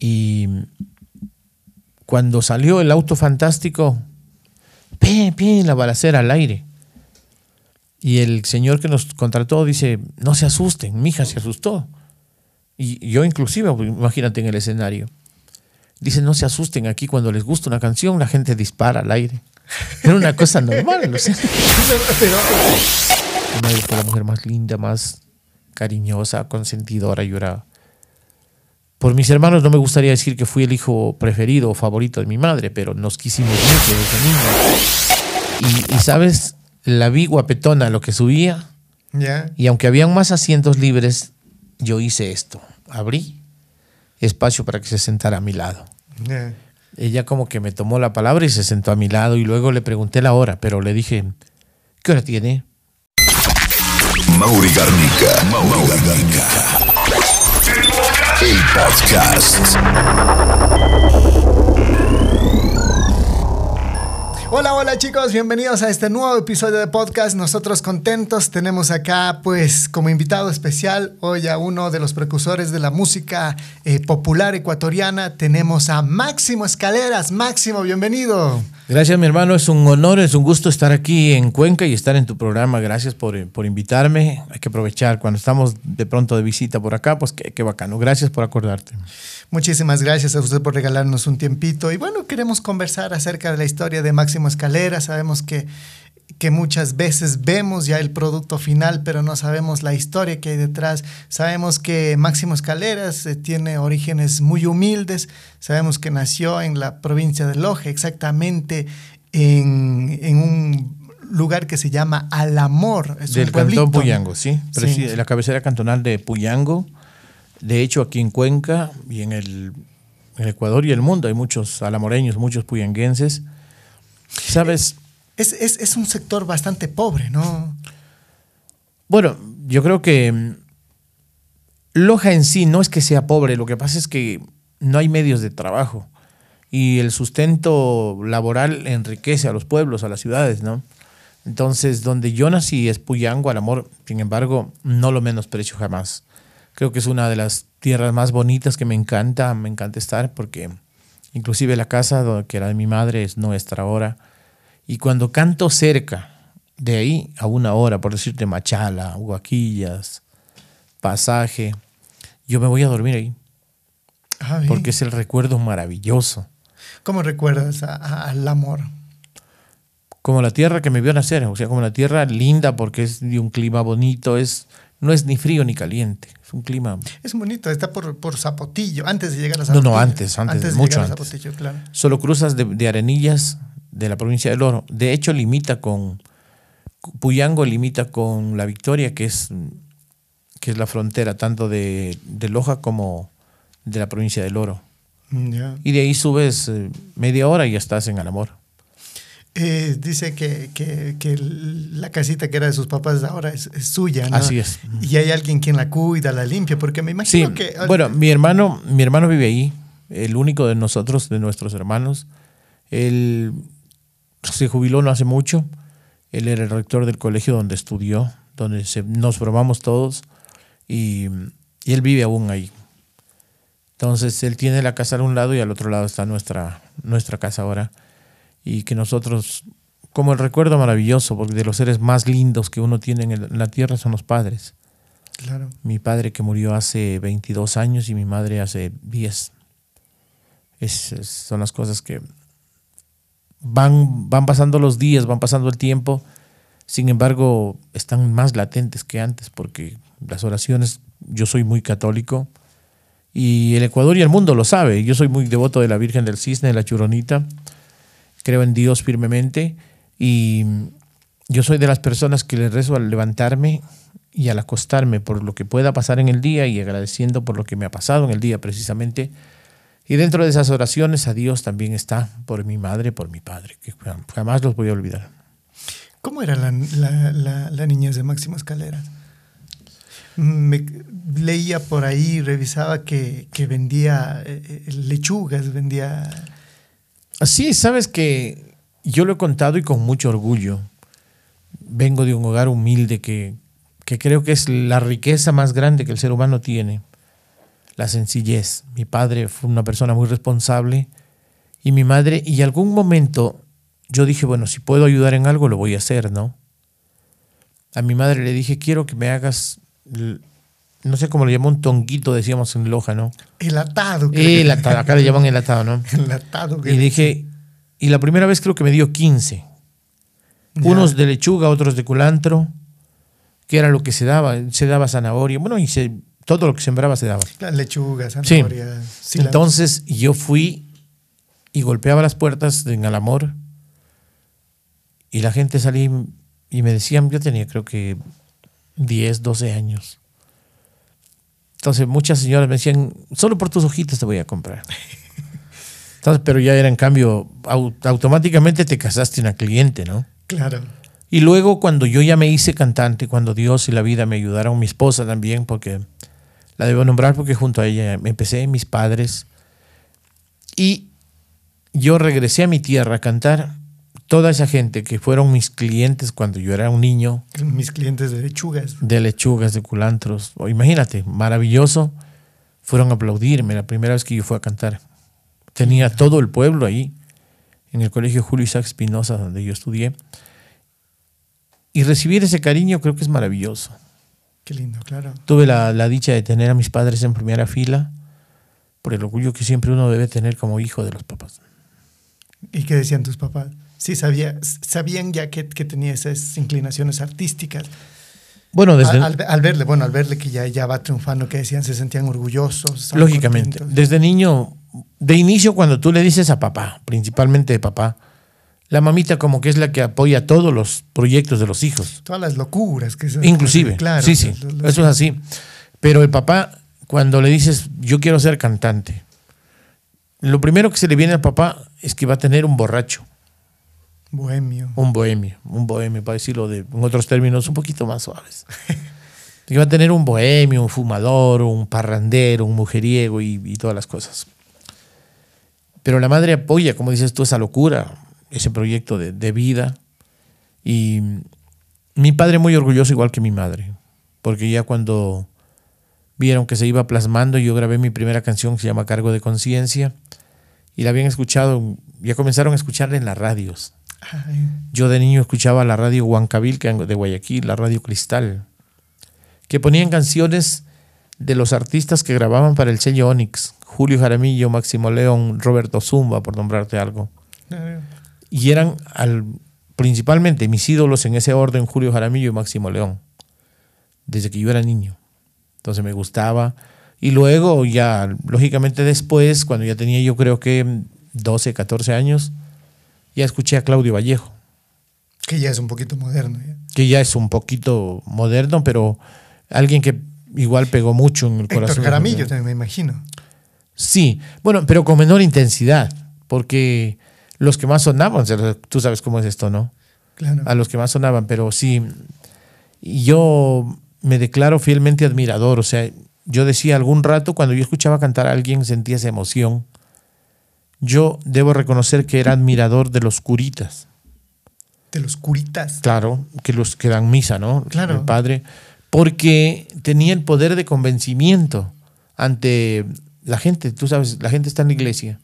Y cuando salió el auto fantástico, ¡pim, pim! la balacera al aire. Y el señor que nos contrató dice, no se asusten, mi hija se asustó. Y yo inclusive, imagínate en el escenario. Dice, no se asusten aquí cuando les gusta una canción, la gente dispara al aire. Era una cosa normal, no sé. madre fue la mujer más linda, más cariñosa, consentidora, lloraba. Por mis hermanos no me gustaría decir que fui el hijo preferido o favorito de mi madre, pero nos quisimos mucho desde niños. Y, y sabes, la vi guapetona lo que subía. Ya. Y aunque habían más asientos libres, yo hice esto. Abrí espacio para que se sentara a mi lado. ya. Ella como que me tomó la palabra y se sentó a mi lado y luego le pregunté la hora, pero le dije, ¿qué hora tiene? Mauri Garnica. Mauri Garnica. El podcast. Hola, hola chicos, bienvenidos a este nuevo episodio de podcast. Nosotros contentos tenemos acá pues como invitado especial hoy a uno de los precursores de la música eh, popular ecuatoriana. Tenemos a Máximo Escaleras. Máximo, bienvenido. Gracias mi hermano, es un honor, es un gusto estar aquí en Cuenca y estar en tu programa. Gracias por, por invitarme. Hay que aprovechar cuando estamos de pronto de visita por acá, pues qué, qué bacano. Gracias por acordarte. Muchísimas gracias a usted por regalarnos un tiempito. Y bueno, queremos conversar acerca de la historia de Máximo Escalera. Sabemos que, que muchas veces vemos ya el producto final, pero no sabemos la historia que hay detrás. Sabemos que Máximo Escaleras eh, tiene orígenes muy humildes. Sabemos que nació en la provincia de Loja, exactamente en, en un lugar que se llama Alamor. Es Del un cantón Puyango, ¿sí? La cabecera cantonal de Puyango. De hecho, aquí en Cuenca y en el, en Ecuador y el mundo hay muchos alamoreños, muchos puyanguenses. ¿Sabes? Es, es, es un sector bastante pobre, ¿no? Bueno, yo creo que mm, Loja en sí no es que sea pobre, lo que pasa es que no hay medios de trabajo y el sustento laboral enriquece a los pueblos, a las ciudades, ¿no? Entonces, donde yo nací es Puyango, al amor, sin embargo, no lo menosprecio jamás. Creo que es una de las tierras más bonitas que me encanta, me encanta estar porque inclusive la casa que era de mi madre es nuestra ahora. Y cuando canto cerca, de ahí a una hora, por decirte Machala, Huaquillas, Pasaje, yo me voy a dormir ahí Ah, porque es el recuerdo maravilloso. ¿Cómo recuerdas a- a- al amor? Como la tierra que me vio nacer, o sea, como la tierra linda porque es de un clima bonito, es, no es ni frío ni caliente, es un clima Es bonito, está por, por Zapotillo, antes de llegar a No, Zapotillo. no, antes, antes, de mucho llegar a antes. Zapotillo, claro. Solo cruzas de, de Arenillas, de la provincia del Oro. De hecho, limita con. Puyango limita con La Victoria, que es, que es la frontera tanto de, de Loja como de la provincia del Oro. Mm. Y de ahí subes eh, media hora y ya estás en Alamor. Eh, dice que, que- que la casita que era de sus papás ahora es, es suya, ¿no? Así es. Y hay alguien quien la cuida, la limpia, porque me Sí, imagino que... bueno, mi hermano, mi hermano vive ahí, el único de nosotros, de nuestros hermanos. Él se jubiló no hace mucho. Él era el rector del colegio donde estudió, donde se- nos formamos todos, y, y él vive aún ahí. Entonces, él tiene la casa al un lado y al otro lado está nuestra, nuestra casa ahora. Y que nosotros, como el recuerdo maravilloso, porque de los seres más lindos que uno tiene en, la tierra son los padres. Claro. Mi padre que murió hace 22 años y mi madre hace 10. Es- es- son las cosas que van, van pasando los días, van pasando el tiempo. Sin embargo, están más latentes que antes porque las oraciones, yo soy muy católico y el Ecuador y el mundo lo sabe. Yo soy muy devoto de la Virgen del Cisne, de la Churonita. Creo en Dios firmemente y yo soy de las personas que le rezo al levantarme y al acostarme por lo que pueda pasar en el día y agradeciendo por lo que me ha pasado en el día precisamente. Y dentro de esas oraciones a Dios también está por mi madre, por mi padre, que jamás los voy a olvidar. ¿Cómo era la, la, la- niñez de Máximo Escaleras? Me, leía por ahí, revisaba que, que vendía eh, eh, lechugas, vendía... Sí, sabes que yo lo he contado y con mucho orgullo. Vengo de un hogar humilde que, que creo que es la riqueza más grande que el ser humano tiene. la sencillez. Mi padre fue una persona muy responsable y mi madre, y algún momento yo dije, bueno, si puedo ayudar en algo, lo voy a hacer, ¿no? A mi madre le dije, quiero que me hagas, no sé cómo le llamó, un tonguito, decíamos en Loja, ¿no? El atado. creo. El atado, acá le llaman el atado, ¿no? El atado. que- Y dije, y la primera vez creo que me dio 15. Ya. Unos de lechuga, otros de culantro, que era lo que se daba. Se daba zanahoria, bueno, y se- todo lo que sembraba se daba. La lechuga, zanahoria. cilantro. Entonces yo fui y golpeaba las puertas en Alamor y la gente salía y me decían, yo tenía creo que 10, 12 años. Entonces muchas señoras me decían, solo por tus hojitas te voy a comprar. Entonces, pero ya era en cambio, au- automáticamente te casaste una cliente, ¿no? Claro. Y luego cuando yo ya me hice cantante, cuando Dios y la vida me ayudaron, mi esposa también, porque la debo nombrar porque junto a ella empecé, mis padres, y yo regresé a mi tierra a cantar, toda esa gente que fueron mis clientes cuando yo era un niño, Mis clientes de lechugas. de lechugas, de culantros, o imagínate, maravilloso, fueron a aplaudirme la primera vez que yo fui a cantar. Tenía todo el pueblo ahí, en el colegio Julio Isaac Espinosa, donde yo estudié. Y recibir ese cariño creo que es maravilloso. Qué lindo, claro. Tuve la, la dicha de tener a mis padres en primera fila, por el orgullo que siempre uno debe tener como hijo de los papás. ¿Y qué decían tus papás? Sí, sabía, sabían ya que, que tenía esas inclinaciones artísticas. Bueno, desde, Al, al- al verle, bueno, al verle que ya, ya va triunfando, que decían, se sentían orgullosos. lógicamente, contentos. desde niño, de inicio cuando tú le dices a papá, principalmente de papá, la mamita como que es la que apoya todos los proyectos de los hijos. Todas las locuras que se Inclusive. Claro. sí, sí. Eso es así. Pero el papá, cuando le dices, yo quiero ser cantante, lo primero que se le viene al papá es que va a tener un borracho, Bohemio. un bohemio, un bohemio, para decirlo de, en otros términos un poquito más suaves. va a tener un bohemio, un fumador, un parrandero, un mujeriego y, y todas las cosas. Pero la madre apoya, como dices tú, esa locura, ese proyecto de, de vida. Y mi padre muy orgulloso igual que mi madre, porque ya cuando vieron que se iba plasmando, yo grabé mi primera canción que se llama Cargo de Conciencia y la habían escuchado, ya comenzaron a escucharla en las radios. Yo de niño escuchaba la radio Huancabil de Guayaquil, la radio Cristal, que ponían canciones de los artistas que grababan para el sello Onyx, Julio Jaramillo, Máximo León, Roberto Zumba, por nombrarte algo. Y eran al, principalmente mis ídolos en ese orden, Julio Jaramillo y Máximo León, desde que yo era niño. Entonces me gustaba. Y luego ya, lógicamente después, cuando ya tenía yo creo que 12, 14 años, ya escuché a Claudio Vallejo, que ya es un poquito moderno. ya. que ya es un poquito moderno, pero alguien que igual pegó mucho en el corazón. Héctor Jaramillo también me imagino. Sí, bueno, pero con menor intensidad, porque los que más sonaban, tú sabes cómo es esto, ¿no? Claro. a los que más sonaban, pero sí, y yo me declaro fielmente admirador, o sea, yo decía algún rato cuando yo escuchaba cantar a alguien sentía esa emoción. Yo debo reconocer que era admirador de los curitas, De los curitas. claro, que los que dan misa, ¿no? Claro. El padre, porque tenía el poder de convencimiento ante la gente, tú sabes, la gente está en la iglesia.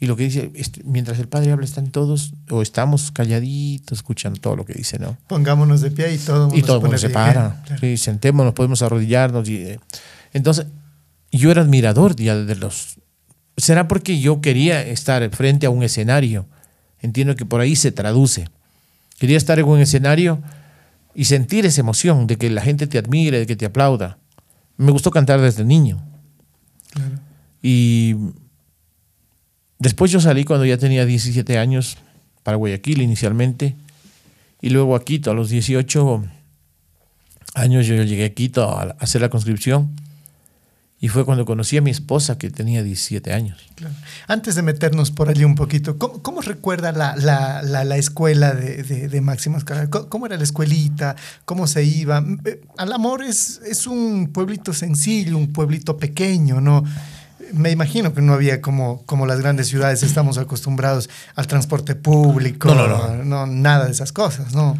Y lo que dice, este, mientras el padre habla, están todos, o estamos calladitos, escuchando todo lo que dice, ¿no? Pongámonos de pie y todo el mundo Y todo mundo se para. Claro. Sí, sentémonos, podemos arrodillarnos. Y, eh, entonces, yo era admirador ya de los... ¿Será porque yo quería estar frente a un escenario? Entiendo que por ahí se traduce. Quería estar en un escenario y sentir esa emoción de que la gente te admire, de que te aplauda. Me gustó cantar desde niño. Claro. Y después yo salí cuando ya tenía 17 años para Guayaquil inicialmente. Y luego a Quito, a los 18 años yo llegué a Quito a hacer la conscripción. Y fue cuando conocí a mi esposa que tenía 17 años. Claro. Antes de meternos por allí un poquito, ¿cómo, cómo recuerda la, la, la, la escuela de, de, de Máximo Escalera? ¿Cómo, cómo era la escuelita? ¿Cómo se iba? Mm, eh, Alamor es, es un pueblito sencillo, un pueblito pequeño, ¿no? Me imagino que no había como, como las grandes ciudades, estamos acostumbrados al transporte público, No, no, no. nada de esas cosas, ¿no?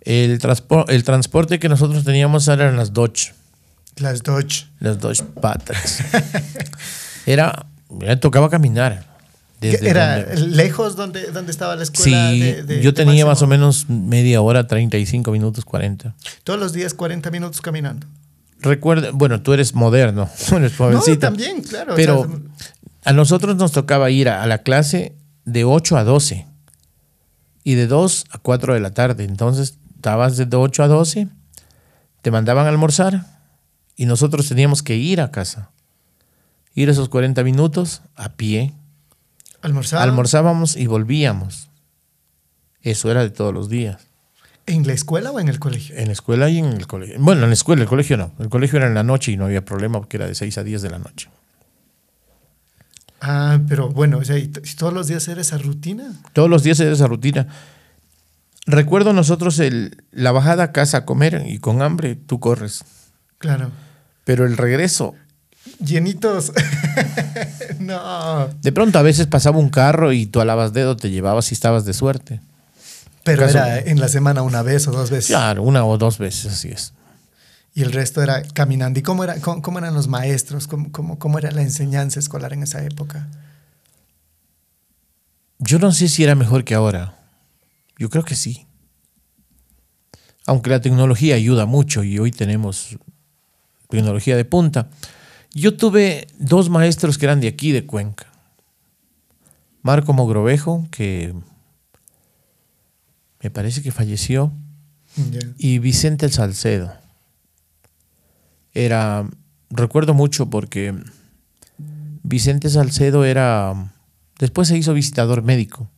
El, transpo- el transporte que nosotros teníamos eran las Dodge. Las Dodge. Las Dodge Patriots. Era, me tocaba caminar. desde ¿Era donde- lejos donde, donde estaba la escuela? Sí, de- de- yo de tenía más o menos media hora, 35 minutos, 40. Todos los días 40 minutos caminando. Recuerda, bueno, tú eres moderno, eres jovencita. No, también, claro. o Pero sea, a nosotros nos tocaba ir a, a la clase de 8 a 12 y de 2 a 4 de la tarde. Entonces, estabas de 8 a 12, te mandaban a almorzar y nosotros teníamos que ir a casa. Ir esos 40 minutos a pie. almorzar. Almorzábamos y volvíamos. Eso era de todos los días. ¿En la escuela o en el colegio? En la escuela y en el colegio. Bueno, en la escuela, el colegio no. El colegio era en la noche y no había problema porque era de 6 a 10 de la noche. Ah, pero bueno, o sea, ¿y todos los días era esa rutina? Todos los días era esa rutina. Recuerdo nosotros el, la bajada a casa a comer y con hambre tú corres. Claro. Pero el regreso, Llenitos. no. de pronto a veces pasaba un carro y tú alabas dedo, te llevabas si estabas de suerte. Pero Caso- era en la semana una vez o dos veces. Claro, una o dos veces, así es. Y el resto era caminando. ¿Y cómo, era, cómo, cómo eran los maestros? ¿Cómo, cómo, cómo era la enseñanza escolar en esa época? Yo no sé si era mejor que ahora. Yo creo que sí. Aunque la tecnología ayuda mucho y hoy tenemos tecnología de punta. Yo tuve dos maestros que eran de aquí, de Cuenca. Marco Mogrovejo, que me parece que falleció, y Vicente el Salcedo. Era, recuerdo mucho porque Vicente Salcedo era, después se hizo visitador médico.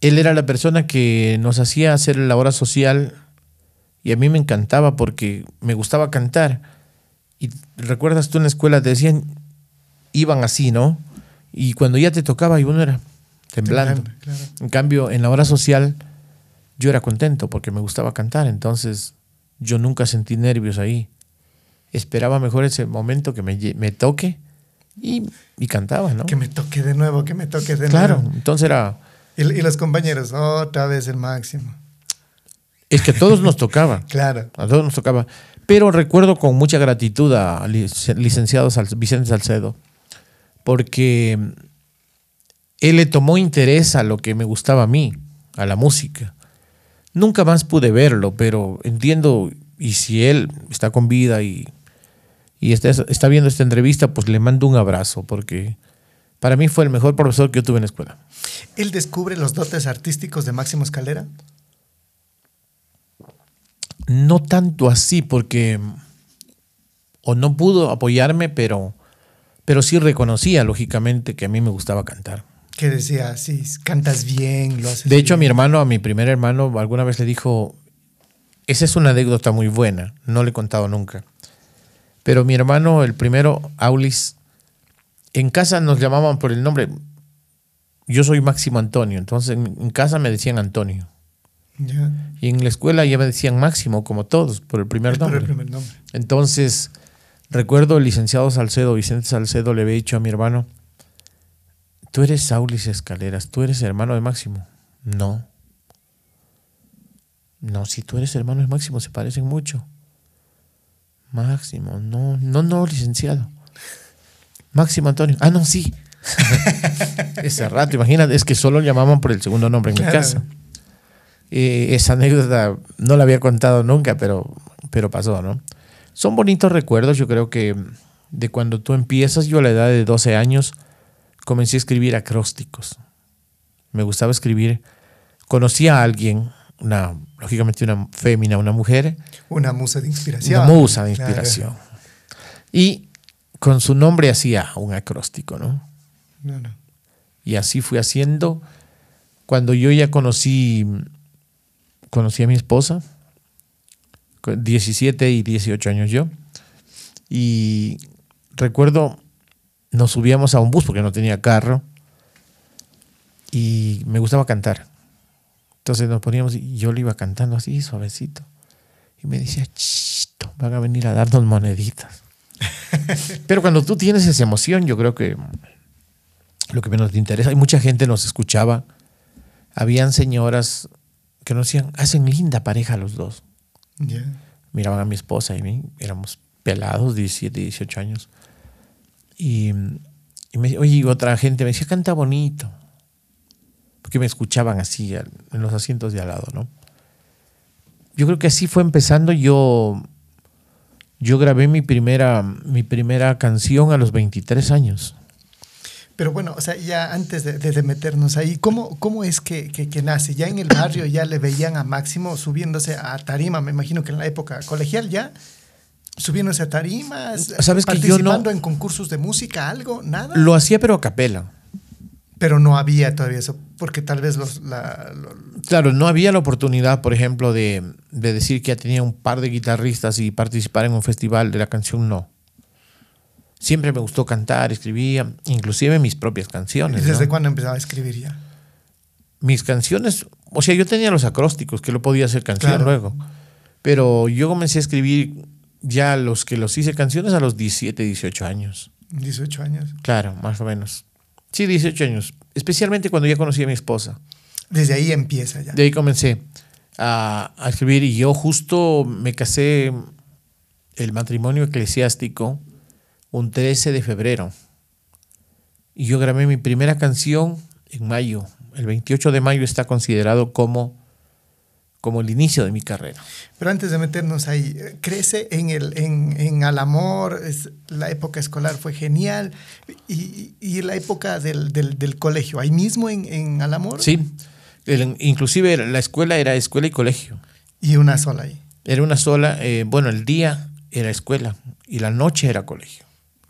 Él era la persona que nos hacía hacer la hora social y a mí me encantaba porque me gustaba cantar. Y recuerdas tú en la escuela te decían, iban así, ¿no? Y cuando ya te tocaba y uno era temblando. Temblando, claro. En cambio, en la hora social yo era contento porque me gustaba cantar, entonces yo nunca sentí nervios ahí. Esperaba mejor ese momento que me, toque y, y cantaba, ¿no? Que me toque de nuevo, que me toque de Claro, nuevo. entonces era... Y, y los compañeros, otra vez el máximo. Es que a todos nos tocaba, Claro. a todos nos tocaba. Pero recuerdo con mucha gratitud al lic- licenciado Vicente Salcedo, porque él le tomó interés a lo que me gustaba a mí, a la música. Nunca más pude verlo, pero entiendo, y si él está con vida y, y está, está viendo esta entrevista, pues le mando un abrazo, porque para mí fue el mejor profesor que yo tuve en la escuela. Él descubre los dotes artísticos de Máximo Escalera. No tanto así, porque o no pudo apoyarme, pero, pero sí reconocía, lógicamente, que a mí me gustaba cantar. Que decía, sí, cantas bien, lo haces De hecho, a mi bien". hermano, a mi primer hermano, alguna vez le dijo, esa es una anécdota muy buena, no le he contado nunca. Pero mi hermano, el primero, Aulis, en casa nos llamaban por el nombre. Yo soy Máximo Antonio, entonces en, en casa me decían Antonio. Y en la escuela ya me decían Máximo, como todos, por el primer Por nombre. el primer nombre. Entonces, recuerdo el licenciado Salcedo, Vicente Salcedo, le había dicho a mi hermano, tú eres Saulis Escaleras, tú eres hermano de Máximo. No. No, si tú eres hermano de Máximo, se parecen mucho. Máximo, no, no, no, licenciado. Máximo Antonio. Ah, no, sí. Ese rato, imagínate, es que solo llamaban por el segundo nombre en mi casa. Eh, esa anécdota no la había contado nunca, pero, pero pasó, ¿no? Son bonitos recuerdos, yo creo que de cuando tú empiezas, yo a la edad de 12 años comencé a escribir acrósticos. Me gustaba escribir. Conocí a alguien, una, lógicamente una fémina, una mujer, Una musa de inspiración. una musa de Claro. inspiración. Y con su nombre hacía un acróstico, ¿no? No, no. Y así fui haciendo. Cuando yo ya conocí, conocí a mi esposa, con 17 y 18 años yo, y recuerdo, nos subíamos a un bus porque no tenía carro, y me gustaba cantar. Entonces nos poníamos y yo le iba cantando así, suavecito. Y me decía, chito, van a venir a darnos moneditas. Pero cuando tú tienes esa emoción, yo creo que lo que menos te interesa. Y mucha gente nos escuchaba. Habían señoras que nos decían, hacen linda pareja los dos. Ya. Miraban a mi esposa y a mí, éramos pelados, 17, 18 años. Y, y me, oye, otra gente me decía, canta bonito. Porque me escuchaban así en los asientos de al lado, ¿no? Yo creo que así fue empezando. Yo, yo grabé mi primera, mi primera canción a los 23 años. Pero bueno, o sea, ya antes de, de- de meternos ahí, ¿cómo, cómo es que, que- que nace? ¿Ya en el barrio ya le veían a Máximo subiéndose a tarima? Me imagino que en la época colegial ya, subiéndose a tarimas, ¿Sabes que yo no- participando en concursos de música, algo, nada. Lo hacía pero a capela. Pero no había todavía eso, porque tal vez los... la- lo- Claro, no había la oportunidad, por ejemplo, de, de decir que ya tenía un par de guitarristas y participar en un festival de la canción, no. Siempre me gustó cantar, escribía, inclusive mis propias canciones. ¿Desde ¿no? cuándo empezaba a escribir ya? Mis canciones, o sea, yo tenía los acrósticos, que lo podía hacer canción Claro. luego. Pero yo comencé a escribir ya los que los hice canciones a los 17, 18 años. 18 años. Claro, más o menos. Sí, 18 años. Especialmente cuando ya conocí a mi esposa. Desde ahí empieza ya. De ahí comencé a, a escribir y yo justo me casé el matrimonio eclesiástico un 13 de febrero. Y yo grabé mi primera canción en mayo. El 28 de mayo está considerado como, como el inicio de mi carrera. Pero antes de meternos ahí, crece en, el, en, en Al Amor, es- la época escolar fue genial, y, y la época del, del, del colegio, ahí mismo en, en Al Amor, Sí, el- inclusive la escuela era escuela y colegio. y una sola ahí. Era una sola, eh, bueno, el día era escuela y la noche era colegio.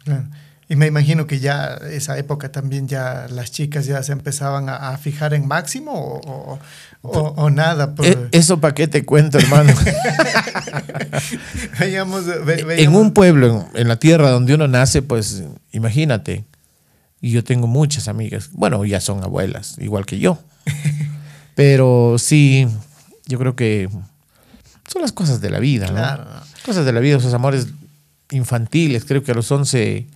Claro. Y me imagino que ya esa época también ya las chicas ya se empezaban a, a fijar en máximo o, o- o- o nada. por- E- eso para qué te cuento, hermano. veíamos, ve- en un pueblo, en, en la tierra donde uno nace, pues imagínate. Y yo tengo muchas amigas. Bueno, ya son abuelas, igual que yo. Pero sí, yo creo que son las cosas de la vida, ¿no? Claro. Cosas de la vida, esos amores infantiles. Creo que a los 11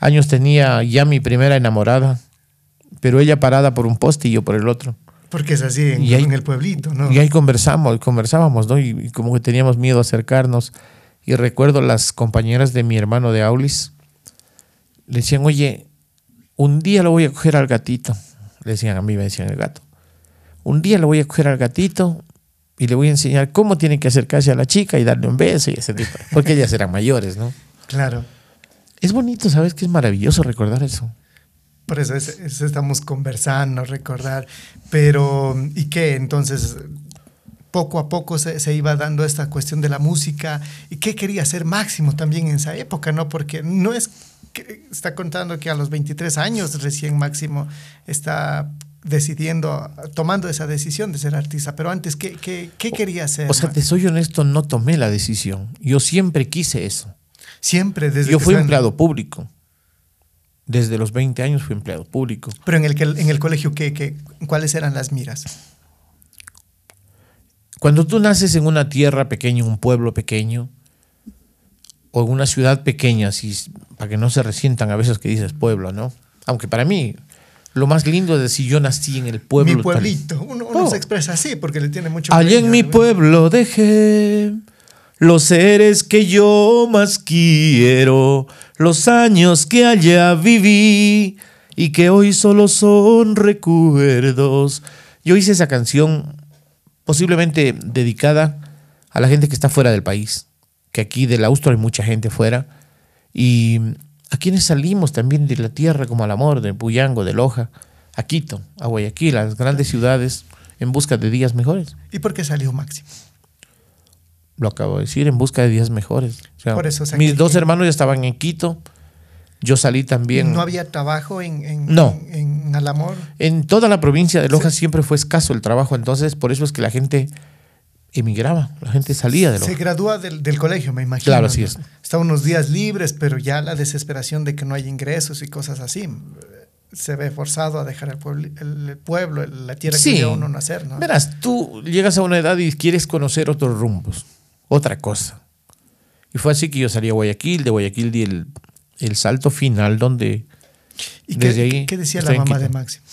años tenía ya mi primera enamorada, pero ella parada por un poste y yo por el otro. Porque es así en, Y ahí- en el pueblito, ¿no? Y ahí conversamos, conversábamos, ¿no? Y, y como que teníamos miedo a acercarnos. Y recuerdo las compañeras de mi hermano de Aulis, le decían, oye, un día lo voy a coger al gatito. Le decían a mí, me decían el gato. Un día lo voy a coger al gatito y le voy a enseñar cómo tiene que acercarse a la chica y darle un beso y ese tipo. Porque ellas eran mayores, ¿no? Claro. Es bonito, ¿sabes? Que es maravilloso recordar eso. Por eso, es- es- estamos conversando, recordar. Pero, ¿y qué? Entonces, poco a poco se, se iba dando esta cuestión de la música. ¿Y qué quería hacer Máximo también en esa época? ¿no? Porque no es que está contando que a los 23 años recién Máximo está decidiendo, tomando esa decisión de ser artista. Pero antes, ¿qué, qué, qué quería hacer? O sea, te soy honesto, no tomé la decisión. Yo siempre quise eso. Siempre desde Yo que fui empleado público. Desde los 20 años fui empleado público. Pero en el, que- en el colegio, ¿qué, qué, ¿cuáles eran las miras? Cuando tú naces en una tierra pequeña, en un pueblo pequeño, o en una ciudad pequeña, si, para que no se resientan a veces que dices pueblo, ¿no? Aunque para mí, lo más lindo es decir yo nací en el pueblo. mi pueblito. Uno, uno Oh. se expresa así porque le tiene mucho Allá en mi pueblo dejé los seres que yo más quiero, los años que allá viví y que hoy solo son recuerdos. Yo hice esa canción posiblemente dedicada a la gente que está fuera del país, que aquí del Austro hay mucha gente fuera y a quienes salimos también de la tierra como al amor, de Puyango, de Loja, a Quito, a Guayaquil, a las grandes ciudades en busca de días mejores. ¿Y por qué salió Máximo? Lo acabo de decir, en busca de días mejores. O sea, Por eso, mis dos hermanos ya estaban en Quito. Yo salí también. ¿No había trabajo en, en, No. en, en Alamor? En toda la provincia de Loja siempre fue escaso el trabajo, entonces por eso es que la gente emigraba, la gente salía de Loja. Se gradúa del, del colegio, me imagino. Claro, así es. Está unos días libres, pero ya la desesperación de que no hay ingresos y cosas así. Se ve forzado a dejar el pueblo, el, pueblo la tierra Sí. que vio uno nacer, ¿no? Verás, tú llegas a una edad y quieres conocer otros rumbos, otra cosa. Y fue así que yo salí a Guayaquil, de Guayaquil di el, el salto final donde ¿Y qué, desde ahí qué decía la mamá de. Máximo?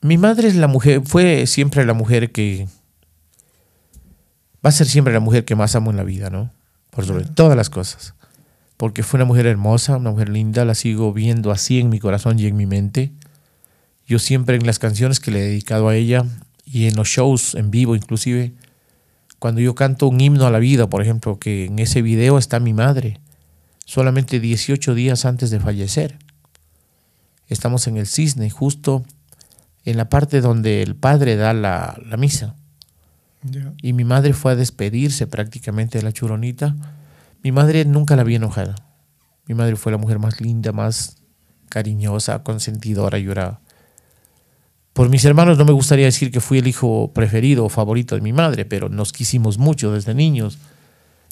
Mi madre es la mujer, fue siempre la mujer que va a ser siempre la mujer que más amo en la vida, ¿no? Por sobre todas las cosas. Porque fue una mujer hermosa, una mujer linda, la sigo viendo así en mi corazón y en mi mente. Yo siempre en las canciones que le he dedicado a ella y en los shows en vivo inclusive, cuando yo canto un himno a la vida, por ejemplo, que en ese video está mi madre, solamente 18 días antes de fallecer. Estamos en el cisne, justo en la parte donde el padre da la, la misa. Y mi madre fue a despedirse prácticamente de la churonita. Mi madre nunca la vi enojada. Mi madre fue la mujer más linda, más cariñosa, consentidora, lloraba. Por mis hermanos no me gustaría decir que fui el hijo preferido o favorito de mi madre, pero nos quisimos mucho desde niños.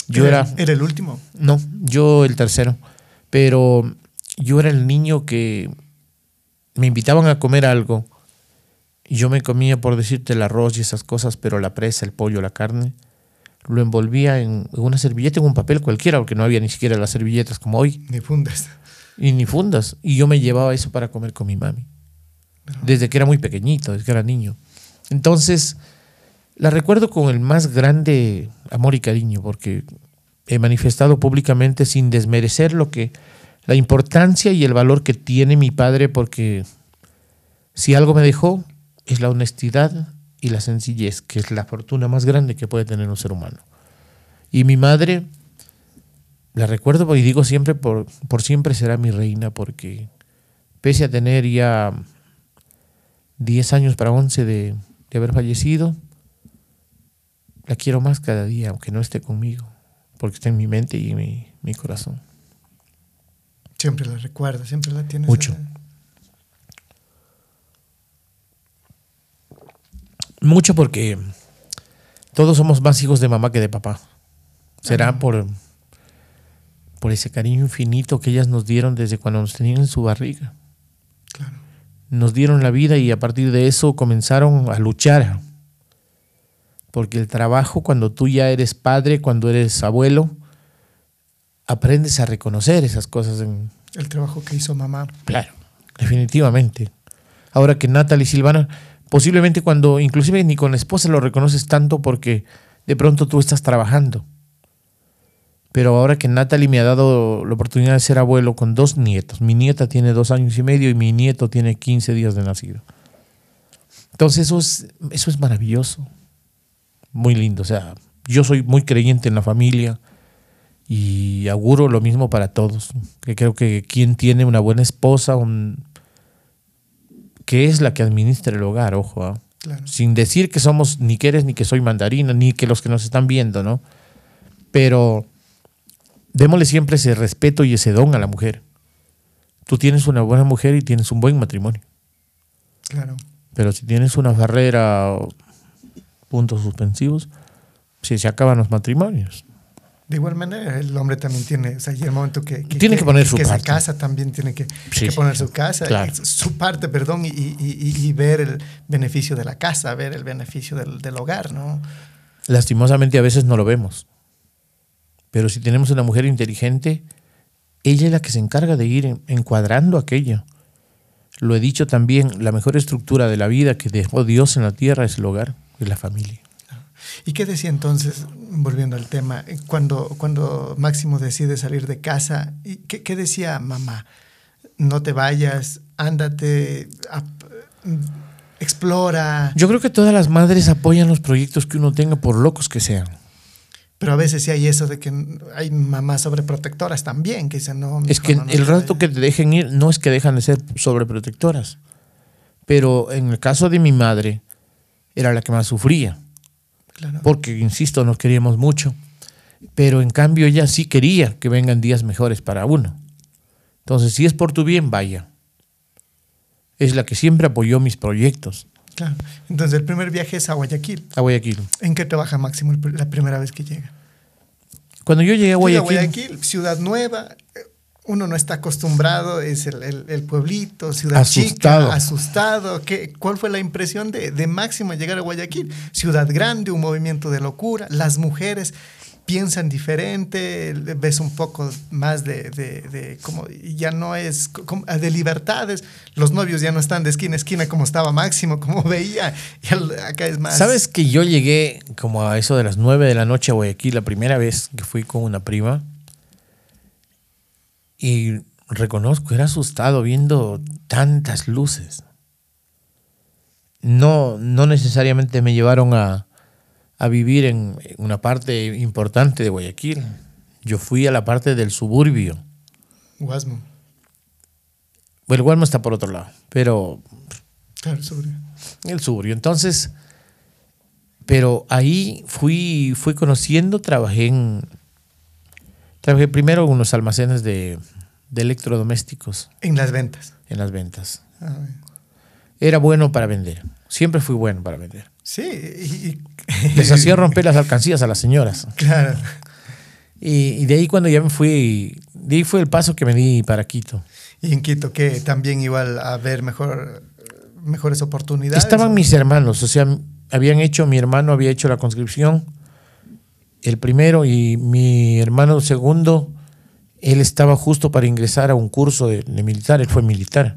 Yo era, Era el último. no, yo el tercero, pero yo era el niño que me invitaban a comer algo yo me comía, por decirte, el arroz y esas cosas, pero la presa, el pollo, la carne, lo envolvía en una servilleta, en un papel cualquiera, porque no había ni siquiera las servilletas como hoy, Ni fundas. y ni fundas. Y yo me llevaba eso para comer con mi mami, desde que era muy pequeñito, desde que era niño. Entonces, la recuerdo con el más grande amor y cariño, porque he manifestado públicamente sin desmerecer lo que la importancia y el valor que tiene mi padre, porque si algo me dejó es la honestidad y la sencillez, que es la fortuna más grande que puede tener un ser humano. Y mi madre, la recuerdo y digo siempre, por, por siempre será mi reina, porque pese a tener ya 10 años para 11 de, de haber fallecido, la quiero más cada día, aunque no esté conmigo, porque está en mi mente y en mi, mi corazón. Siempre la recuerda, siempre la tienes. Mucho. Mucho porque todos somos más hijos de mamá que de papá. Será por, por ese cariño infinito que ellas nos dieron desde cuando nos tenían en su barriga. Claro. Nos dieron la vida y a partir de eso comenzaron a luchar. Porque el trabajo, cuando tú ya eres padre, cuando eres abuelo, aprendes a reconocer esas cosas en, El trabajo que hizo mamá. Claro, definitivamente. Ahora que Natalie Silvana, posiblemente cuando, inclusive ni con la esposa lo reconoces tanto porque de pronto tú estás trabajando. Pero ahora que Natalie me ha dado la oportunidad de ser abuelo con dos nietos, mi nieta tiene dos años y medio y mi nieto tiene 15 días de nacido. Entonces eso es, eso es maravilloso, muy lindo. O sea, yo soy muy creyente en la familia y auguro lo mismo para todos. Que creo que quien tiene una buena esposa, un- que es la que administra el hogar, ojo, ¿ah? Claro. sin decir que somos ni que eres ni que soy mandarina, ni que los que nos están viendo, ¿no? Pero démosle siempre ese respeto y ese don a la mujer. Tú tienes una buena mujer y tienes un buen matrimonio. Claro. Pero si tienes una barrera o puntos suspensivos, se, se acaban los matrimonios. De igual manera, el hombre también tiene, o sea, y el momento que, Tiene que poner su que parte. se casa también tiene que, Sí, poner su casa, claro. su parte, perdón, y, y- y- y ver el beneficio de la casa, ver el beneficio del, del hogar, ¿no? Lastimosamente a veces no lo vemos. Pero si tenemos una mujer inteligente, ella es la que se encarga de ir en- encuadrando aquello. Lo he dicho también, la mejor estructura de la vida que dejó Dios en la tierra es el hogar, es la familia. ¿Y qué decía entonces, volviendo al tema, cuando, cuando Máximo decide salir de casa, ¿y qué, qué decía mamá? No te vayas, ándate, explora, Yo creo que todas las madres apoyan los proyectos que uno tenga, por locos que sean. pero a veces sí hay eso de que hay mamás sobreprotectoras también, que dicen, no, Es que no, el rato vayas". que te dejen ir no es que dejan de ser sobreprotectoras. Pero en el caso de mi madre, era la que más sufría. Claro. porque, insisto, nos queríamos mucho, pero en cambio ella sí quería que vengan días mejores para uno. Entonces, si es por tu bien, vaya. Es la que siempre apoyó mis proyectos Claro. Entonces, el primer viaje es a Guayaquil. a Guayaquil. ¿En qué trabaja Máximo la primera vez que llega? Cuando yo llegué a Guayaquil, Guayaquil, ciudad nueva, uno no está acostumbrado, es el, el- el pueblito, ciudad Asustado. chica, asustado. ¿Qué, ¿Cuál fue la impresión de, de Máximo al llegar a Guayaquil? Ciudad grande, un movimiento de locura, las mujeres. piensan diferente, ves un poco más de, de, de como ya no es como, de libertades, los novios ya no están de esquina a esquina como estaba Máximo, como veía, y al- acá es más... ¿Sabes que yo llegué como a eso de las 9 de la noche a Guayaquil la primera vez que fui con una prima? Y reconozco, era asustado viendo tantas luces. No, no necesariamente me llevaron a, a vivir en una parte importante de Guayaquil. Yo fui a la parte del suburbio. Guasmo, Bueno, el Gualmo está por otro lado, pero claro, sobre. el suburbio. Entonces, pero ahí fui, fui conociendo, trabajé en. Trabajé primero en unos almacenes de, de electrodomésticos En las ventas. en las ventas. Ah. Era bueno para vender. Siempre fui bueno para vender. sí, y, Les hacía romper las alcancías a las señoras. Claro. Y, y de ahí cuando ya me fui, de ahí fue el paso que me di para Quito. Y en Quito, que también igual a ver mejor, mejores oportunidades. Estaban mis hermanos, o sea, habían hecho, mi hermano había hecho la conscripción, el primero, y mi hermano segundo, él estaba justo para ingresar a un curso de, de militar, él fue militar.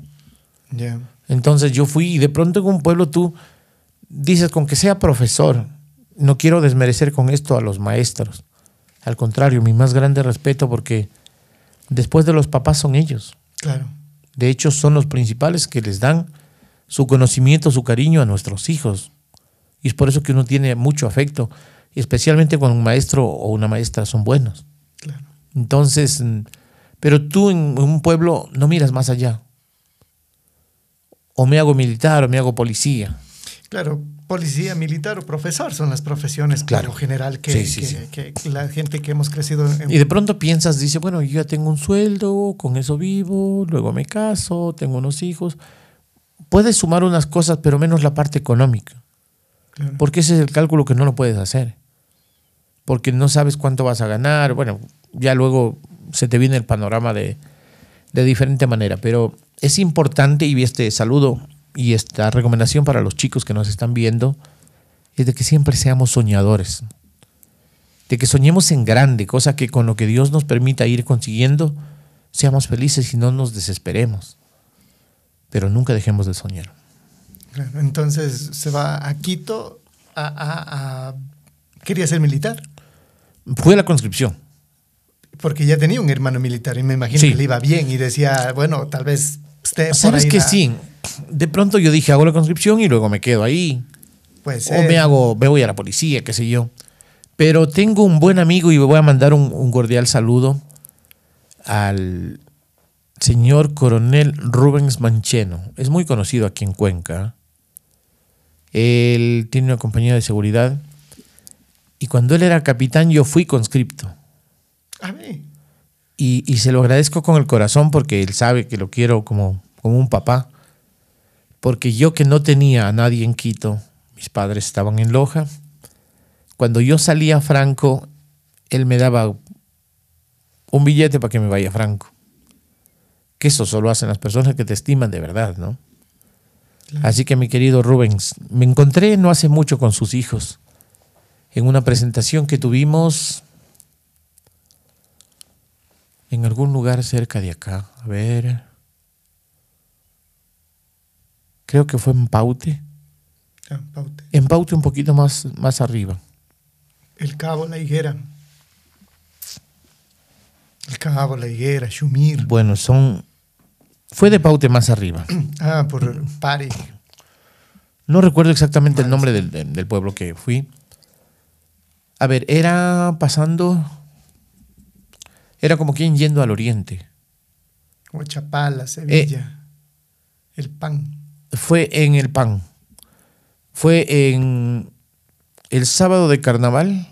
Ya. Entonces yo fui y de pronto en un pueblo tú dices, con que sea profesor, no quiero desmerecer con esto a los maestros. Al contrario, mi más grande respeto porque después de los papás son ellos. Claro. De hecho, son los principales que les dan su conocimiento, su cariño a nuestros hijos. Y es por eso que uno tiene mucho afecto, especialmente cuando un maestro o una maestra son buenos. Claro. Entonces, pero tú en un pueblo no miras más allá. O me hago militar o me hago policía. Claro, policía, militar o profesor son las profesiones, Claro. general, que, Sí, sí, que- sí. que la gente que hemos crecido en... Y de pronto piensas, dice, bueno, yo ya tengo un sueldo, con eso vivo, luego me caso, tengo unos hijos. Puedes sumar unas cosas, pero menos la parte económica. Claro. Porque ese es el cálculo que no lo puedes hacer. Porque no sabes cuánto vas a ganar. Bueno, ya luego se te viene el panorama de, de diferente manera. Pero es importante, y este saludo y esta recomendación para los chicos que nos están viendo, es de que siempre seamos soñadores. De que soñemos en grande, cosa que con lo que Dios nos permita ir consiguiendo, seamos felices y no nos desesperemos. Pero nunca dejemos de soñar. Claro, Entonces se va a Quito a, a- a- Quería ser militar, Fue la conscripción. Porque ya tenía un hermano militar y me imagino Sí. que le iba bien y decía, bueno, tal vez usted... ¿Sabes que sí? De pronto yo dije, hago la conscripción y luego me quedo ahí. Puede O me hago, me voy a la policía, qué sé yo. Pero tengo un buen amigo y me voy a mandar un, un cordial saludo al señor coronel Rubens Mancheno. Es muy conocido aquí en Cuenca. Él tiene una compañía de seguridad. Y cuando él era capitán, yo fui conscripto. Y, y se lo agradezco con el corazón porque él sabe que lo quiero como, como un papá. Porque yo que no tenía a nadie en Quito, mis padres estaban en Loja. Cuando yo salía a Franco, él me daba un billete para que me vaya a Franco. Que eso solo hacen las personas que te estiman de verdad, ¿no? Claro. Así que mi querido Rubens, me encontré no hace mucho con sus hijos en una presentación que tuvimos en algún lugar cerca de acá. A ver. Creo que fue en Paute. Ah, Paute. En Paute un poquito más, más arriba. El Cabo, la higuera. El Cabo, la higuera, Shumir. Bueno, son... Fue de Paute más arriba. Ah, por Pari. No recuerdo exactamente el nombre del pueblo que fui. A ver, era pasando... Era como quien yendo al oriente. O Chapala, Sevilla. El pan. Fue en el PAN. Fue en el sábado de carnaval.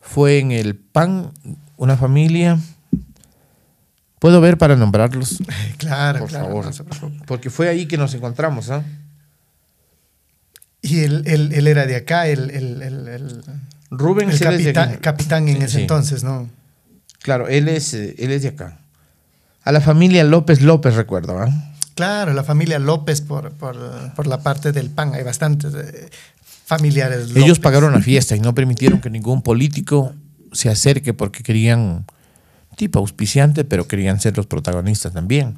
Fue en el PAN, una familia. Puedo ver para nombrarlos, Claro, por claro. favor. no. Porque fue ahí que nos encontramos, ¿ah? Y él, él- él era de acá, el, el, el, el- Rubén el capitán, capitán en Sí, ese sí. entonces, ¿no? Claro, él es, eh, él es de acá. A la familia López López, recuerdo, ¿ah? Claro, la familia López por, por, por la parte del pan, hay bastantes. eh, familiares. Ellos pagaron la fiesta y no permitieron que ningún político se acerque porque querían, tipo auspiciante, pero querían ser los protagonistas también.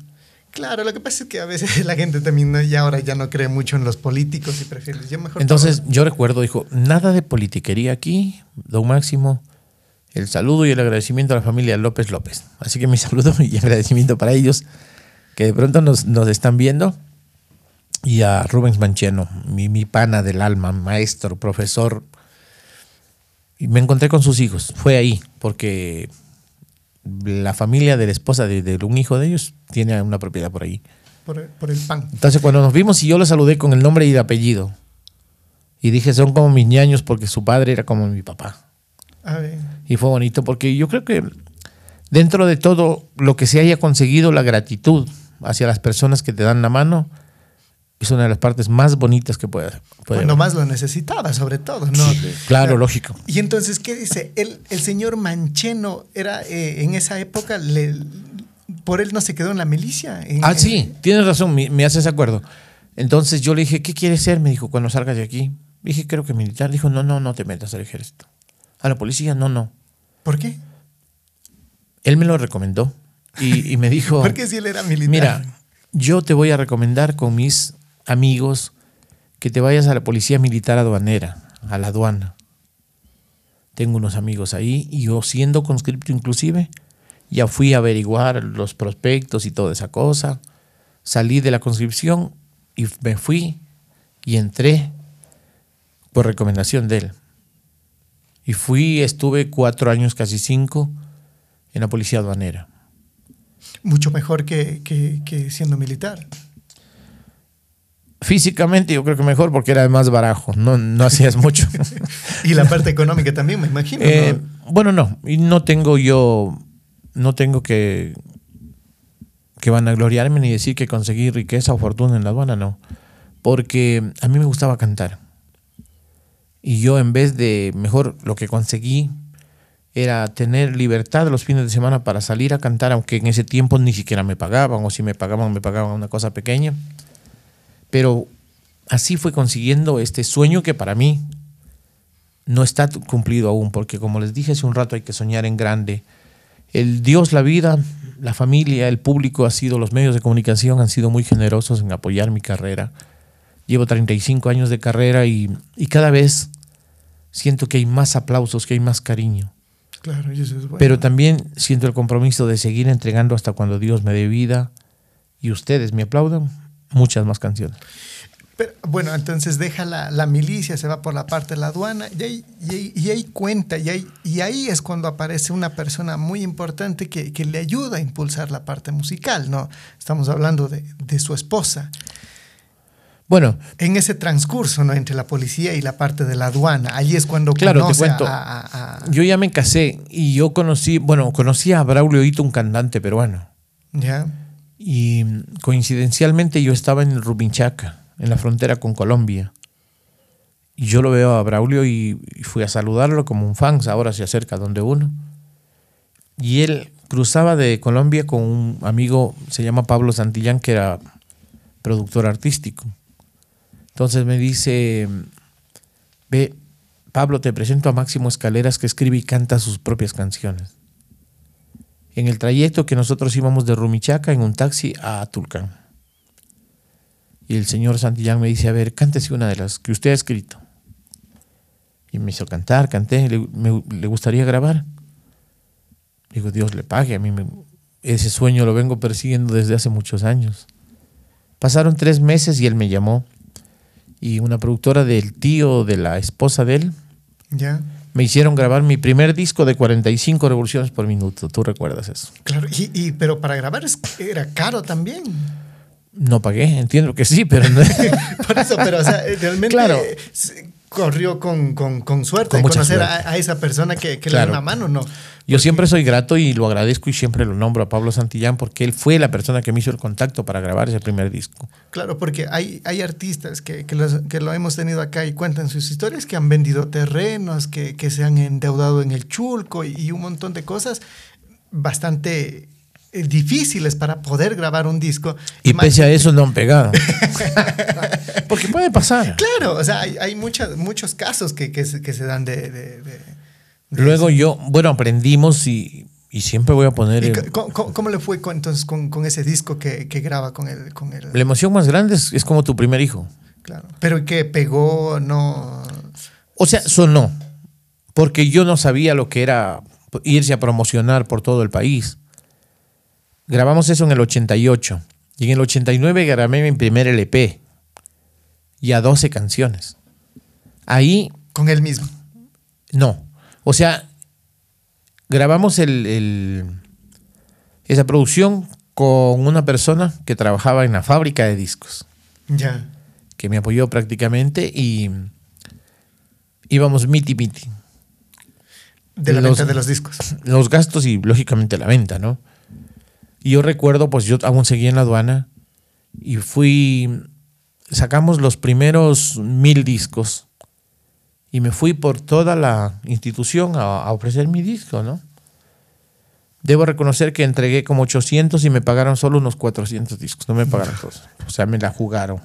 Claro, lo que pasa es que a veces la gente también ¿no? ya ahora ya no cree mucho en los políticos y prefiere. Yo mejor Entonces yo recuerdo, dijo, nada de politiquería aquí, don Máximo, el saludo y el agradecimiento a la familia López López. Así que mi saludo y agradecimiento para ellos que de pronto nos, nos están viendo. Y a Rubens Mancheno, mi, mi pana del alma, maestro, profesor. Y me encontré con sus hijos. Fue ahí, porque la familia de la esposa de, de un hijo de ellos tiene una propiedad por ahí. por, por el pan. Entonces cuando nos vimos y yo lo saludé con el nombre y el apellido. Y dije, son como mis ñaños porque su padre era como mi papá. A ver. Y fue bonito porque yo creo que dentro de todo lo que se haya conseguido, la gratitud hacia las personas que te dan la mano es una de las partes más bonitas que puede, puede Cuando haber. más lo necesitaba, sobre todo, ¿no? Claro, lógico. Y entonces, ¿qué dice? El, el señor Mancheno era eh, en esa época, le, por él no se quedó en la milicia. En- Ah, en- sí, tienes razón, me, me haces acuerdo. Entonces yo le dije, ¿qué quieres ser? Me dijo, cuando salgas de aquí. Dije, creo que militar. Dijo, no, no, no te metas al ejército. A la policía, no, no. ¿Por qué? Él me lo recomendó y, y me dijo, Porque si él era militar. mira, yo te voy a recomendar con mis amigos que te vayas a la policía militar aduanera, a la aduana. Tengo unos amigos ahí y yo siendo conscripto inclusive, ya fui a averiguar los prospectos y toda esa cosa. Salí de la conscripción y me fui y entré por recomendación de él. Y fui, estuve cuatro años, casi cinco, en la policía aduanera. Mucho mejor que, que- que siendo militar. Físicamente yo creo que mejor porque era más barajo, no, no hacías mucho. Y la parte económica también, me imagino. Eh, ¿no? Bueno, no, y no tengo yo, no tengo que, que vanagloriarme ni decir que conseguí riqueza o fortuna en la aduana, no. Porque a mí me gustaba cantar. Y yo en vez de, mejor lo que conseguí era tener libertad los fines de semana para salir a cantar, aunque en ese tiempo ni siquiera me pagaban, o si me pagaban, me pagaban una cosa pequeña. Pero así fue consiguiendo este sueño que para mí no está cumplido aún, porque como les dije hace un rato, hay que soñar en grande. El Dios, la vida, la familia, el público ha sido, los medios de comunicación han sido muy generosos en apoyar mi carrera. Llevo 35 años de carrera y, y cada vez siento que hay más aplausos, que hay más cariño. Claro, y eso es bueno. Pero también siento el compromiso de seguir entregando hasta cuando Dios me dé vida y ustedes me aplaudan muchas más canciones. Pero, bueno, entonces deja la, la milicia, se va por la parte de la aduana y ahí, y ahí, y ahí cuenta, y ahí, y ahí es cuando aparece una persona muy importante que, que le ayuda a impulsar la parte musical, ¿no? Estamos hablando de, de su esposa. Bueno, En ese transcurso, ¿no? Entre la policía y la parte de la aduana, ahí es cuando Claro, te conoce cuento. a- a- a- yo ya me casé y yo conocí, bueno, conocí a Braulio Hito, un cantante peruano. ¿Ya? Y coincidencialmente yo estaba en Rubinchaca, en la frontera con Colombia. Y yo lo veo a Braulio y, y fui a saludarlo como un fan, ahora se acerca donde uno. Y él cruzaba de Colombia con un amigo, se llama Pablo Santillán, que era productor artístico. Entonces me dice, ve, Pablo, te presento a Máximo Escaleras, que escribe y canta sus propias canciones en el trayecto que nosotros íbamos de Rumichaca en un taxi a Tulcán. Y el señor Santillán me dice, a ver, cántese una de las que usted ha escrito. Y me hizo cantar, canté, le, gustaría grabar. Digo, Dios le pague, a mí ese sueño lo vengo persiguiendo desde hace muchos años. Pasaron tres meses y él me llamó. Y una productora del tío de la esposa de él ¿Ya? me hicieron grabar mi primer disco de 45 revoluciones por minuto. ¿Tú recuerdas eso? Claro, y, y- pero para grabar era caro también. No pagué, entiendo que sí, pero no. Por eso, pero o sea, eh, realmente Claro. Corrió con, con- con suerte Con de mucha conocer suerte. A, a esa persona que, que Claro. le da una mano, ¿no? Yo siempre soy grato y lo agradezco y siempre lo nombro a Pablo Santillán porque él fue la persona que me hizo el contacto para grabar ese primer disco. Claro, porque hay, hay artistas que, que, los- que lo hemos tenido acá y cuentan sus historias, que han vendido terrenos, que, que se han endeudado en el chulco y, y un montón de cosas bastante difíciles para poder grabar un disco. Y pese a eso no han pegado. Porque puede pasar. Claro, o sea, hay, hay muchas, muchos casos que, que, se, que se dan de... de- de- de Luego eso. yo, bueno, aprendimos y, y siempre voy a poner... ¿Y el- cómo, cómo- cómo le fue con, entonces con, con ese disco que, que graba con el, con el... la emoción más grande es, es como tu primer hijo. Claro. Pero que pegó, no... O sea, sonó. Porque yo no sabía lo que era irse a promocionar por todo el país. Grabamos eso en el 88. Y en el 89 grabé mi primer LP. Y a 12 canciones. Ahí, Con él mismo. no. O sea, grabamos el, el- esa producción con una persona que trabajaba en la fábrica de discos. Ya. que me apoyó prácticamente y íbamos miti miti. De la Los- venta de los discos. Los gastos y lógicamente la venta, ¿no? Y yo recuerdo, pues yo aún seguía en la aduana y fui, sacamos los primeros mil discos y me fui por toda la institución a, a ofrecer mi disco, ¿no? Debo reconocer que entregué como 800 y me pagaron solo unos 400 discos, no me pagaron todos. O sea, me la jugaron.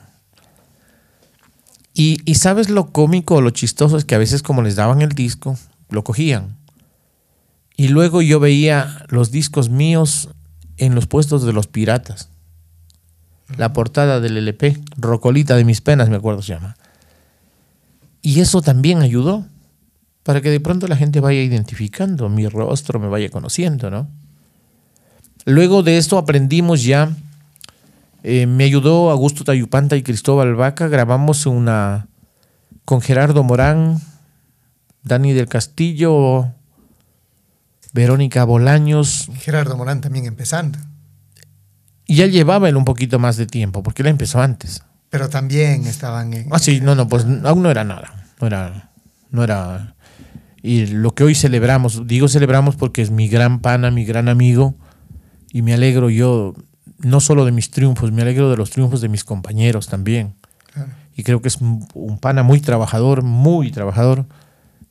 Y, y sabes lo cómico o lo chistoso es que a veces como les daban el disco, lo cogían. Y luego yo veía los discos míos en los puestos de los piratas. La portada del LP, Rocolita de mis penas, me acuerdo se llama. Y eso también ayudó para que de pronto la gente vaya identificando mi rostro, me vaya conociendo, ¿no? Luego de esto aprendimos ya, eh, me ayudó Augusto Tayupanta y Cristóbal Vaca, grabamos una con Gerardo Morán, Dani del Castillo, Verónica Bolaños, Gerardo Morán también empezando. y ya llevaba él un poquito más de tiempo, porque él empezó antes. Pero también estaban en... Ah, sí, no, no, pues aún no era nada. No era, no era. Y lo que hoy celebramos, digo celebramos porque es mi gran pana, mi gran amigo, y me alegro yo, no solo de mis triunfos, me alegro de los triunfos de mis compañeros también. Claro. Y creo que es un pana muy trabajador, muy trabajador,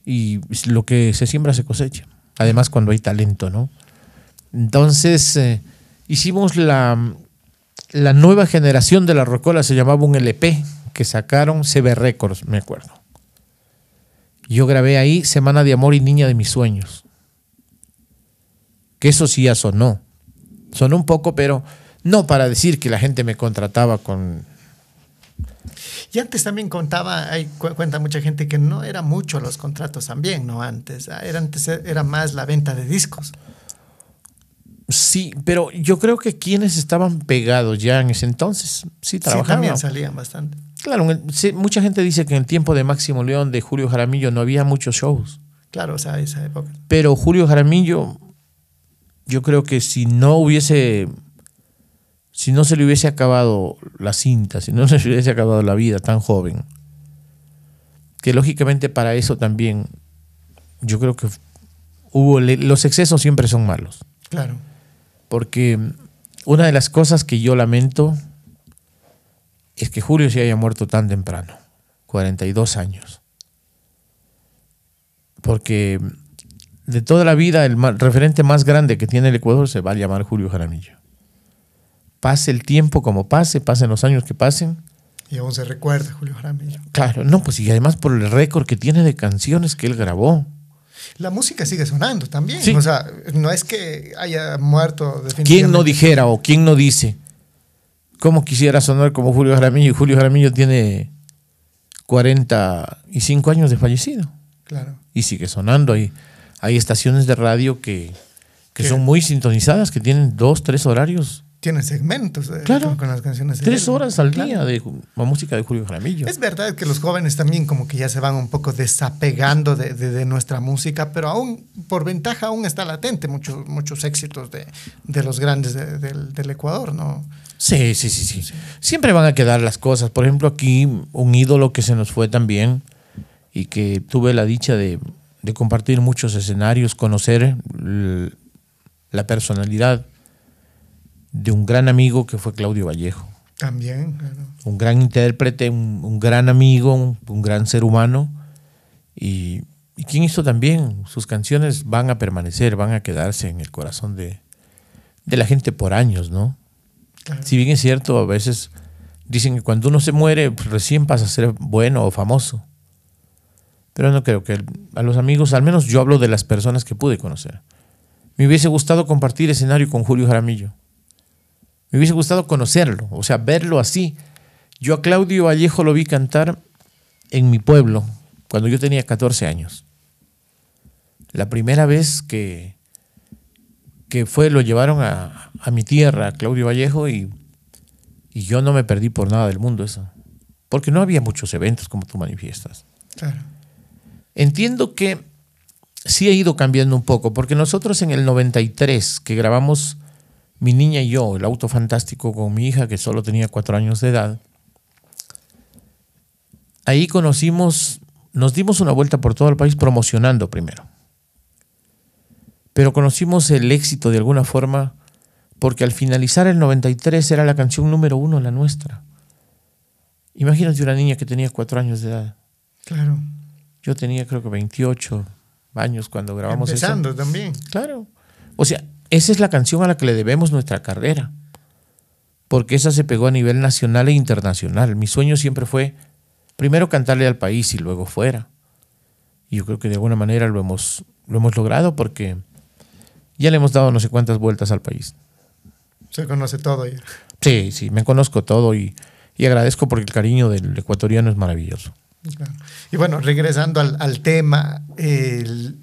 y lo que se siembra se cosecha. Además, cuando hay talento, ¿no? Entonces, eh, hicimos la, la nueva generación de la Rocola, se llamaba un LP, que sacaron CB Records, me acuerdo. Yo grabé ahí Semana de Amor y Niña de mis Sueños. Que eso sí ya sonó. Sonó un poco, pero no para decir que la gente me contrataba con Y antes también contaba, hay, cu- cuenta mucha gente que no era mucho los contratos también, ¿no? Antes, ah, era, antes era más la venta de discos. Sí, pero yo creo que quienes estaban pegados ya en ese entonces sí Sí, trabajaban. también salían bastante. claro, sí, mucha gente dice que en el tiempo de Máximo León, de Julio Jaramillo, no había muchos shows. Claro, o sea, esa época. Pero Julio Jaramillo, yo creo que si no hubiese, si no se le hubiese acabado la cinta, si no se le hubiese acabado la vida tan joven, que lógicamente para eso también, yo creo que hubo, los excesos siempre son malos. Claro. Porque una de las cosas que yo lamento es que Julio se haya muerto tan temprano, 42 años. Porque de toda la vida el referente más grande que tiene el Ecuador se va a llamar Julio Jaramillo. Pase el tiempo como pase, pasen los años que pasen. Y aún se recuerda Julio Jaramillo. Claro, no, pues y además por el récord que tiene de canciones que él grabó. La música sigue sonando también. Sí. O sea, no es que haya muerto definitivamente. ¿Quién no dijera o quién no dice? ¿Cómo quisiera sonar como Julio Jaramillo? Y Julio Jaramillo tiene 45 años de fallecido Claro. y sigue sonando. Hay, hay estaciones de radio que, que son muy sintonizadas, que tienen dos, tres horarios, Tiene segmentos de- Claro. con, con las canciones. de tres él. horas al Claro. día de la música de Julio Jaramillo. Es verdad que los jóvenes también como que ya se van un poco desapegando de, de- de nuestra música, pero aún, por ventaja, aún está latente muchos, muchos éxitos de, de los grandes de- del, del Ecuador, ¿no? Sí, sí, sí, sí. Siempre van a quedar las cosas. Por ejemplo, aquí un ídolo que se nos fue también y que tuve la dicha de, de compartir muchos escenarios, conocer la personalidad de un gran amigo que fue Claudio Vallejo. También, claro. Un gran intérprete, un, un gran amigo, un, un gran ser humano. Y, y quien hizo también, sus canciones van a permanecer, van a quedarse en el corazón de, de la gente por años, ¿no? Claro. Si bien es cierto, a veces dicen que cuando uno se muere, pues, recién pasa a ser bueno o famoso. Pero no creo que a los amigos, al menos yo hablo de las personas que pude conocer. Me hubiese gustado compartir escenario con Julio Jaramillo. Me hubiese gustado conocerlo, o sea, verlo así. Yo a Claudio Vallejo lo vi cantar en mi pueblo cuando yo tenía 14 años. La primera vez que, que fue, lo llevaron a, a mi tierra, a Claudio Vallejo, y, y yo no me perdí por nada del mundo eso. Porque no había muchos eventos como tú manifiestas. Claro. Entiendo que sí ha ido cambiando un poco, porque nosotros en el 93, que grabamos mi niña y yo, el auto fantástico con mi hija, que solo tenía cuatro años de edad, ahí conocimos, nos dimos una vuelta por todo el país promocionando primero. Pero conocimos el éxito de alguna forma, porque al finalizar el 93 era la canción número uno, la nuestra. Imagínate una niña que tenía cuatro años de edad. Claro. Yo tenía creo que 28 años cuando grabamos eso. Empezando también. Claro. O sea, esa es la canción a la que le debemos nuestra carrera. Porque esa se pegó a nivel nacional e internacional. Mi sueño siempre fue primero cantarle al país y luego fuera. Y yo creo que de alguna manera lo hemos, lo hemos logrado porque ya le hemos dado no sé cuántas vueltas al país. Se conoce todo ya. Sí, sí, me conozco todo y, y agradezco porque el cariño del ecuatoriano es maravilloso. Claro. Y bueno, regresando al, al tema, el-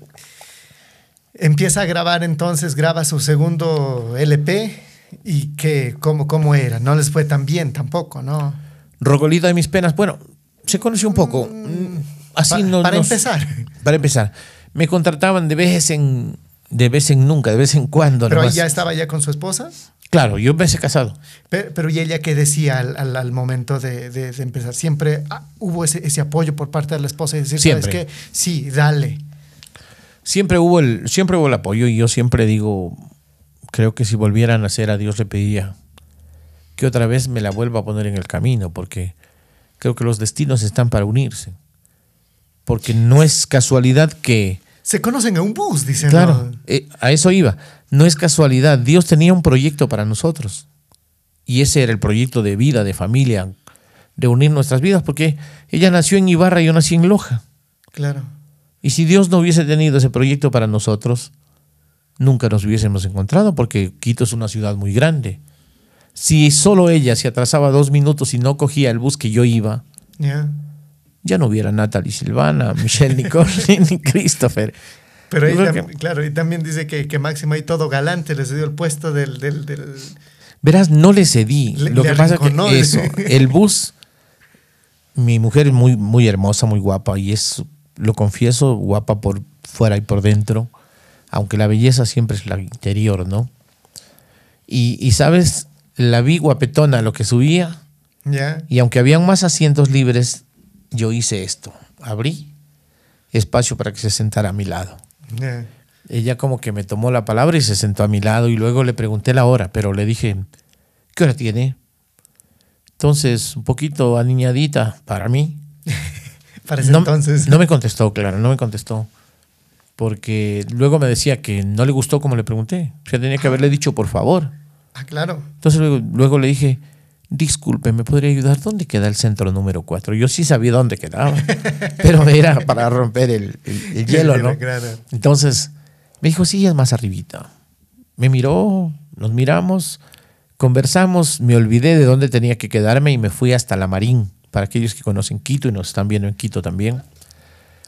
empieza a grabar entonces, graba su segundo LP y que, ¿cómo, ¿cómo era? No les fue tan bien tampoco, ¿no? Rogolita de mis penas, bueno, se conoció un poco. Así Pa- no, para empezar. Para empezar, me contrataban de vez en de vez en nunca, de vez en cuando. Pero nomás. ya estaba ya con su esposa. Claro, yo empecé casado. Pero, pero ¿y ella qué decía al, al- al momento de, de- de empezar? Siempre ah, hubo ese, ese apoyo por parte de la esposa y decir, Siempre. ¿sabes qué? Sí, dale. Siempre hubo el siempre hubo el apoyo y yo siempre digo, creo que si volvieran a hacer a Dios le pedía que otra vez me la vuelva a poner en el camino porque creo que los destinos están para unirse. Porque no es casualidad que Se conocen en un bus, dicen. Claro, ¿no? eh, a eso iba. No es casualidad. Dios tenía un proyecto para nosotros. Y ese era el proyecto de vida, de familia, de unir nuestras vidas, porque ella nació en Ibarra y yo nací en Loja. Claro. Y si Dios no hubiese tenido ese proyecto para nosotros, nunca nos hubiésemos encontrado, porque Quito es una ciudad muy grande. Si solo ella se atrasaba dos minutos y no cogía el bus que yo iba, Ya. ya no hubiera Natalie Silvana, Michelle Nicole ni Christopher. Pero ahí que- claro, y también dice que, que Máximo ahí todo galante les dio el puesto del... del, del- Verás, no le cedí. Le- Lo le que pasa es que eso, el bus, mi mujer es muy, muy hermosa, muy guapa y es, lo confieso, guapa por fuera y por dentro, aunque la belleza siempre es la interior, ¿no? Y, y sabes, la vi guapetona lo que subía y aunque habían más asientos libres, yo hice esto, abrí espacio para que se sentara a mi lado. Ella como que me tomó la palabra y se sentó a mi lado y luego le pregunté la hora, pero le dije, ¿qué hora tiene? Entonces, un poquito aniñadita para mí. Para ese No, entonces. no me contestó, claro, no me contestó. Porque luego me decía que no le gustó como le pregunté. O sea, tenía que haberle dicho por favor. Ah, claro. Entonces luego, luego le dije, disculpe, ¿me podría ayudar? ¿Dónde queda el centro número 4? Yo sí sabía dónde quedaba, pero era para romper el, el- el hielo, ¿no? Entonces me dijo, sí, es más arribita. Me miró, nos miramos, conversamos, me olvidé de dónde tenía que quedarme y me fui hasta la Marín, para aquellos que conocen Quito y nos están viendo en Quito también.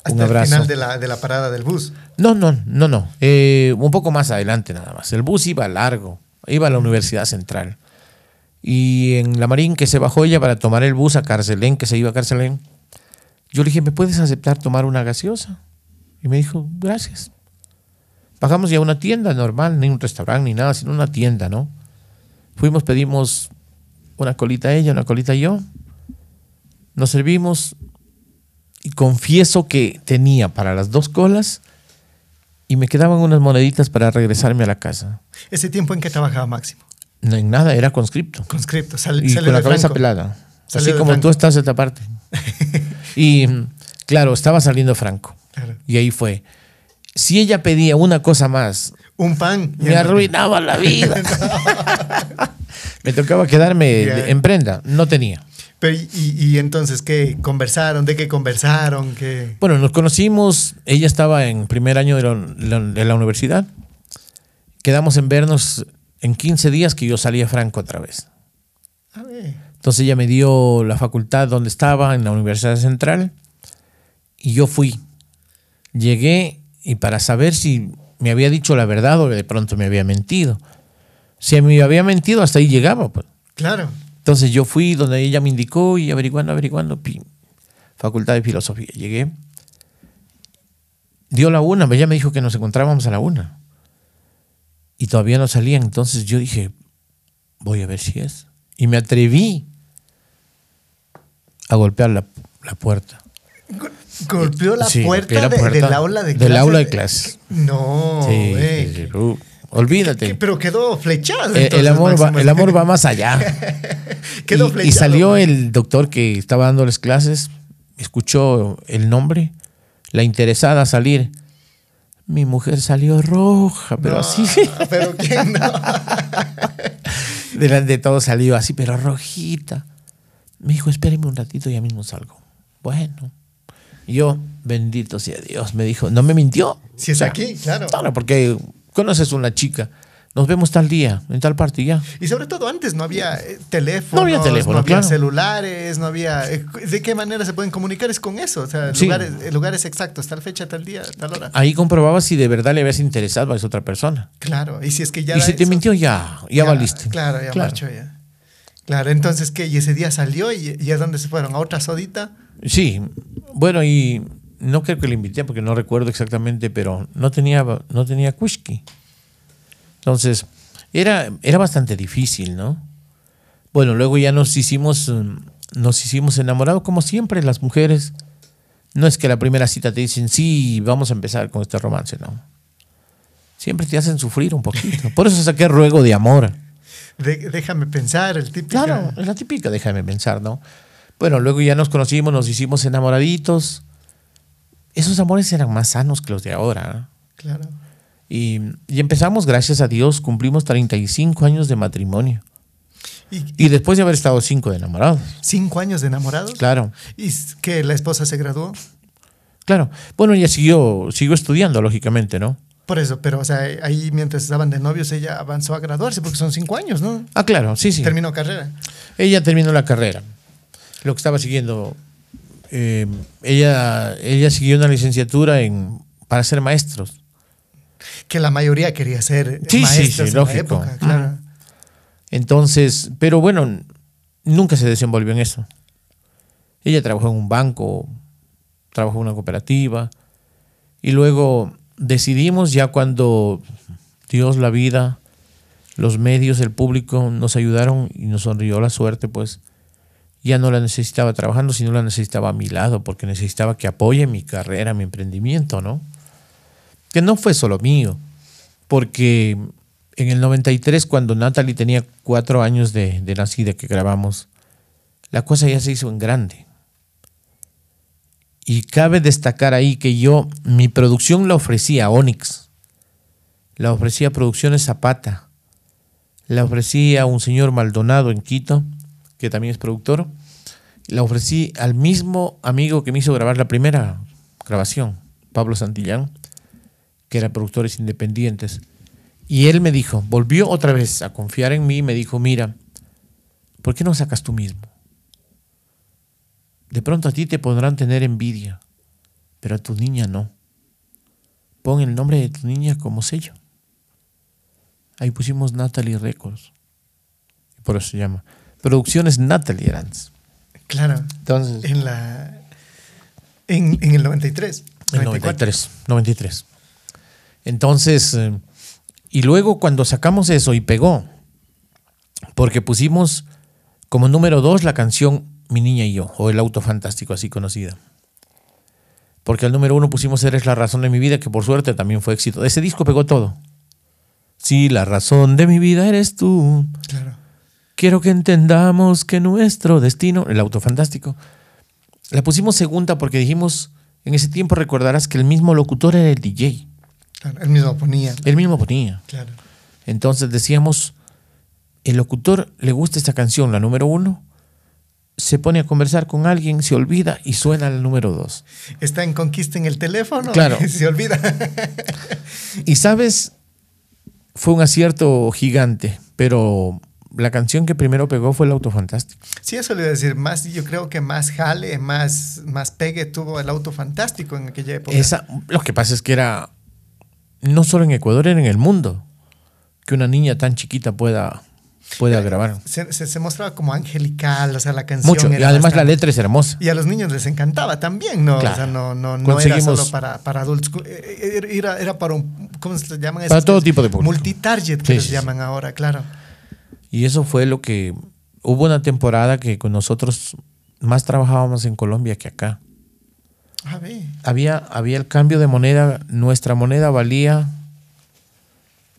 Hasta Un el abrazo. final de la, de la parada del bus. No, no, no, no. Eh, un poco más adelante nada más. El bus iba largo, iba a la Universidad Central. Y en la Marín que se bajó ella para tomar el bus a Carcelén, que se iba a Carcelén, yo le dije, ¿me puedes aceptar tomar una gaseosa? Y me dijo, gracias. Bajamos ya a una tienda normal, ni un restaurante ni nada, sino una tienda, ¿no? Fuimos, pedimos una colita ella, una colita yo. Nos servimos y confieso que tenía para las dos colas y me quedaban unas moneditas para regresarme a la casa. Ese tiempo en que trabajaba Máximo. No en nada, era conscripto. Conscripto. Y con la cabeza Franco. pelada. Así como Franco. tú estás de esta parte. y mm, claro, estaba saliendo Franco. Claro. Y ahí fue. Si ella pedía una cosa más Un pan. Me arruinaba la vida. me tocaba quedarme en prenda. No tenía. Pero, y, y entonces, ¿qué? ¿Conversaron? ¿De qué conversaron? ¿Qué? Bueno, nos conocimos. Ella estaba en primer año de la, la- de la universidad. Quedamos en vernos en 15 días que yo salía franco otra vez. A ver. Entonces ella me dio la facultad donde estaba, en la Universidad Central, y yo fui. Llegué y para saber si me había dicho la verdad o de pronto me había mentido. Si me había mentido, hasta ahí llegaba. Pues. Claro. Entonces yo fui donde ella me indicó y averiguando, averiguando, pi, Facultad de Filosofía. Llegué, dio la una, ella me dijo que nos encontrábamos a la una. Y todavía no salían, entonces yo dije, voy a ver si es. Y me atreví a golpear la, la puerta. Golpeó la Sí, puerta, la de- del aula de del clases. aula de clases. No, Sí, eh, olvídate. pero quedó flechado. Eh, el, amor va, el amor va más allá. Quedó y, y flechado. salió el doctor que estaba dándoles clases, escuchó el nombre, la interesada a salir. Mi mujer salió roja, pero No, así, Pero quién no. delante de todo salió así, pero rojita. Me dijo, espéreme un ratito, ya mismo salgo. Bueno. Y yo, bendito sea Dios, me dijo, no me mintió. Si es O sea, aquí, claro. Claro, porque conoces una chica, nos vemos tal día, en tal parte y ya. Y sobre todo antes no había eh, teléfonos, No había teléfono, no había claro. celulares, no había... eh, ¿De qué manera se pueden comunicar? Es con eso, o sea, Sí. lugares, eh, lugares exactos, tal fecha, tal día, tal hora. Ahí comprobabas si de verdad le habías interesado a esa otra persona. Claro, y si es que ya... y si te eso- mintió, ya, ya, valiste. Claro, ya marchó ya. Claro, entonces, ¿qué? ¿Y ese día salió y, y a dónde se fueron? ¿A otra sodita? Sí, bueno, y no creo que le invité porque no recuerdo exactamente, pero no tenía, no tenía whisky. Entonces, era, era bastante difícil, ¿no? Bueno, luego ya nos hicimos, mm, nos hicimos enamorados, como siempre, las mujeres. No es que la primera cita te dicen, sí, vamos a empezar con este romance, no. Siempre te hacen sufrir un poquito. Por eso saqué ruego de amor. De- déjame pensar, el típico... Claro, es la típica, déjame pensar, ¿no? Bueno, luego ya nos conocimos, nos hicimos enamoraditos. Esos amores eran más sanos que los de ahora. Claro. Y, y empezamos, gracias a Dios, cumplimos 35 años de matrimonio. ¿Y, Y después de haber estado cinco de enamorados. cinco años de enamorados? Claro, ¿Y que la esposa se graduó? claro. Bueno, ella siguió, siguió estudiando, lógicamente, ¿no? Por eso, pero, o sea, ahí mientras estaban de novios, ella avanzó a graduarse, porque son cinco años, ¿no? Ah, claro, sí, sí. Terminó carrera. Ella terminó la carrera. Lo que estaba siguiendo, eh, ella, ella siguió una licenciatura en, para ser maestros. Que la mayoría quería ser Sí, maestros sí, en la lógico. época, claro. Entonces, pero bueno, nunca se desenvolvió en eso. Ella trabajó en un banco, trabajó en una cooperativa y luego decidimos ya cuando Dios, la vida, los medios, el público nos ayudaron y nos sonrió la suerte, pues ya no la necesitaba trabajando, sino la necesitaba a mi lado, porque necesitaba que apoye mi carrera, mi emprendimiento, ¿no? Que no fue solo mío, porque en el 93, cuando Natalie tenía cuatro años de, nacida que grabamos, la cosa ya se hizo en grande. Y cabe destacar ahí que yo, mi producción la ofrecía a Onyx, la ofrecía a Producciones Zapata, la ofrecía a un señor Maldonado en Quito, que también es productor, la ofrecí al mismo amigo que me hizo grabar la primera grabación, Pablo Santillán, que era productores independientes. Y él me dijo, volvió otra vez a confiar en mí me dijo, mira, ¿por qué no sacas tú mismo? De pronto a ti te podrán tener envidia, pero a tu niña no. Pon el nombre de tu niña como sello. Ahí pusimos Natalie Records. Por eso se llama. Producciones Natalie Arantz. Claro. Entonces, En la. En, en el 93. En 93, 93. Entonces, eh, y luego cuando sacamos eso y pegó, porque pusimos como número dos la canción Mi Niña y Yo, o El Auto Fantástico, así conocida. Porque al número uno pusimos Eres la razón de mi vida, que por suerte también fue éxito. Ese disco pegó todo. Sí, la razón de mi vida eres tú. Claro. Quiero que entendamos que nuestro destino, el auto fantástico, la pusimos segunda porque dijimos, en ese tiempo recordarás que el mismo locutor era el DJ. Claro, él mismo ponía. Él mismo ponía. Claro. Entonces decíamos, el locutor le gusta esta canción, la número uno, se pone a conversar con alguien, se olvida y suena la número dos. Está en conquista en el teléfono. Claro. Se olvida. Y sabes, fue un acierto gigante, pero la canción que primero pegó fue el Auto Fantástico. Sí, eso le iba a decir. Más, yo creo que más jale, más, más pegue tuvo el auto fantástico en aquella época. Esa, lo que pasa es que era, no solo en Ecuador, era en el mundo, que una niña tan chiquita pueda, pueda grabar. Se, se- se mostraba como angelical, o sea, la canción. Mucho. Y era además la letra es hermosa. Y a los niños les encantaba también, ¿no? Claro. O sea, no, no, no era solo para, para adultos. Eh, eh, Era, era para un, ¿cómo se llaman? Para todo tipo de público. Multitarget que Sí, les sí, sí. llaman ahora, claro. Y eso fue lo que... Hubo una temporada que con nosotros más trabajábamos en Colombia que acá. A ver. Había, había el cambio de moneda, nuestra moneda valía,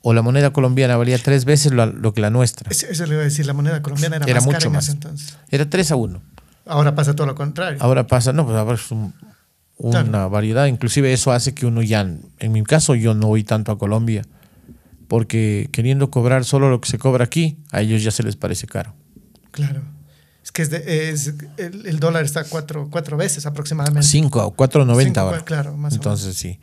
o la moneda colombiana valía tres veces lo, lo que la nuestra. Eso, eso le iba a decir, la moneda colombiana era, Era más cara mucho en más. ese entonces. Era tres a uno. Ahora pasa todo lo contrario. Ahora pasa, no, pues ahora es un- una Claro. variedad. Inclusive eso hace que uno ya, en mi caso yo no voy tanto a Colombia, porque queriendo cobrar solo lo que se cobra aquí, a ellos ya se les parece caro. Claro. Es que es de- es- el, el dólar está cuatro, cuatro veces aproximadamente. 5 o 4.90 Cinco, ahora. claro, más o Entonces sí.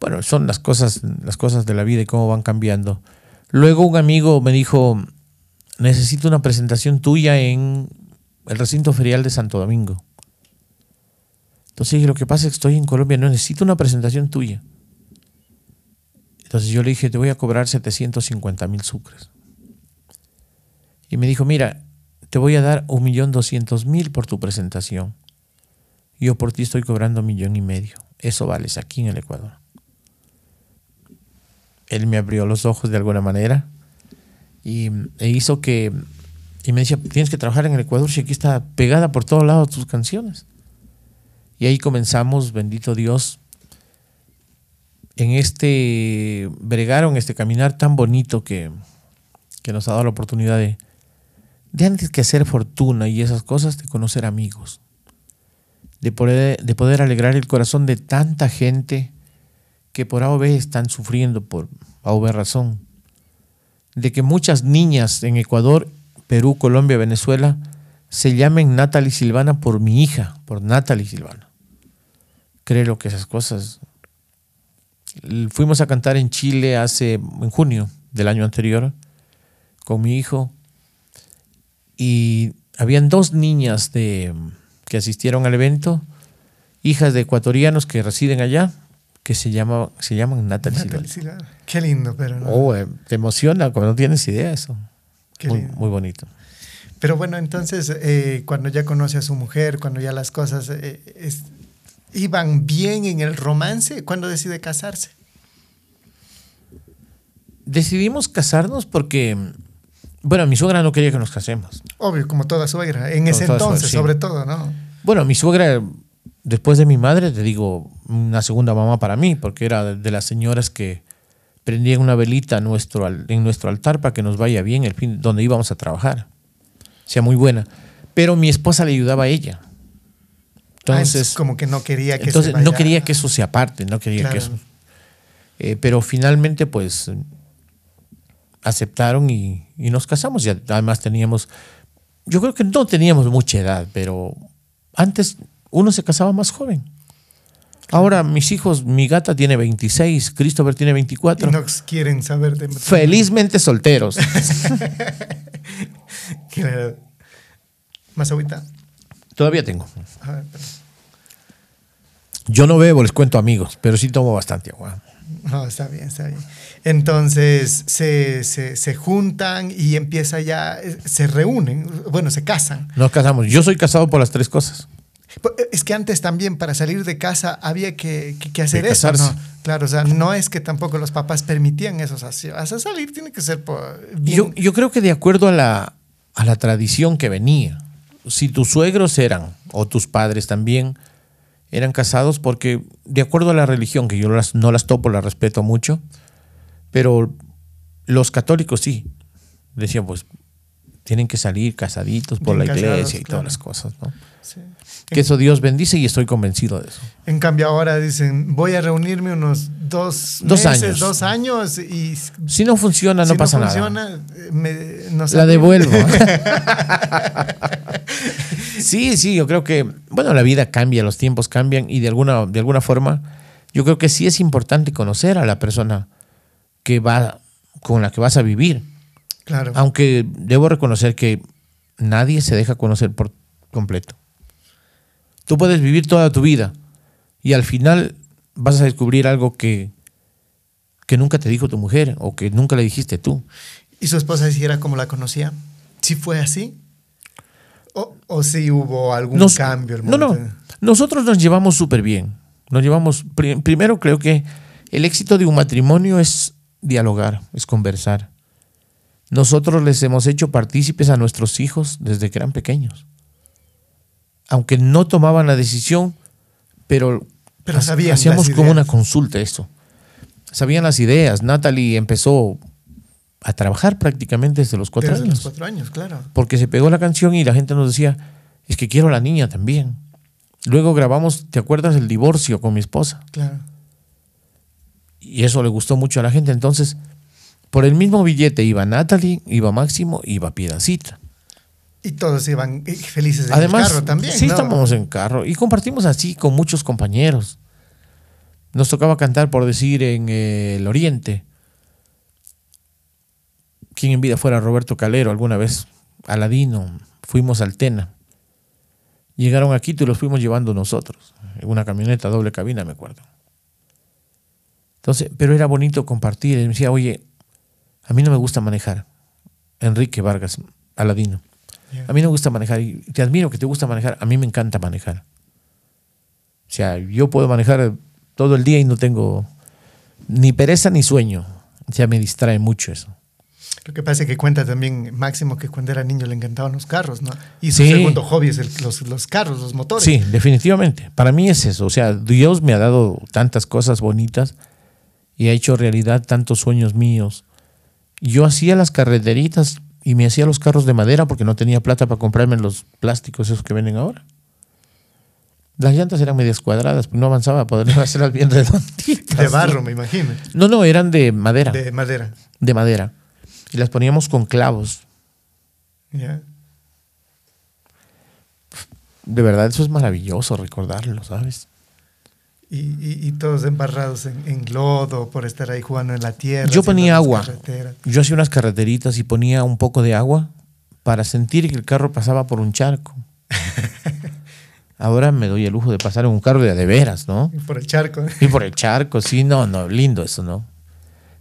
Bueno, son las cosas, las cosas de la vida y cómo van cambiando. Luego un amigo me dijo, necesito una presentación tuya en el recinto ferial de Santo Domingo. Entonces dije, lo que pasa es que estoy en Colombia, no necesito una presentación tuya. Entonces yo le dije, te voy a cobrar 750 mil sucres. Y me dijo, mira, te voy a dar un millón doscientos mil por tu presentación. Yo por ti estoy cobrando un millón y medio. Eso vales aquí en el Ecuador. Él me abrió los ojos de alguna manera y e hizo que... Y me decía, tienes que trabajar en el Ecuador si aquí está pegada por todos lados tus canciones. Y ahí comenzamos, bendito Dios, en este bregar, en este caminar tan bonito que, que nos ha dado la oportunidad de, antes que hacer fortuna y esas cosas, de conocer amigos de poder, de poder alegrar el corazón de tanta gente que por A están sufriendo por A razón. De que muchas niñas en Ecuador, Perú, Colombia, Venezuela se llamen Natalie Silvana por mi hija, por Natalie Silvana. Creo que esas cosas. Fuimos a cantar en Chile hace, en junio del año anterior, con mi hijo, y habían dos niñas de, que asistieron al evento, hijas de ecuatorianos que residen allá, que se, llama, se llaman Natalie Natalie. Qué lindo, pero no. Oh, eh, te emociona cuando no tienes idea eso. Qué Muy, lindo. muy bonito. Pero bueno, entonces, eh, cuando ya conoce a su mujer, cuando ya las cosas eh, es- iban bien en el romance, ¿cuándo decide casarse? Decidimos casarnos porque, bueno, mi suegra no quería que nos casemos. Obvio, como toda suegra, en ese suegra, entonces, sí. sobre todo, ¿no? Bueno, mi suegra, después de mi madre, te digo, una segunda mamá para mí, porque era de- las señoras que prendían una velita a nuestro, en nuestro altar para que nos vaya bien el fin donde íbamos a trabajar. Sea muy buena. Pero mi esposa le ayudaba a ella. Ah, Entonces, como que no quería que entonces se vaya- no quería que eso se aparte, no quería que eso. Eh, pero finalmente, pues, aceptaron y, y nos casamos. Y además teníamos, yo creo que no teníamos mucha edad, pero antes uno se casaba más joven. Ahora mis hijos, mi gata tiene 26, Christopher tiene 24. Y no quieren saber de Felizmente solteros. Claro. Más agüita. Todavía tengo. Yo no bebo, les cuento amigos, pero sí tomo bastante agua. No, está bien, está bien. Entonces se, se, se juntan y empieza ya, se reúnen, bueno, se casan. Nos casamos. Yo soy casado por las tres cosas. Pues, Es que antes también para salir de casa había que, que- que hacer eso, ¿no? Claro, o sea, no es que tampoco los papás permitían eso. O sea, si vas a salir tiene que ser por bien. Yo, yo creo que de acuerdo a la, a la tradición que venía, si tus suegros eran, o tus padres también, eran casados, porque de acuerdo a la religión, que yo las- no las topo, las respeto mucho, pero los católicos sí, decían pues, tienen que salir casaditos por Bien la casados, iglesia y claro. todas las cosas, ¿no? Sí. Que eso Dios bendice y estoy convencido de eso. En cambio ahora dicen, voy a reunirme unos dos, Dos meses, años. dos años y Si no funciona, no si pasa no nada. funciona, me, nos La devuelvo. sí, sí, yo creo que, bueno, la vida cambia, los tiempos cambian y de alguna, de alguna forma, yo creo que sí es importante conocer a la persona que va, con la que vas a vivir. Claro. Aunque debo reconocer que nadie se deja conocer por completo. Tú puedes vivir toda tu vida y al final vas a descubrir algo que, que nunca te dijo tu mujer o que nunca le dijiste tú. ¿Y su esposa si era como la conocía? ¿Sí fue así? ¿O, o sí hubo algún Nos- cambio? no, no. Nosotros nos llevamos súper bien. Nos llevamos. pri- primero, creo que el éxito de un matrimonio es dialogar, es conversar. Nosotros les hemos hecho partícipes a nuestros hijos desde que eran pequeños. Aunque no tomaban la decisión, pero, Pero ha- sabían hacíamos como una consulta esto. Sabían las ideas. Natalie empezó a trabajar prácticamente desde los cuatro Desde años los cuatro años, claro. porque se pegó la canción y la gente nos decía, es que quiero a la niña también. Luego grabamos, ¿te acuerdas del divorcio con mi esposa? Claro. Y eso le gustó mucho a la gente. Entonces, por el mismo billete iba Natalie, iba Máximo, iba Piedacita. Y todos iban eh, felices en Además, el carro también. sí, ¿no? estábamos en carro y compartimos así con muchos compañeros. Nos tocaba cantar, por decir, en eh, el Oriente. Quien en vida fuera Roberto Calero alguna vez, Aladino, fuimos al Tena. Llegaron a Quito y los fuimos llevando nosotros, en una camioneta doble cabina, me acuerdo. Entonces, pero era bonito compartir. Él me decía, oye, a mí no me gusta manejar. Enrique Vargas, Aladino. A mí no me gusta manejar y te admiro que te gusta manejar. A mí me encanta manejar. O sea, yo puedo manejar todo el día y no tengo ni pereza ni sueño. O sea, me distrae mucho eso. Lo que pasa es que cuenta también Máximo que cuando era niño le encantaban los carros, ¿no? Y su Sí. segundo hobby es el- los, los carros, los motores. Sí, definitivamente. Para mí es eso. O sea, Dios me ha dado tantas cosas bonitas y ha hecho realidad tantos sueños míos. Yo hacía las carreteritas y me hacía los carros de madera porque no tenía plata para comprarme los plásticos esos que venden ahora. Las llantas eran medias cuadradas, no avanzaba, podría hacerlas bien redonditas. De barro, me imagino. No, no, eran de madera, de, De madera. madera. Y las poníamos con clavos. Ya. De verdad, eso es maravilloso recordarlo, ¿sabes? Y, y- y todos embarrados en, en lodo por estar ahí jugando en la tierra. Yo ponía agua. Yo hacía unas carreteritas y ponía un poco de agua para sentir que el carro pasaba por un charco. Ahora me doy el lujo de pasar en un carro de de veras, ¿no? Y Por el charco. Y por el charco, sí, no, no, lindo eso, ¿no?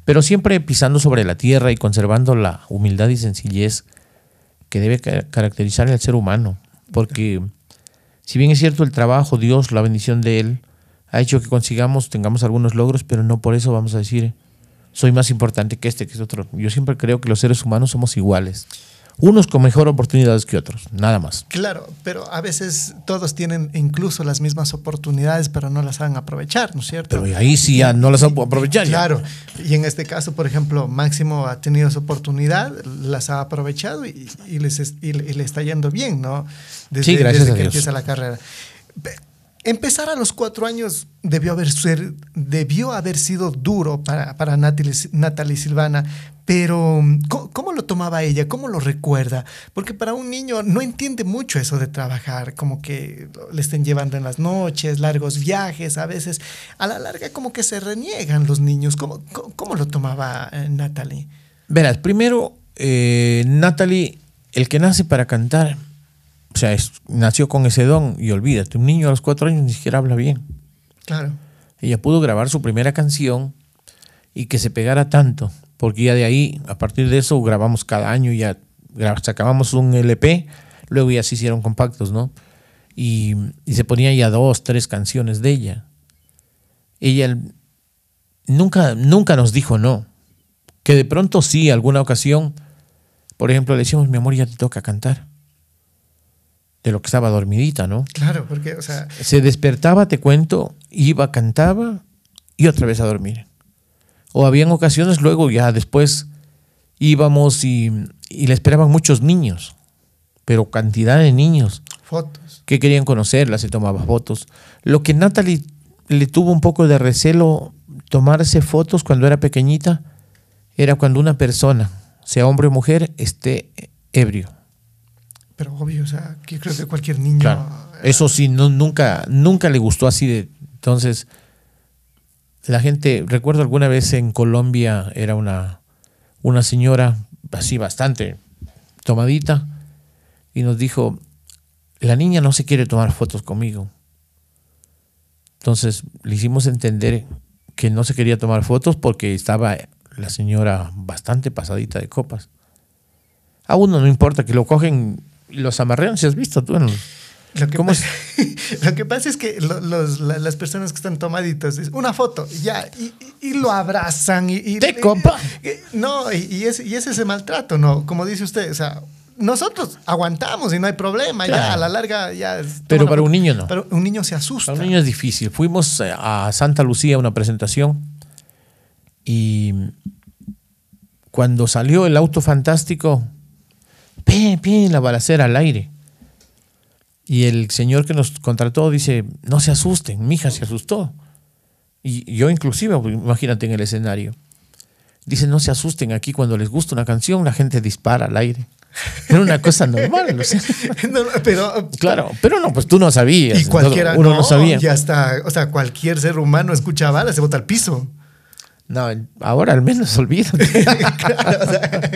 Pero siempre pisando sobre la tierra y conservando la humildad y sencillez que debe ca- caracterizar al ser humano. Porque si bien es cierto el trabajo, Dios, la bendición de Él, ha hecho que consigamos, tengamos algunos logros, pero no por eso vamos a decir, soy más importante que este, que es otro. Yo siempre creo que los seres humanos somos iguales. Unos con mejor oportunidades que otros, nada más. Claro, pero a veces todos tienen incluso las mismas oportunidades, pero no las saben aprovechar, ¿no es cierto? Pero ahí sí ya no las puedo aprovechar. ya. Claro, y en este caso, por ejemplo, Máximo ha tenido su oportunidad, las ha aprovechado y, y les y le, y le está yendo bien, ¿no? Desde, Sí, gracias desde a que Dios. empieza la carrera. Pe- Empezar a los cuatro años debió haber, ser, debió haber sido duro para, para Natalie, Silvana, pero ¿cómo, cómo lo tomaba ella? ¿Cómo lo recuerda? Porque para un niño no entiende mucho eso de trabajar, como que le estén llevando en las noches, largos viajes, a veces a la larga como que se reniegan los niños. ¿Cómo, cómo, cómo lo tomaba eh, Natalie? Verás, primero, eh, Natalie, el que nace para cantar, o sea, es- nació con ese don y olvídate, un niño a los cuatro años ni siquiera habla bien. Claro. Ella pudo grabar su primera canción y que se pegara tanto, porque ya de ahí, a partir de eso, grabamos cada año, ya sacábamos un LP, luego ya se hicieron compactos, ¿no? Y, y se ponía ya dos, tres canciones de ella. Ella nunca, nunca nos dijo no. Que de pronto sí, alguna ocasión, por ejemplo, le decíamos, mi amor, ya te toca cantar. De lo que estaba dormidita, ¿no? Claro, porque, o sea, Se despertaba, te cuento, iba, cantaba y otra vez a dormir. O habían ocasiones luego ya después íbamos y, y le esperaban muchos niños, pero cantidad de niños Fotos. que querían conocerla, se tomaba fotos. Lo que Natalie le tuvo un poco de recelo tomarse fotos cuando era pequeñita era cuando una persona, sea hombre o mujer, esté ebrio. Pero obvio, o sea, que creo que cualquier niño. Claro. Eso sí, no, nunca, nunca le gustó así de. Entonces, la gente, recuerdo alguna vez en Colombia, era una, una señora así bastante tomadita, y nos dijo, la niña no se quiere tomar fotos conmigo. Entonces le hicimos entender que no se quería tomar fotos porque estaba la señora bastante pasadita de copas. A uno no importa que lo cogen los amarrean, si has visto tú en Lo que, ¿Cómo pasa, lo que pasa es que los- las personas que están tomaditas, es una foto, ya, y, y- y lo abrazan y... y- ¡Te copa! y- no, y, es, y es ese maltrato, ¿no? Como dice usted, o sea, nosotros aguantamos y no hay problema, ya, a la larga ya... Pero para un niño no. Pero un niño se asusta. Para un niño es difícil. Fuimos a Santa Lucía a una presentación y cuando salió el auto fantástico, ¡pe, pe! la balacera al aire. Y el señor que nos contrató dice, no se asusten, mi hija se asustó. Y yo inclusive, imagínate en el escenario. Dice, no se asusten, aquí cuando les gusta una canción la gente dispara al aire. Era una cosa normal, no sé. No, pero... Claro, pero no, pues tú no sabías. Y cualquiera... uno no, sabía. Ya está, o sea, cualquier ser humano escucha balas, se bota al piso. No, ahora al menos olvídate. Claro, o sea,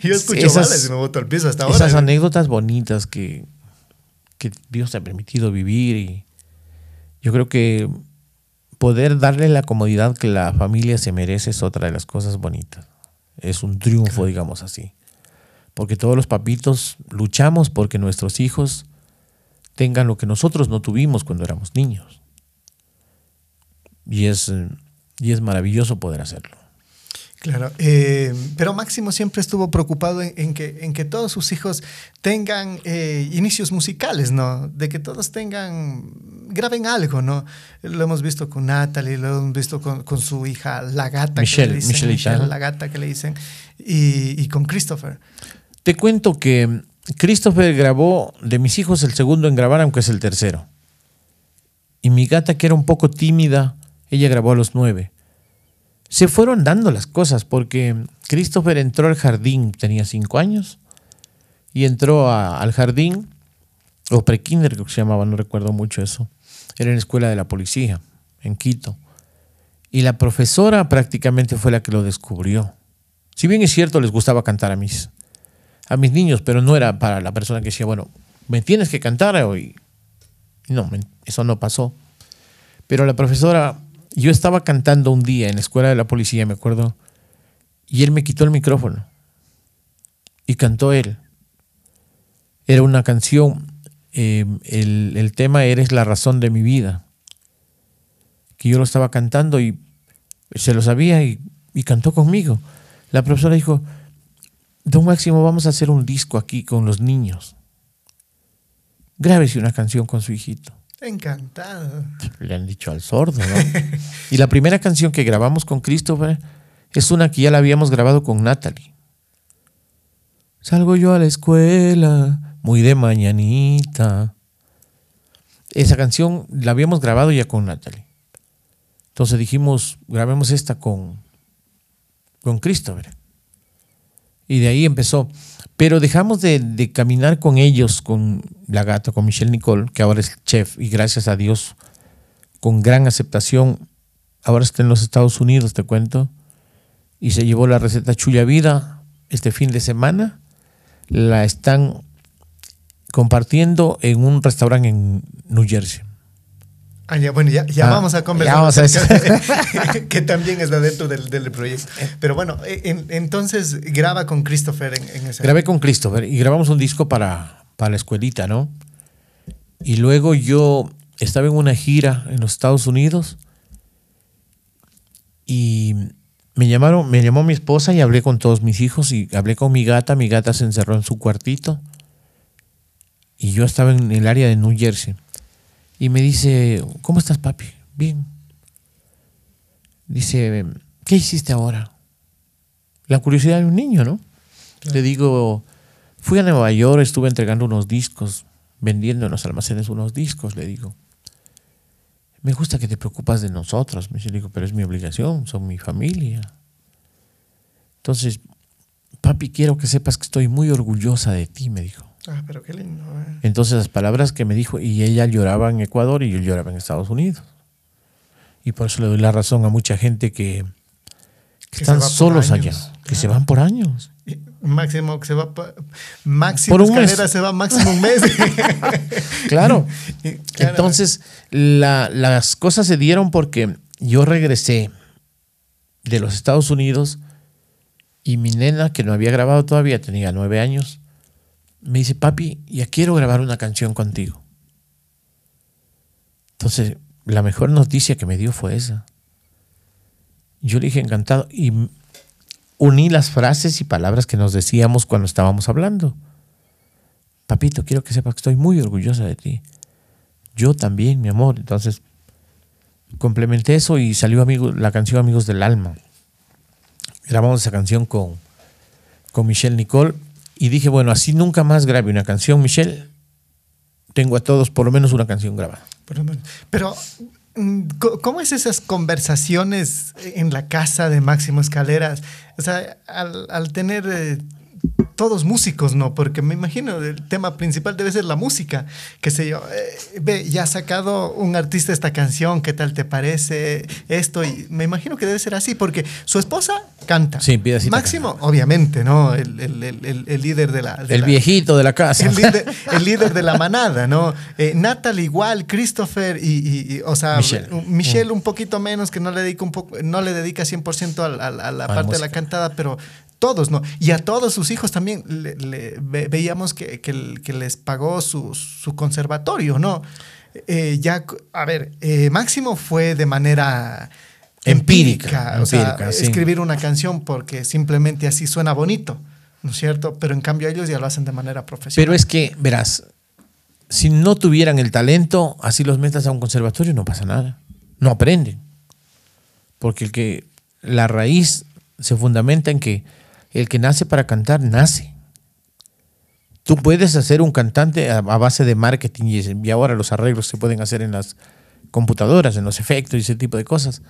yo escucho Esas- y me boto al piso hasta ahora. Esas anécdotas bonitas que, que Dios te ha permitido vivir y yo creo que poder darle la comodidad que la familia se merece es otra de las cosas bonitas. Es un triunfo, digamos así. Porque todos los papitos luchamos porque nuestros hijos tengan lo que nosotros no tuvimos cuando éramos niños. Y es, eh, y es maravilloso poder hacerlo. Claro, eh, pero Máximo siempre estuvo preocupado en, en que, en que todos sus hijos tengan eh, inicios musicales, ¿no? De que todos tengan, graben algo, ¿no? Lo hemos visto con Natalie, lo hemos visto con, con su hija, la gata, Michelle, que le dicen, Michelle la gata que le dicen, y, y con Christopher. Te cuento que Christopher grabó de mis hijos el segundo en grabar, aunque es el tercero. Y mi gata, que era un poco tímida, ella grabó a los nueve. Se fueron dando las cosas porque Christopher entró al jardín, tenía cinco años, y entró a- al jardín, o prekinder creo que se llamaba, no recuerdo mucho eso. Era en la escuela de la policía, en Quito. Y la profesora prácticamente fue la que lo descubrió. Si bien es cierto, les gustaba cantar a mis, a mis niños, pero no era para la persona que decía, bueno, me tienes que cantar hoy. No, eso no pasó. Pero la profesora, yo estaba cantando un día en la escuela de la policía, me acuerdo, y él me quitó el micrófono y cantó él. Era una canción, eh, el, tema Eres la razón de mi vida, que yo lo estaba cantando y se lo sabía y, y cantó conmigo. La profesora dijo, Don Máximo, vamos a hacer un disco aquí con los niños. Grábese una canción con su hijito. Encantado. Le han dicho al sordo, ¿no? y la primera canción que grabamos con Christopher es una que ya la habíamos grabado con Natalie. Salgo yo a la escuela, muy de mañanita. Esa canción la habíamos grabado ya con Natalie. Entonces dijimos, grabemos esta con, con Christopher. Y de ahí empezó. Pero dejamos de, caminar con ellos, con la gata, con Michelle Nicole, que ahora es chef, y gracias a Dios, con gran aceptación, ahora está en los Estados Unidos, te cuento, y se llevó la receta Chuya Vida este fin de semana. La están compartiendo en un restaurante en New Jersey. Ah, ya, bueno, ya, ya Ah, vamos a conversar. ya vamos a de- que también está dentro del, del proyecto. Pero bueno, eh, en- entonces graba con Christopher en, en ese. Grabé con Christopher y grabamos un disco para, para la escuelita, ¿no? Y luego yo estaba en una gira en los Estados Unidos y me llamaron, me llamó mi esposa y hablé con todos mis hijos y hablé con mi gata. Mi gata se encerró en su cuartito y yo estaba en el área de New Jersey. Y me dice, ¿cómo estás, papi? Bien. Dice, ¿qué hiciste ahora? la curiosidad de un niño, ¿no? Le digo, fui a Nueva York, estuve entregando unos discos, vendiendo en los almacenes unos discos, le digo. Me gusta que te preocupas de nosotros. Me dice, le digo, pero es mi obligación, son mi familia. Entonces, papi, quiero que sepas que estoy muy orgullosa de ti, me dijo. Ah, pero qué lindo. eh. Entonces las palabras que me dijo, y ella lloraba en Ecuador y yo lloraba en Estados Unidos. Y por eso le doy la razón a mucha gente que, que Que están solos años, allá, que se van por años. Y Máximo que se va pa- máximo Por un mes. se va máximo un mes. Claro. Y, claro, Entonces, la- las cosas se dieron porque yo regresé de los Estados Unidos y mi nena, que no había grabado todavía, tenía nueve años, me dice, papi, ya quiero grabar una canción contigo. Entonces, la mejor noticia que me dio fue esa. Yo le dije encantado y uní las frases y palabras que nos decíamos cuando estábamos hablando. Papito, quiero que sepas que estoy muy orgullosa de ti. Yo también, mi amor. Entonces, complementé eso y salió amigo, la canción Amigos del Alma. Grabamos esa canción con, con Michelle Nicole y dije, bueno, así nunca más grabe una canción, Michelle. Tengo a todos por lo menos una canción grabada. Pero, mm, ¿cómo es esas conversaciones en la casa de Máximo Escaleras? O sea, al, al tener eh, todos músicos, ¿no? Porque me imagino el tema principal debe ser la música. Qué sé yo, eh, ve, ya ha sacado un artista esta canción, ¿qué tal te parece esto? Y me imagino que debe ser así, porque su esposa canta. Sí, Piedacita Máximo, obviamente, ¿no? El, el- el- líder de la... de El la- viejito de la casa. el líder, el líder de la manada, ¿no? Eh, Natalie igual, Christopher y, y- y, o sea, Michelle. un- Michelle un poquito menos, que no le dedica un poco, no le dedica 100% al- al- a, la parte de la cantada, pero todos, ¿no? Y a todos sus hijos también le- le- ve- veíamos que, que les pagó su, su conservatorio, ¿no? Eh, ya, a ver, eh, Máximo fue de manera Empírica, o sea, empírica, sí. escribir una canción porque simplemente así suena bonito, ¿no es cierto? Pero en cambio ellos ya lo hacen de manera profesional. Pero es que, verás, si no tuvieran el talento, así los metas a un conservatorio, no pasa nada. No aprenden. Porque el que la raíz se fundamenta en que el que nace para cantar, nace. Tú puedes hacer un cantante a, a base de marketing y ahora los arreglos se pueden hacer en las computadoras, en los efectos y ese tipo de cosas.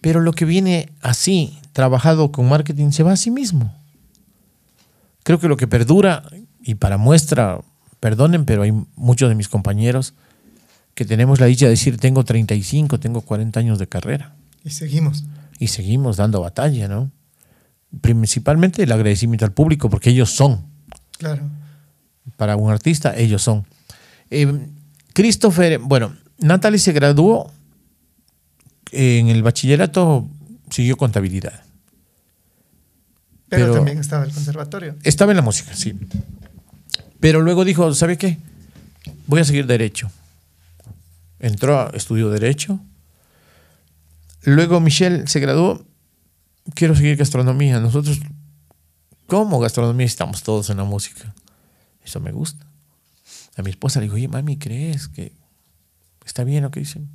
Pero lo que viene así, trabajado con marketing, se va a sí mismo. Creo que lo que perdura, y para muestra, perdonen, pero hay muchos de mis compañeros que tenemos la dicha de decir, tengo 35, tengo 40 años de carrera Y seguimos. y seguimos dando batalla, ¿no? Principalmente el agradecimiento al público, porque ellos son, Claro. para un artista, ellos son. Eh, Christopher, bueno, Natalie se graduó en el bachillerato, siguió contabilidad. Pero, Pero- también estaba el conservatorio. Estaba en la música, sí. Pero luego dijo, ¿sabe qué? Voy a seguir derecho. Entró, a- estudió derecho. Luego Michelle se graduó. Quiero seguir gastronomía. Nosotros, como gastronomía, estamos todos en la música. Eso me gusta. A mi esposa le digo, oye, mami, ¿crees que está bien lo que dicen?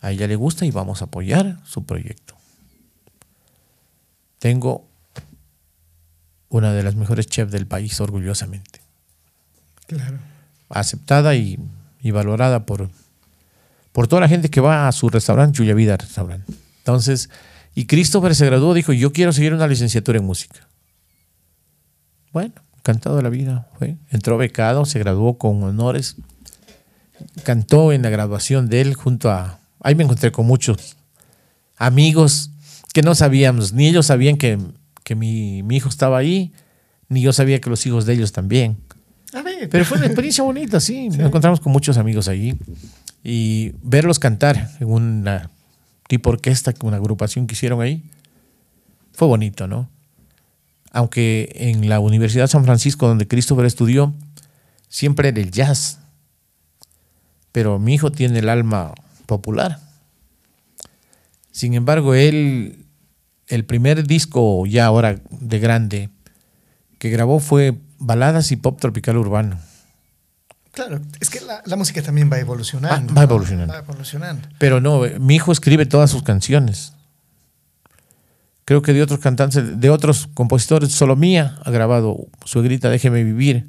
A ella le gusta y vamos a apoyar su proyecto. Tengo una de las mejores chefs del país, orgullosamente. Claro. Aceptada y, y valorada por, por toda la gente que va a su restaurante, Chuya Vida Restaurant. Entonces, y Christopher se graduó, dijo, yo quiero seguir una licenciatura en música. Bueno, encantado de la vida. Fue. Entró becado, se graduó con honores. Cantó en la graduación de él junto a... Ahí me encontré con muchos amigos que no sabíamos, ni ellos sabían que, que mi, mi hijo estaba ahí, ni yo sabía que los hijos de ellos también. A ver, Pero fue una experiencia bonita, sí. Nos encontramos con muchos amigos allí. Y verlos cantar en una tipo orquesta, una agrupación que hicieron ahí, fue bonito, ¿no? Aunque en la Universidad de San Francisco, donde Christopher estudió, siempre era el jazz. Pero mi hijo tiene el alma popular. Sin embargo, él, el primer disco ya ahora de grande que grabó fue baladas y pop tropical urbano. Claro, es que la, la música también va evolucionando. Va- va evolucionando. Va evolucionando. Pero no, eh, mi hijo escribe todas sus canciones. Creo que de otros cantantes, de otros compositores, solo Mía ha grabado Suegrita Déjeme Vivir,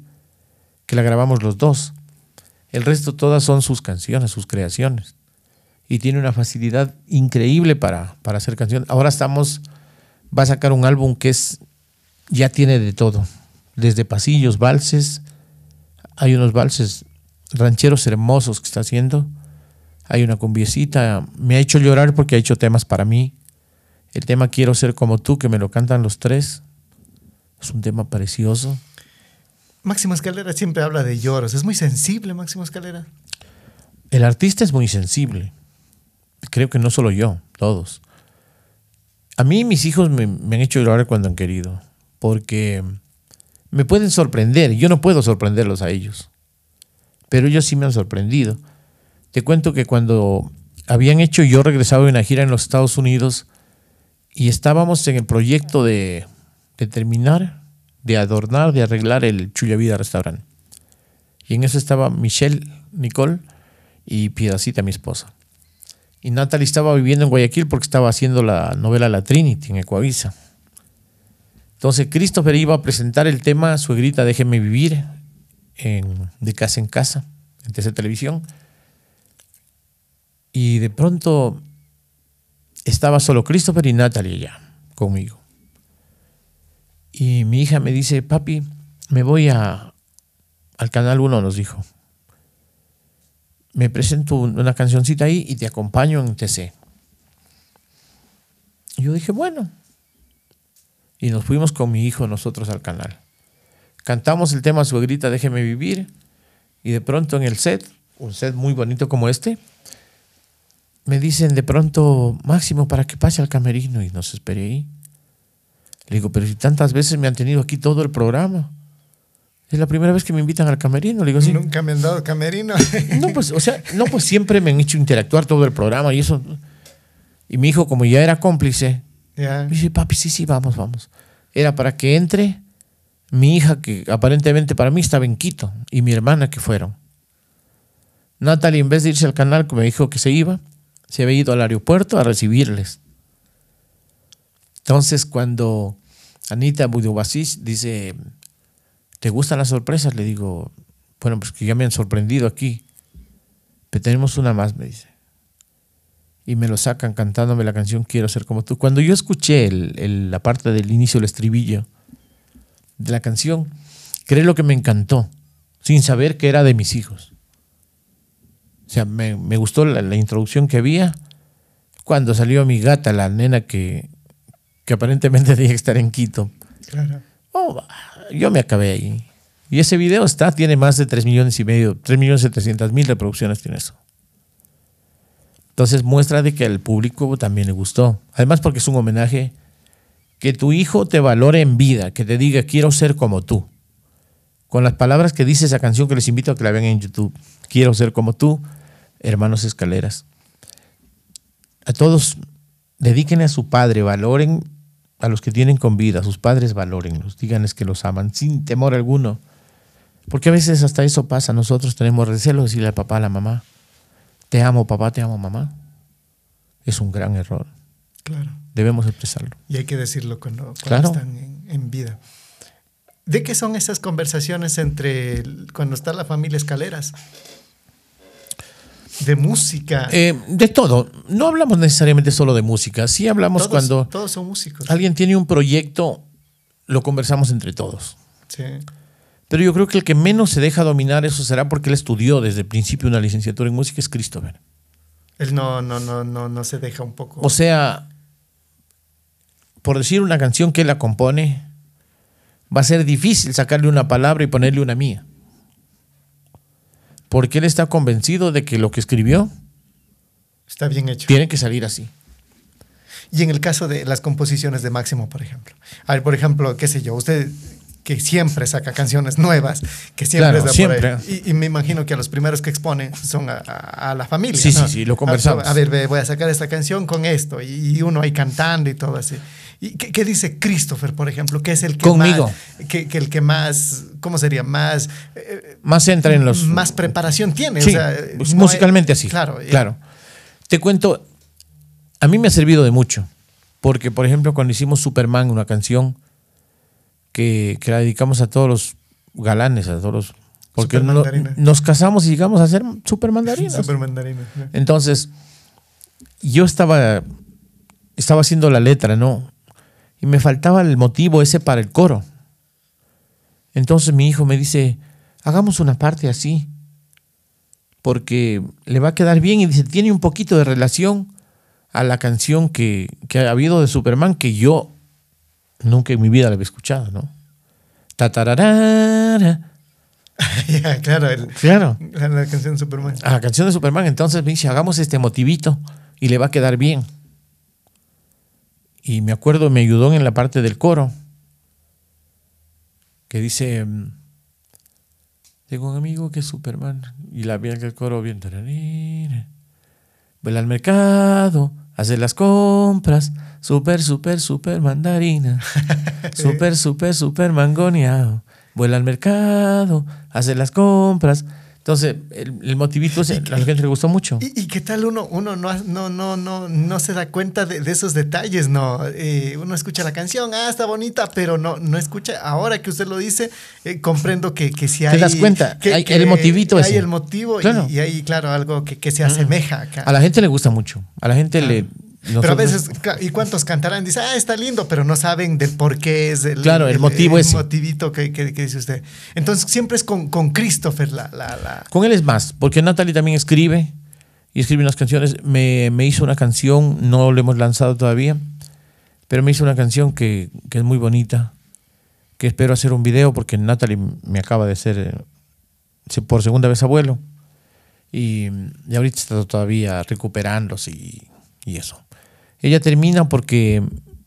que la grabamos los dos. El resto todas son sus canciones, sus creaciones. Y tiene una facilidad increíble para, para hacer canciones. Ahora estamos, va a sacar un álbum que es, ya tiene de todo. Desde pasillos, valses, hay unos valses rancheros hermosos que está haciendo. Hay una cumbiecita. Me ha hecho llorar porque ha hecho temas para mí. El tema Quiero ser como tú, que me lo cantan los tres. Es un tema precioso. Máximo Escalera siempre habla de lloros. Es muy sensible, Máximo Escalera. El artista es muy sensible. Creo que no solo yo, todos. A mí mis hijos me, me han hecho llorar cuando han querido, porque me pueden sorprender. Yo no puedo sorprenderlos a ellos, pero ellos sí me han sorprendido. Te cuento que cuando habían hecho yo regresaba de una gira en los Estados Unidos y estábamos en el proyecto de, terminar, de adornar, de arreglar el Chulla Vida Restaurant. Y en eso estaba Michelle, Nicole y Piedacita, mi esposa. Y Natalie estaba viviendo en Guayaquil porque estaba haciendo la novela La Trinity en Ecuavisa. Entonces Christopher iba a presentar el tema Suegrita Déjeme Vivir en, de casa en casa, en TC Televisión. Y de pronto estaba solo Christopher y Natalie ya conmigo. Y mi hija me dice, papi, me voy a, al Canal 1, nos dijo. Me presento una cancioncita ahí y te acompaño en TC. Y yo dije, bueno. Y nos fuimos con mi hijo nosotros al canal. Cantamos el tema Suegrita, déjeme vivir. Y de pronto en el set, un set muy bonito como este, me dicen de pronto, Máximo, para que pase al camerino y nos esperé ahí. Le digo, pero si tantas veces me han tenido aquí todo el programa. Es la primera vez que me invitan al camerino. Le digo, sí. Nunca me han dado camerino. No, pues, o sea, no, pues siempre me han hecho interactuar todo el programa y eso. Y mi hijo, como ya era cómplice, Ya. me dice, papi, sí, sí, vamos, vamos. Era para que entre mi hija, que aparentemente para mí estaba en Quito, y mi hermana que fueron. Natalie, en vez de irse al canal, que me dijo que se iba, se había ido al aeropuerto a recibirles. Entonces, cuando Anita Budubasic dice, ¿te gustan las sorpresas? Le digo, bueno, pues que ya me han sorprendido aquí. Pero tenemos una más, me dice. Y me lo sacan cantándome la canción Quiero ser como tú. Cuando yo escuché el- el- la parte del inicio, el estribillo de la canción, cree lo que me encantó, sin saber que era de mis hijos. O sea, me, me gustó la, la introducción que había. Cuando salió mi gata, la nena que, que aparentemente tenía que estar en Quito. Claro. Oh, yo me acabé ahí. Y ese video está, tiene más de 3 millones y medio, 3 millones 700 mil reproducciones tiene eso. Entonces muestra de que al público también le gustó. Además porque es un homenaje que tu hijo te valore en vida, que te diga quiero ser como tú. Con las palabras que dice esa canción que les invito a que la vean en YouTube. Quiero ser como tú, hermanos escaleras. A todos dedíquenle a su padre, valoren a los que tienen con vida, a sus padres valórenlos, díganles que los aman sin temor alguno. Porque a veces hasta eso pasa, nosotros tenemos recelo de decirle al papá, a la mamá, te amo papá, te amo mamá. Es un gran error, Claro. debemos expresarlo. Y hay que decirlo cuando, cuando Claro. están en, en vida. ¿De qué son esas conversaciones entre el- cuando está la familia Escaleras? De música. Eh, de todo, no hablamos necesariamente solo de música, sí hablamos todos, cuando todos son músicos. alguien tiene un proyecto, lo conversamos entre todos. Sí. Pero yo creo que el que menos se deja dominar eso será porque él estudió desde el principio una licenciatura en música, es Christopher. Él no, no, no, no, no se deja un poco. O sea, por decir una canción que él la compone, va a ser difícil sacarle una palabra y ponerle una mía. Porque él está convencido de que lo que escribió Está bien hecho. tiene que salir así. Y en el caso de las composiciones de Máximo, por ejemplo. A ver, por ejemplo, qué sé yo, usted que siempre saca canciones nuevas, que siempre Claro, está por ahí. Y, y me imagino que a los primeros que expone son a, a- a la familia. Sí, ¿no? sí, sí, lo conversamos. A, a ver, ve, voy a sacar esta canción con esto. Y, y uno ahí cantando y todo así. ¿Y qué, qué dice Christopher, por ejemplo? Que es el que Conmigo. más. Que, que el que más. ¿Cómo sería? Más. eh, Más entra en los... más preparación tiene. Sí, o sea, pues, no musicalmente así. Claro. Claro. Te cuento, a mí me ha servido de mucho. Porque, por ejemplo, cuando hicimos Superman, una canción que, que la dedicamos a todos los galanes, a todos los... Porque no- nos casamos y llegamos a ser supermandarinas. Super mandarina. Entonces, yo estaba, estaba haciendo la letra, ¿no? Y me faltaba el motivo ese para el coro. Entonces mi hijo me dice, hagamos una parte así, porque le va a quedar bien y dice, tiene un poquito de relación a la canción que, que ha habido de Superman que yo nunca en mi vida la había escuchado, ¿no? Tatararara. ya, claro, el- Claro. la, la canción Superman. a la canción de Superman. Entonces me dice, hagamos este motivito y le va a quedar bien. Y me acuerdo, me ayudó en la parte del coro, que dice, mm, tengo un amigo que es Superman. Y la bien que el coro bien. Vuela al mercado, hace las compras, super, super, super mandarina. Super, super, super mangoneado. Vuela al mercado, hace las compras. Entonces, el, el motivito ese, a la gente le gustó mucho. ¿Y, y qué tal uno, uno no, no, no, no, no se da cuenta de, de esos detalles, no? Eh, uno escucha la canción, ah, está bonita, pero no, no escucha. Ahora que usted lo dice, eh, comprendo que, que si hay. das cuenta, que- hay que el motivito Hay ese. el motivo Claro. y, hay, claro, algo que, que se asemeja acá. A la gente le gusta mucho. A la gente le. Pero a veces, ¿y cuántos cantarán? Dice, ah, está lindo, pero no saben del por qué es el, Claro, el motivo el motivito que, que- que dice usted. Entonces, siempre es con, con Christopher la, la, la- Con él es más, porque Natalie también escribe y escribe unas canciones. Me, me hizo una canción, no lo hemos lanzado todavía, pero me hizo una canción que, que es muy bonita, que espero hacer un video porque Natalie me acaba de ser eh, por segunda vez abuelo y, y ahorita está todavía recuperándose y, y eso. Ella termina porque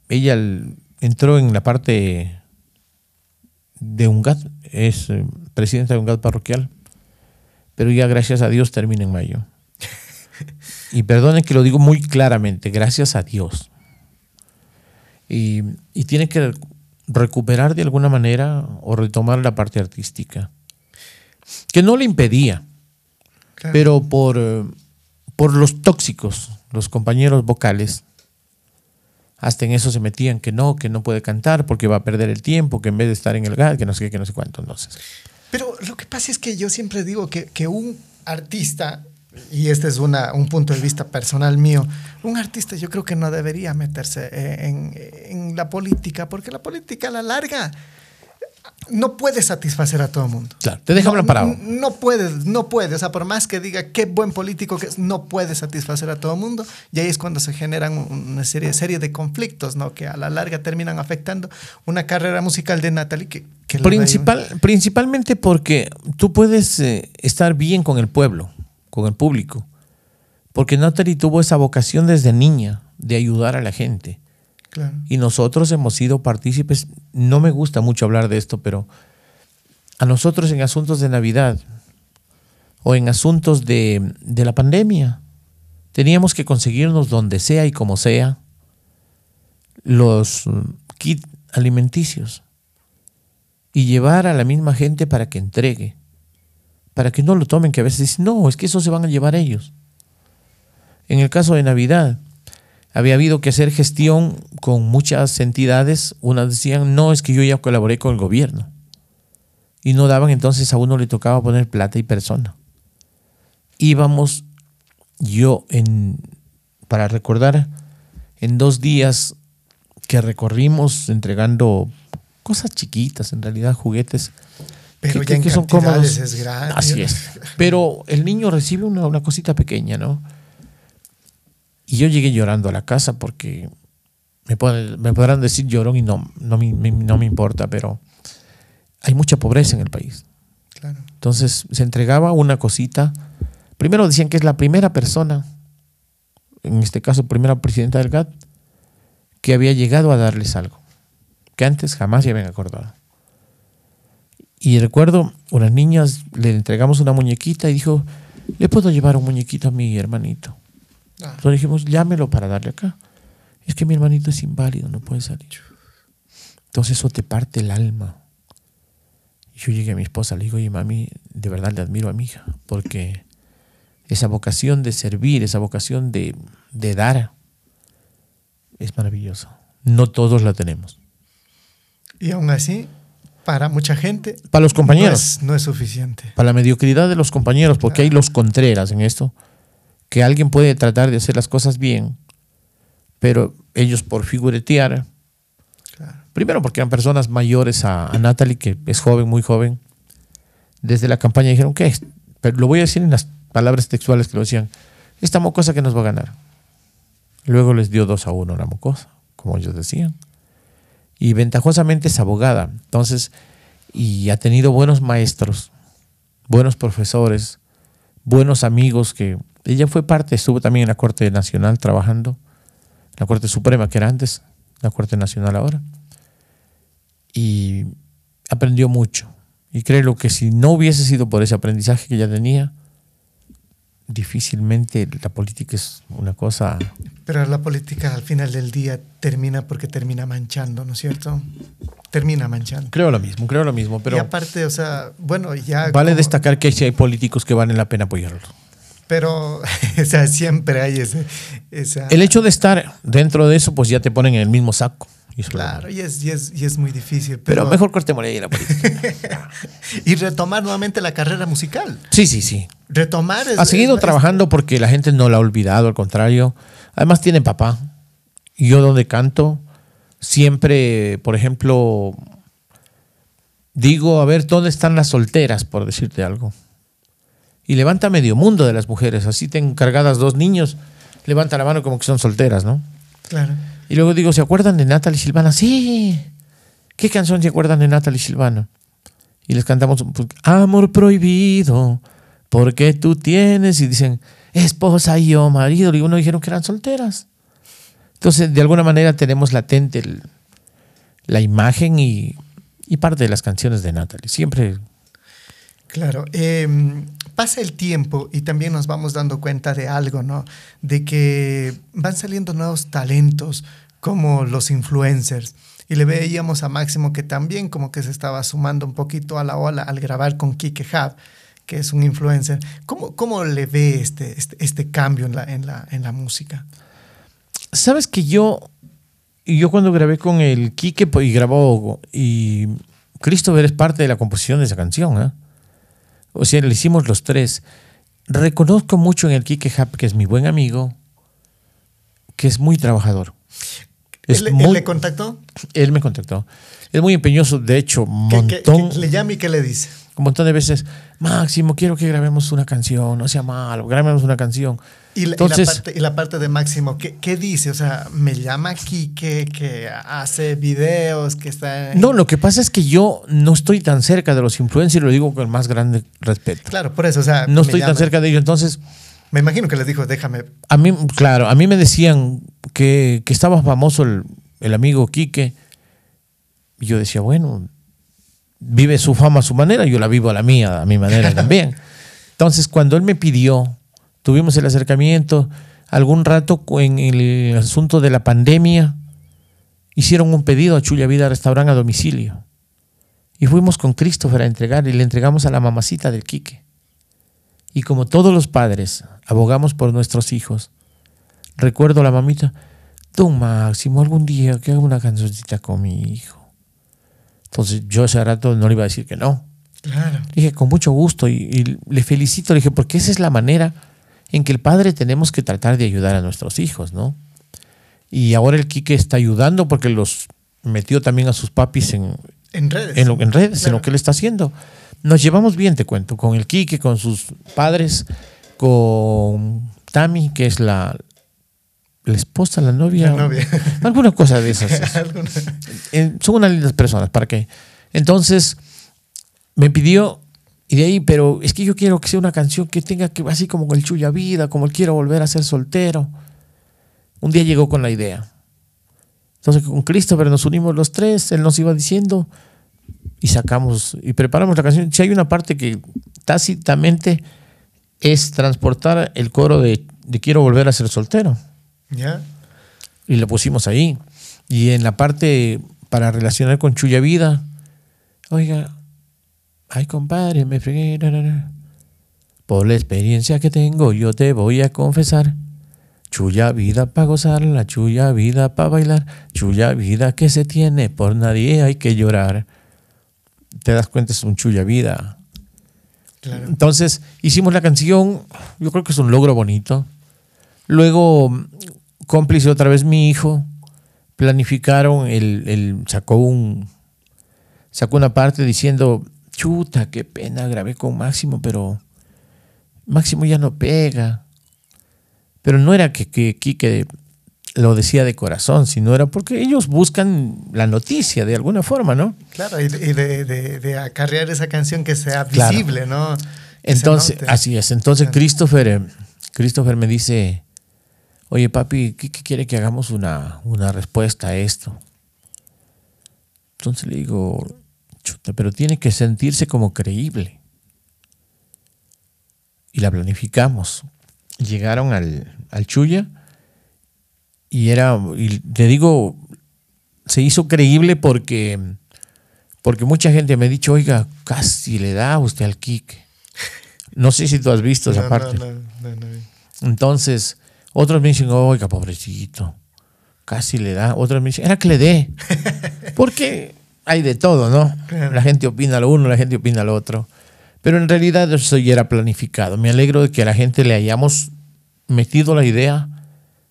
ella el- entró en la parte de UNGAD, es eh, presidenta de UNGAD parroquial pero ya gracias a Dios termina en mayo. Y perdonen que lo digo muy claramente, gracias a Dios. Y, y tiene que recuperar de alguna manera o retomar la parte artística, que no le impedía, Claro. pero por, eh, por los tóxicos, los compañeros vocales, hasta en eso se metían que no, que no puede cantar porque va a perder el tiempo, que en vez de estar en el GAD, que no sé qué, que no sé cuánto. Entonces, Pero lo que pasa es que yo siempre digo que, que un artista, y este es una, un punto de vista personal mío, un artista yo creo que no debería meterse eh, en, en la política, porque la política a la larga no puede satisfacer a todo el mundo. claro, te deja no, hablar parado. No puede, no puede. O sea, por más que diga qué buen político que es, no puede satisfacer a todo el mundo. Y ahí es cuando se generan una serie, serie de conflictos, ¿no? Que a la larga terminan afectando una carrera musical de Natalie que, Principal, principalmente porque tú puedes eh, estar bien con el pueblo, con el público. Porque Natalie tuvo esa vocación desde niña de ayudar a la gente. Y nosotros hemos sido partícipes. No me gusta mucho hablar de esto, pero a nosotros en asuntos de Navidad o en asuntos de, de la pandemia, teníamos que conseguirnos donde sea y como sea los mm, kits alimenticios y llevar a la misma gente para que entregue, para que no lo tomen, que a veces dicen, no, es que eso se van a llevar ellos. En el caso de Navidad, había habido que hacer gestión con muchas entidades. Unas decían, no, es que yo ya colaboré con el gobierno. Y no daban, entonces a uno le tocaba poner plata y persona. Íbamos yo en, para recordar, en dos días que recorrimos entregando cosas chiquitas, en realidad juguetes. Pero que- ya en que son cómodos. es grande. Así es. Pero el niño recibe una, una cosita pequeña, ¿no? Y yo llegué llorando a la casa porque me, pod- me podrán decir llorón y no, no, me, me- no me importa, pero hay mucha pobreza en el país. Claro. Entonces se entregaba una cosita. Primero decían que es la primera persona, en este caso primera presidenta del GAT, que había llegado a darles algo, que antes jamás se habían acordado. Y recuerdo, unas niñas le entregamos una muñequita y dijo, ¿le puedo llevar un muñequito a mi hermanito? Ah, Entonces dijimos, llámelo para darle acá. Es que mi hermanito es inválido, no puede salir. Entonces eso te parte el alma. Yo llegué a mi esposa, le digo, oye, mami, de verdad le admiro a mi hija, porque esa vocación de servir, esa vocación de, de dar, es maravilloso. No todos la tenemos. Y aún así, para mucha gente, Para los no compañeros, es, no es suficiente. para la mediocridad de los compañeros, porque hay los contreras en esto, que alguien puede tratar de hacer las cosas bien, pero ellos por figuretear, Claro. primero porque eran personas mayores a, a Natalie, que es joven, muy joven, desde la campaña dijeron, ¿qué? Pero lo voy a decir en las palabras textuales que lo decían, esta mocosa que nos va a ganar. Luego les dio 2 a 1 la mocosa, como ellos decían. Y ventajosamente es abogada, entonces, y ha tenido buenos maestros, buenos profesores, buenos amigos que ella fue parte, estuvo también en la Corte Nacional trabajando, la Corte Suprema que era antes, la Corte Nacional ahora. Y aprendió mucho. Y creo que si no hubiese sido por ese aprendizaje que ella tenía, difícilmente la política es una cosa... Pero la política al final del día termina porque termina manchando, ¿no es cierto? Termina manchando. Creo lo mismo, creo lo mismo, y pero aparte, o sea, bueno, ya... vale como- destacar que sí hay políticos que valen la pena apoyarlos. Pero, o sea, siempre hay ese... esa- El hecho de estar dentro de eso, pues ya te ponen en el mismo saco. Y Claro, y es, y, es, y es muy difícil. Pero, Pero, mejor ahí la política. Y retomar nuevamente la carrera musical. Sí, sí, sí. Retomar es... Ha seguido trabajando porque la gente no la ha olvidado, al contrario. Además tiene papá. Y Yo donde canto, siempre, por ejemplo, digo, a ver, ¿dónde están las solteras, por decirte algo? Y levanta medio mundo de las mujeres. Así tengo cargadas dos niños, levanta la mano como que son solteras, ¿no? Claro. Y luego digo, ¿se acuerdan de Natalie Silvana? Sí. ¿Qué canción se acuerdan de Natalie Silvana? Y les cantamos, pues, Amor prohibido, porque tú tienes, y dicen, esposa y yo, marido. Y uno dijeron que eran solteras. Entonces, de alguna manera tenemos latente el- la imagen y, y parte de las canciones de Natalie. Siempre, Claro, eh, pasa el tiempo y también nos vamos dando cuenta de algo, ¿no? De que van saliendo nuevos talentos como los influencers. Y le veíamos a Máximo que también como que se estaba sumando un poquito a la ola al grabar con Kike Hub, que es un influencer. ¿Cómo, cómo le ve este, este, este cambio en la, en, la, en la música? Sabes que yo, yo cuando grabé con el Quique pues, y grabó, y Christopher es parte de la composición de esa canción, ¿eh? O sea, le hicimos los tres. Reconozco mucho en el Quique Hap, que es mi buen amigo, que es muy trabajador. Es ¿Él, él muy- le contactó? él me contactó. Es muy empeñoso, de hecho, un ¿Qué- qué- montón, qué le llama y qué le dice? Un montón de veces, Máximo, quiero que grabemos una canción, no sea malo, grabemos una canción. Y la, y la Entonces, parte, y la parte de Máximo, ¿qué, qué dice? O sea, me llama aquí que, que hace videos, que está... en- no, lo que pasa es que yo no estoy tan cerca de los influencers, y lo digo con el más grande respeto. Claro, por eso, o sea... No estoy tan cerca de ellos. Entonces, Me imagino que les dijo, déjame... a mí, claro, a mí me decían que, que estaba famoso el, el amigo Quique. Y yo decía, bueno, vive su fama a su manera, yo la vivo a la mía, a mi manera también. Entonces, cuando él me pidió, tuvimos el acercamiento, algún rato en el asunto de la pandemia, hicieron un pedido a Chulla Vida Restaurante a domicilio. Y fuimos con Christopher a entregar y le entregamos a la mamacita del Quique. Y como todos los padres abogamos por nuestros hijos, recuerdo a la mamita, Don Máximo, algún día que haga una cancioncita con mi hijo. Entonces yo ese rato no le iba a decir que no. Claro. Le dije, con mucho gusto, y, y le felicito, le dije, porque esa es la manera en que el padre tenemos que tratar de ayudar a nuestros hijos, ¿no? Y ahora el Quique está ayudando porque los metió también a sus papis en, En redes. en, lo- en redes, en lo que él está haciendo. Nos llevamos bien, te cuento, con el Quique, con sus padres, con Tami, que es la, la esposa, la novia. La novia. Alguna cosa de esas. Eh, son unas lindas personas, ¿para qué? Entonces, me pidió, y de ahí, pero es que yo quiero que sea una canción que tenga que, así como el Chuya Vida, como el quiero volver a ser soltero. Un día llegó con la idea. Entonces, con Christopher nos unimos los tres, él nos iba diciendo, y sacamos, y preparamos la canción. Si hay una parte que tácitamente es transportar el coro de, de quiero volver a ser soltero ¿Ya? y lo pusimos ahí. Y en la parte para relacionar con Chuya Vida, oiga, ay compadre, me fregué, na, na, na. por la experiencia que tengo, yo te voy a confesar. Chulla vida para gozarla, chulla vida para bailar, chulla vida que se tiene, por nadie hay que llorar. Te das cuenta, es un chulla vida. Claro. Entonces hicimos la canción, yo creo que es un logro bonito. Luego, cómplice otra vez mi hijo, planificaron, el, el- sacó, un, sacó una parte diciendo, chuta, qué pena, grabé con Máximo, pero Máximo ya no pega. Pero no era que, que Quique lo decía de corazón, sino era porque ellos buscan la noticia de alguna forma, ¿no? Claro, y, de, y de- de- de acarrear esa canción que sea Claro. visible, ¿no? Que Entonces, así es. Entonces. Christopher, eh, Christopher me dice, oye papi, ¿qué, qué quiere que hagamos una, una respuesta a esto? Entonces le digo, chuta, pero tiene que sentirse como creíble. Y la planificamos. Llegaron al, al Chuya y era, y te digo, se hizo creíble porque, porque mucha gente me ha dicho, oiga, casi le da usted al Quique. No sé si tú has visto esa No, no, parte. no, no, no. Entonces, otros me dicen, oiga, pobrecito, casi le da. Otros me dicen, era que le dé. Porque hay de todo, ¿no? La gente opina lo uno, la gente opina lo otro. Pero en realidad eso ya era planificado. Me alegro de que a la gente le hayamos metido la idea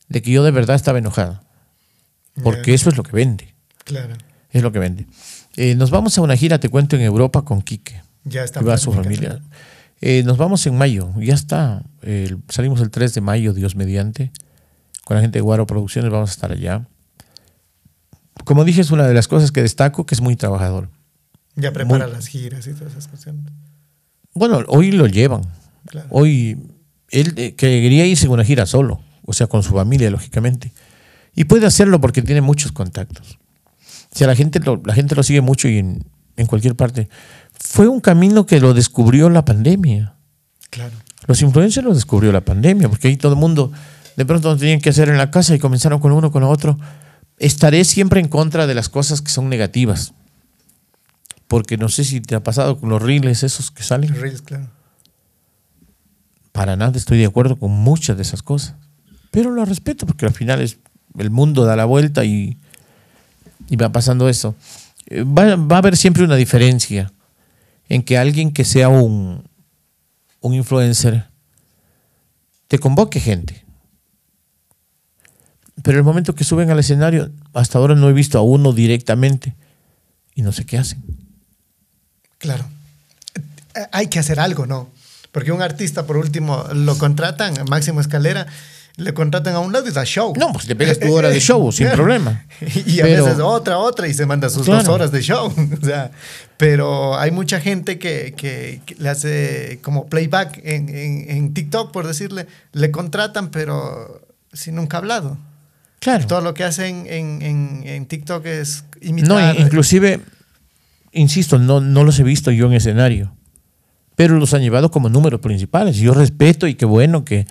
de que yo de verdad estaba enojado. Porque eso es lo que vende. Claro, Es lo que vende. Eh, nos vamos a una gira, te cuento, en Europa con Quique. ya está. Y va su planificado. familia. Eh, nos vamos en mayo, ya está. Salimos el 3 de mayo, Dios mediante. Con la gente de Guaro Producciones vamos a estar allá. Como dije, es una de las cosas que destaco, que es muy trabajador. Ya prepara Muy- las giras y todas esas cuestiones. Bueno, hoy lo llevan. Claro. Hoy él eh, quería irse en una gira solo, o sea, con su familia, lógicamente. Y puede hacerlo porque tiene muchos contactos. O sea, la gente lo, la gente lo sigue mucho y en, en cualquier parte. Fue un camino que lo descubrió la pandemia. Claro. Los influencers los descubrió la pandemia, porque ahí todo el mundo de pronto no tenían que hacer en la casa y comenzaron con uno, con lo otro. Estaré siempre en contra de las cosas que son negativas. Porque no sé si te ha pasado con los reels esos que salen. Reels, claro. Para nada estoy de acuerdo con muchas de esas cosas. Pero lo respeto porque al final es, el mundo da la vuelta y, y va pasando eso. Eh, Va, va a haber siempre una diferencia en que alguien que sea un, un influencer te convoque gente. Pero el momento que suben al escenario, hasta ahora no he visto a uno directamente y no sé qué hacen. Claro. Eh, Hay que hacer algo, ¿no? Porque un artista, por último, lo contratan, Máximo Escalera, le contratan a un lado y da show. No, pues le pegas tu hora de show sin Claro. problema. Y a Pero- veces otra, otra, y se manda sus Claro. dos horas de show. O sea, pero hay mucha gente que, que- que le hace como playback en, en- en TikTok, por decirle, le contratan, pero sin nunca hablado. Claro. Todo lo que hacen en, en- en TikTok es No, imitar. i- inclusive, insisto, no, no los he visto yo en escenario, pero los han llevado como números principales. Yo respeto y qué bueno que,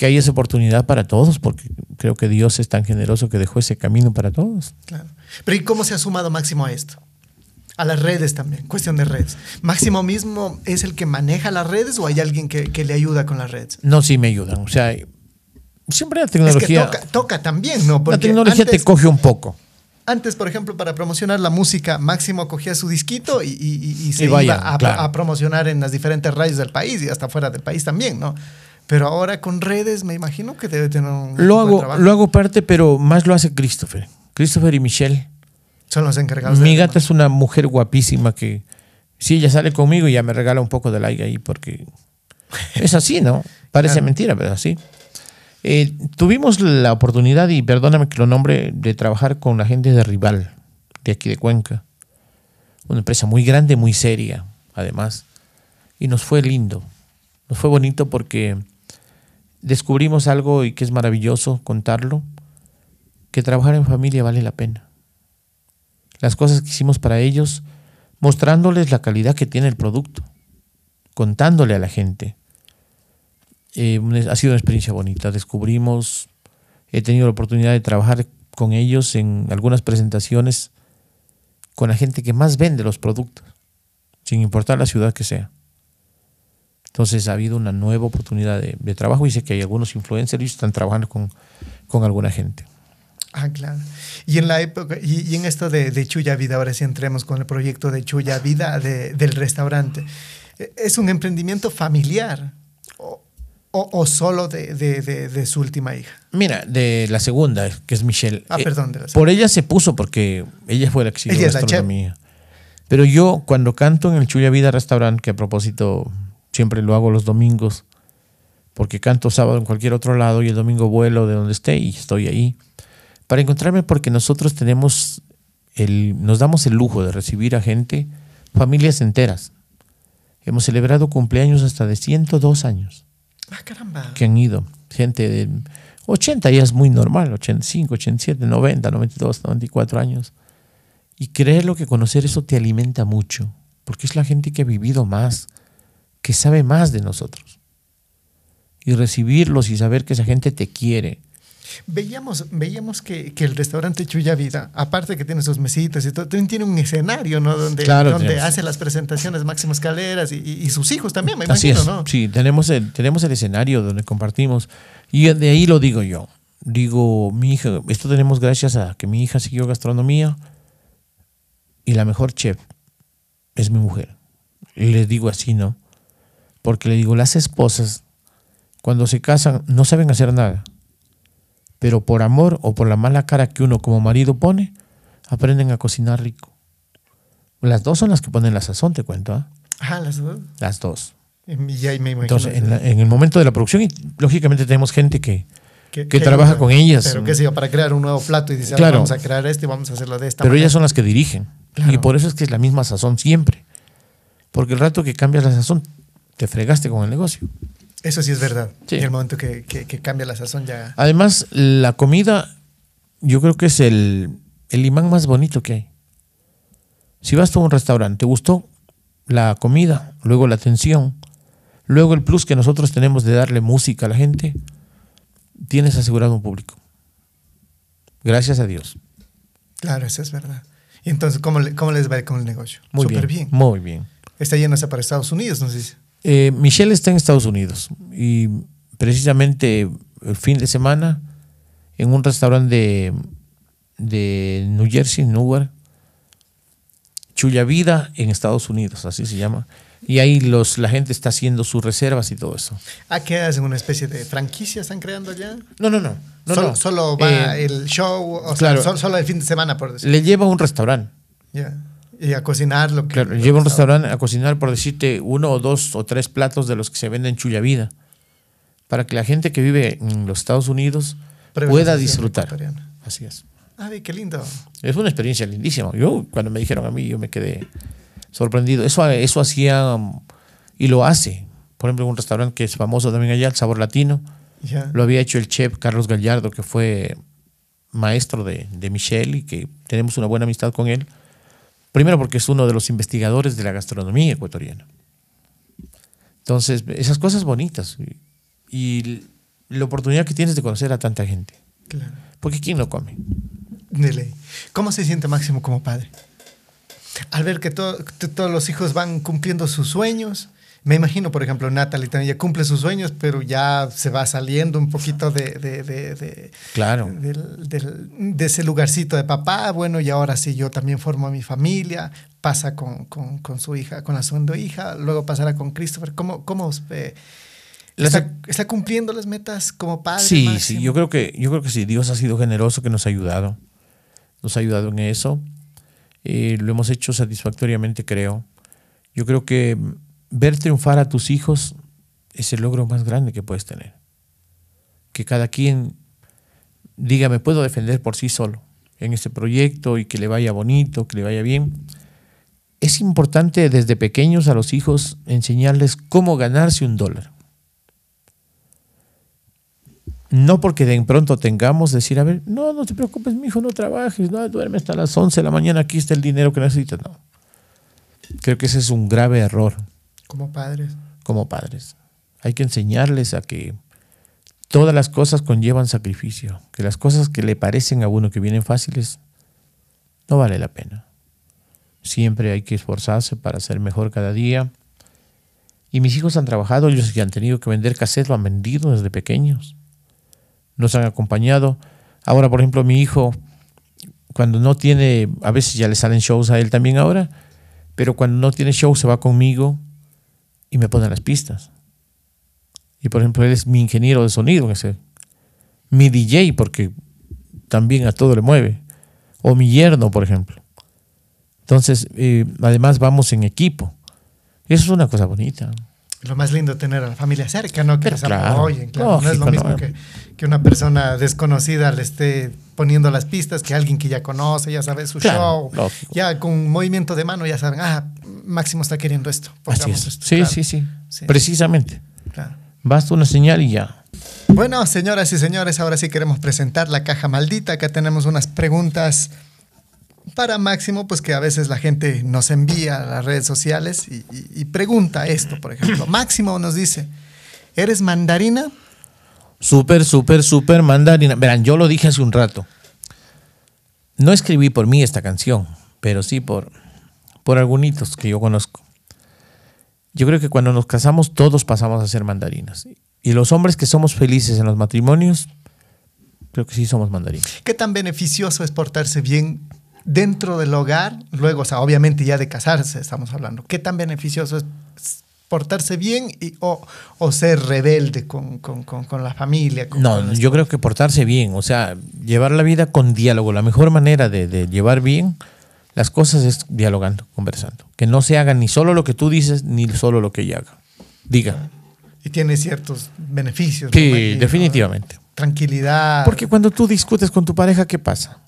que hay esa oportunidad para todos, porque creo que Dios es tan generoso que dejó ese camino para todos. Claro. Pero ¿y cómo se ha sumado Máximo a esto? A las redes también, cuestión de redes. ¿Máximo mismo es el que maneja las redes o hay alguien que, que le ayuda con las redes? No, sí me ayudan. O sea, siempre la Es que tecnología, toca, toca también, ¿no? la tecnología te coge un poco. Antes, por ejemplo, para promocionar la música, Máximo cogía su disquito y, y- y- y se Y vaya, iba a, claro. a promocionar en las diferentes radios del país y hasta fuera del país también, ¿no? Pero ahora con redes me imagino que debe tener un Lo de hago, trabajo. lo hago parte, pero más lo hace Christopher. Christopher y Michelle. Son los encargados. de Mi la gata es una mujer guapísima que si ella sale conmigo ya me regala un poco de like ahí porque es así, ¿no? Parece Claro. mentira, pero así. Eh, tuvimos la oportunidad, y perdóname que lo nombre, de trabajar con la gente de Rival, de aquí de Cuenca. Una empresa muy grande, muy seria, además. Y nos fue lindo. Nos fue bonito porque descubrimos algo y que es maravilloso contarlo, que trabajar en familia vale la pena las cosas que hicimos para ellos, mostrándoles la calidad que tiene el producto, contándole a la gente. Eh, ha sido una experiencia bonita. Descubrimos, he tenido la oportunidad de trabajar con ellos en algunas presentaciones con la gente que más vende los productos, sin importar la ciudad que sea. Entonces ha habido una nueva oportunidad de, de trabajo y sé que hay algunos influencers y están trabajando con, con alguna gente. Ah, claro. Y en la época, y, y en esto de, de, Chuya Vida, ahora sí entremos con el proyecto de Chuya Vida de, del restaurante. Eh, ¿Es un emprendimiento familiar o, o, o solo de, de, su última hija? Mira, de la segunda, que es Michelle. Ah, perdón. Eh, por ella se puso porque ella fue la que siguió gastronomía. Pero yo cuando canto en el Chuya Vida Restaurant, que a propósito siempre lo hago los domingos, porque canto sábado en cualquier otro lado y el domingo vuelo de donde esté y estoy ahí para encontrarme porque nosotros tenemos el, nos damos el lujo de recibir a gente, familias enteras. Hemos celebrado cumpleaños hasta de 102 años. Ah, caramba. Que han ido. Gente de 80 ya es muy normal, 85, 87, 90, 92, 94 años. Y creerlo que conocer eso te alimenta mucho, porque es la gente que ha vivido más, que sabe más de nosotros. Y recibirlos y saber que esa gente te quiere, Veíamos, veíamos que, que, el restaurante Chuya Vida, aparte que tiene sus mesitas y todo, también tiene un escenario, ¿no? Donde, claro, donde hace las presentaciones Máximo Escaleras y, y, y, sus hijos también, me imagino, Así es. ¿no? Sí, tenemos el, tenemos el escenario donde compartimos. Y de ahí lo digo yo. Digo, mi hija, esto tenemos gracias a que mi hija siguió gastronomía y la mejor chef es mi mujer. Y les digo así, ¿no? Porque le digo, las esposas, cuando se casan, no saben hacer nada pero por amor o por la mala cara que uno como marido pone, aprenden a cocinar rico. Las dos son las que ponen la sazón, te cuento. ¿eh? Ah, las dos. Las dos. Ya me Entonces, en, la, en, el momento de la producción, y lógicamente tenemos gente que, que, que trabaja con ellas. Pero qué sé yo, para crear un nuevo plato y dice, claro. vamos a crear este y vamos a hacerlo de esta Pero manera. ellas son las que dirigen. Claro. Y por eso es que es la misma sazón siempre. Porque el rato que cambias la sazón, te fregaste con el negocio. Eso sí es verdad. Sí. En el momento que, que, que, cambia la sazón ya... Además, la comida yo creo que es el, el imán más bonito que hay. Si vas a un restaurante, te gustó la comida, luego la atención, luego el plus que nosotros tenemos de darle música a la gente, tienes asegurado un público. Gracias a Dios. Claro, eso es verdad. Y entonces, ¿cómo, le, cómo les va con el negocio? Muy Súper bien, bien. Muy bien. Está yéndose para Estados Unidos, no sé si... Eh, Michelle está en Estados Unidos y precisamente el fin de semana en un restaurante de, de New Jersey, Newark, Chuya Vida en Estados Unidos, así se llama. Y ahí los, la gente está haciendo sus reservas y todo eso. ¿Ah, qué hacen? ¿Una especie de franquicia están creando allá? No, no, no. no, solo, no. solo, va Eh, el show, o claro. sea, solo, solo, el fin de semana, por decirlo. Le lleva a un restaurante. Yeah. Y a cocinar lo que. Claro, lleva a un restaurante a cocinar, por decirte, uno o dos o tres platos de los que se venden en Chuya Vida. Para que la gente que vive en los Estados Unidos pueda disfrutar. Así es. Ve, qué lindo. Es una experiencia lindísima. Yo, cuando me dijeron a mí, yo me quedé sorprendido. Eso, eso hacía um, y lo hace. Por ejemplo, en un restaurante que es famoso también allá, el Sabor Latino, lo había hecho el chef Carlos Gallardo, que fue maestro de, de Michelle y que tenemos una buena amistad con él. Primero porque es uno de los investigadores de la gastronomía ecuatoriana. Entonces, esas cosas bonitas y, la oportunidad que tienes de conocer a tanta gente. Claro. Porque ¿quién lo come? De ley. ¿Cómo se siente Máximo como padre? Al ver que to- que todos los hijos van cumpliendo sus sueños. Me imagino, por ejemplo, Natalie también ya cumple sus sueños, pero ya se va saliendo un poquito de, de, de, de- Claro. de ese lugarcito de papá. Bueno, y ahora sí, yo también formo mi familia. Pasa con, con, con su hija, con la segunda hija. Luego pasará con Christopher. ¿Cómo, cómo eh, está, está cumpliendo las metas como padre? Sí, Máximo? sí, yo creo que yo creo que sí, Dios ha sido generoso que nos ha ayudado. Nos ha ayudado en eso. Eh, lo hemos hecho satisfactoriamente, creo. Yo creo que ver triunfar a tus hijos es el logro más grande que puedes tener. Que cada quien diga, me puedo defender por sí solo en este proyecto y que le vaya bonito, que le vaya bien. Es importante desde pequeños a los hijos enseñarles cómo ganarse un dólar. No porque de pronto tengamos decir, a ver, no, no te preocupes, mi hijo, no trabajes, no, duerme hasta las 11 de la mañana, aquí está el dinero que necesitas. No. Creo que ese es un grave error Como padres. como padres. Hay que enseñarles a que todas las cosas conllevan sacrificio, que las cosas que le parecen a uno que vienen fáciles, no vale la pena. Siempre hay que esforzarse para ser mejor cada día Y mis hijos han trabajado, ellos ya han tenido que vender cassettes, lo han vendido desde pequeños. Nos han acompañado. Ahora, por ejemplo, mi hijo, cuando no tiene, a veces ya le salen shows a él también ahora, pero cuando no tiene show se va conmigo y me pone las pistas. Y por ejemplo, él es mi ingeniero de sonido, mi DJ, porque también a todo le mueve. O mi yerno, por ejemplo. Entonces, eh, además vamos en equipo. Eso es una cosa bonita. Lo más lindo tener a la familia cerca, ¿no? Que Pero les claro, apoyen, claro. no es lo mismo ¿no? que, que una persona desconocida le esté poniendo las pistas que alguien que ya conoce, ya sabe su Claro, show. lógico. Ya con un movimiento de mano ya saben, ah, Máximo está queriendo esto. Así es. esto. Sí, sí, sí, Sí. Precisamente. Basta una señal y ya. Bueno, señoras y señores, ahora sí queremos presentar la caja maldita. Acá tenemos unas preguntas para Máximo, pues que a veces la gente nos envía a las redes sociales y, y- y pregunta esto, por ejemplo. Máximo nos dice, ¿eres mandarina? Súper, súper, súper mandarina. Verán, yo lo dije hace un rato. No escribí por mí esta canción, pero sí por, por algunos que yo conozco. Yo creo que cuando nos casamos todos pasamos a ser mandarinas. Y los hombres que somos felices en los matrimonios, creo que sí somos mandarinas. ¿Qué tan beneficioso es portarse bien dentro del hogar? Luego, o sea, obviamente ya de casarse estamos hablando. ¿Qué tan beneficioso es portarse bien y, o, o ser rebelde con, con- con- con la familia? No, yo creo que portarse bien, o sea, llevar la vida con diálogo. La mejor manera de, de llevar bien las cosas es dialogando, conversando. Que no se haga ni solo lo que tú dices, ni solo lo que ella haga. Diga. Y tiene ciertos beneficios. Sí, imagino, definitivamente. Tranquilidad. Porque cuando tú discutes con tu pareja, ¿qué pasa?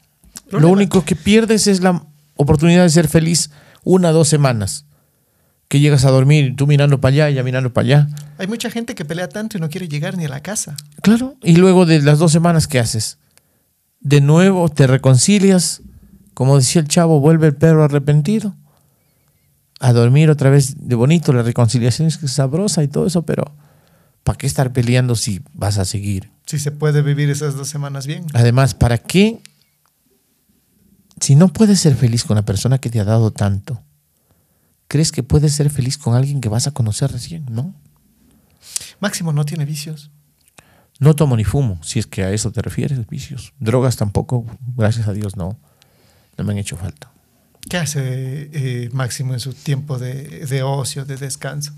Lo único que pierdes es la oportunidad de ser feliz una o dos semanas. Que llegas a dormir, tú mirando para allá, ella mirando para allá. Hay mucha gente que pelea tanto y no quiere llegar ni a la casa. Claro. Y luego de las dos semanas, ¿qué haces? De nuevo te reconcilias. Como decía el chavo, vuelve el perro arrepentido. A dormir otra vez de bonito. La reconciliación es sabrosa y todo eso, pero ¿para qué estar peleando si vas a seguir? Si se puede vivir esas dos semanas bien. Además, ¿para qué? Si no puedes ser feliz con la persona que te ha dado tanto, ¿crees que puedes ser feliz con alguien que vas a conocer recién? No. Máximo no tiene vicios. No tomo ni fumo, si es que a eso te refieres, vicios. Drogas tampoco, gracias a Dios, no. No me han hecho falta. ¿Qué hace eh, Máximo en su tiempo de, de ocio, de descanso?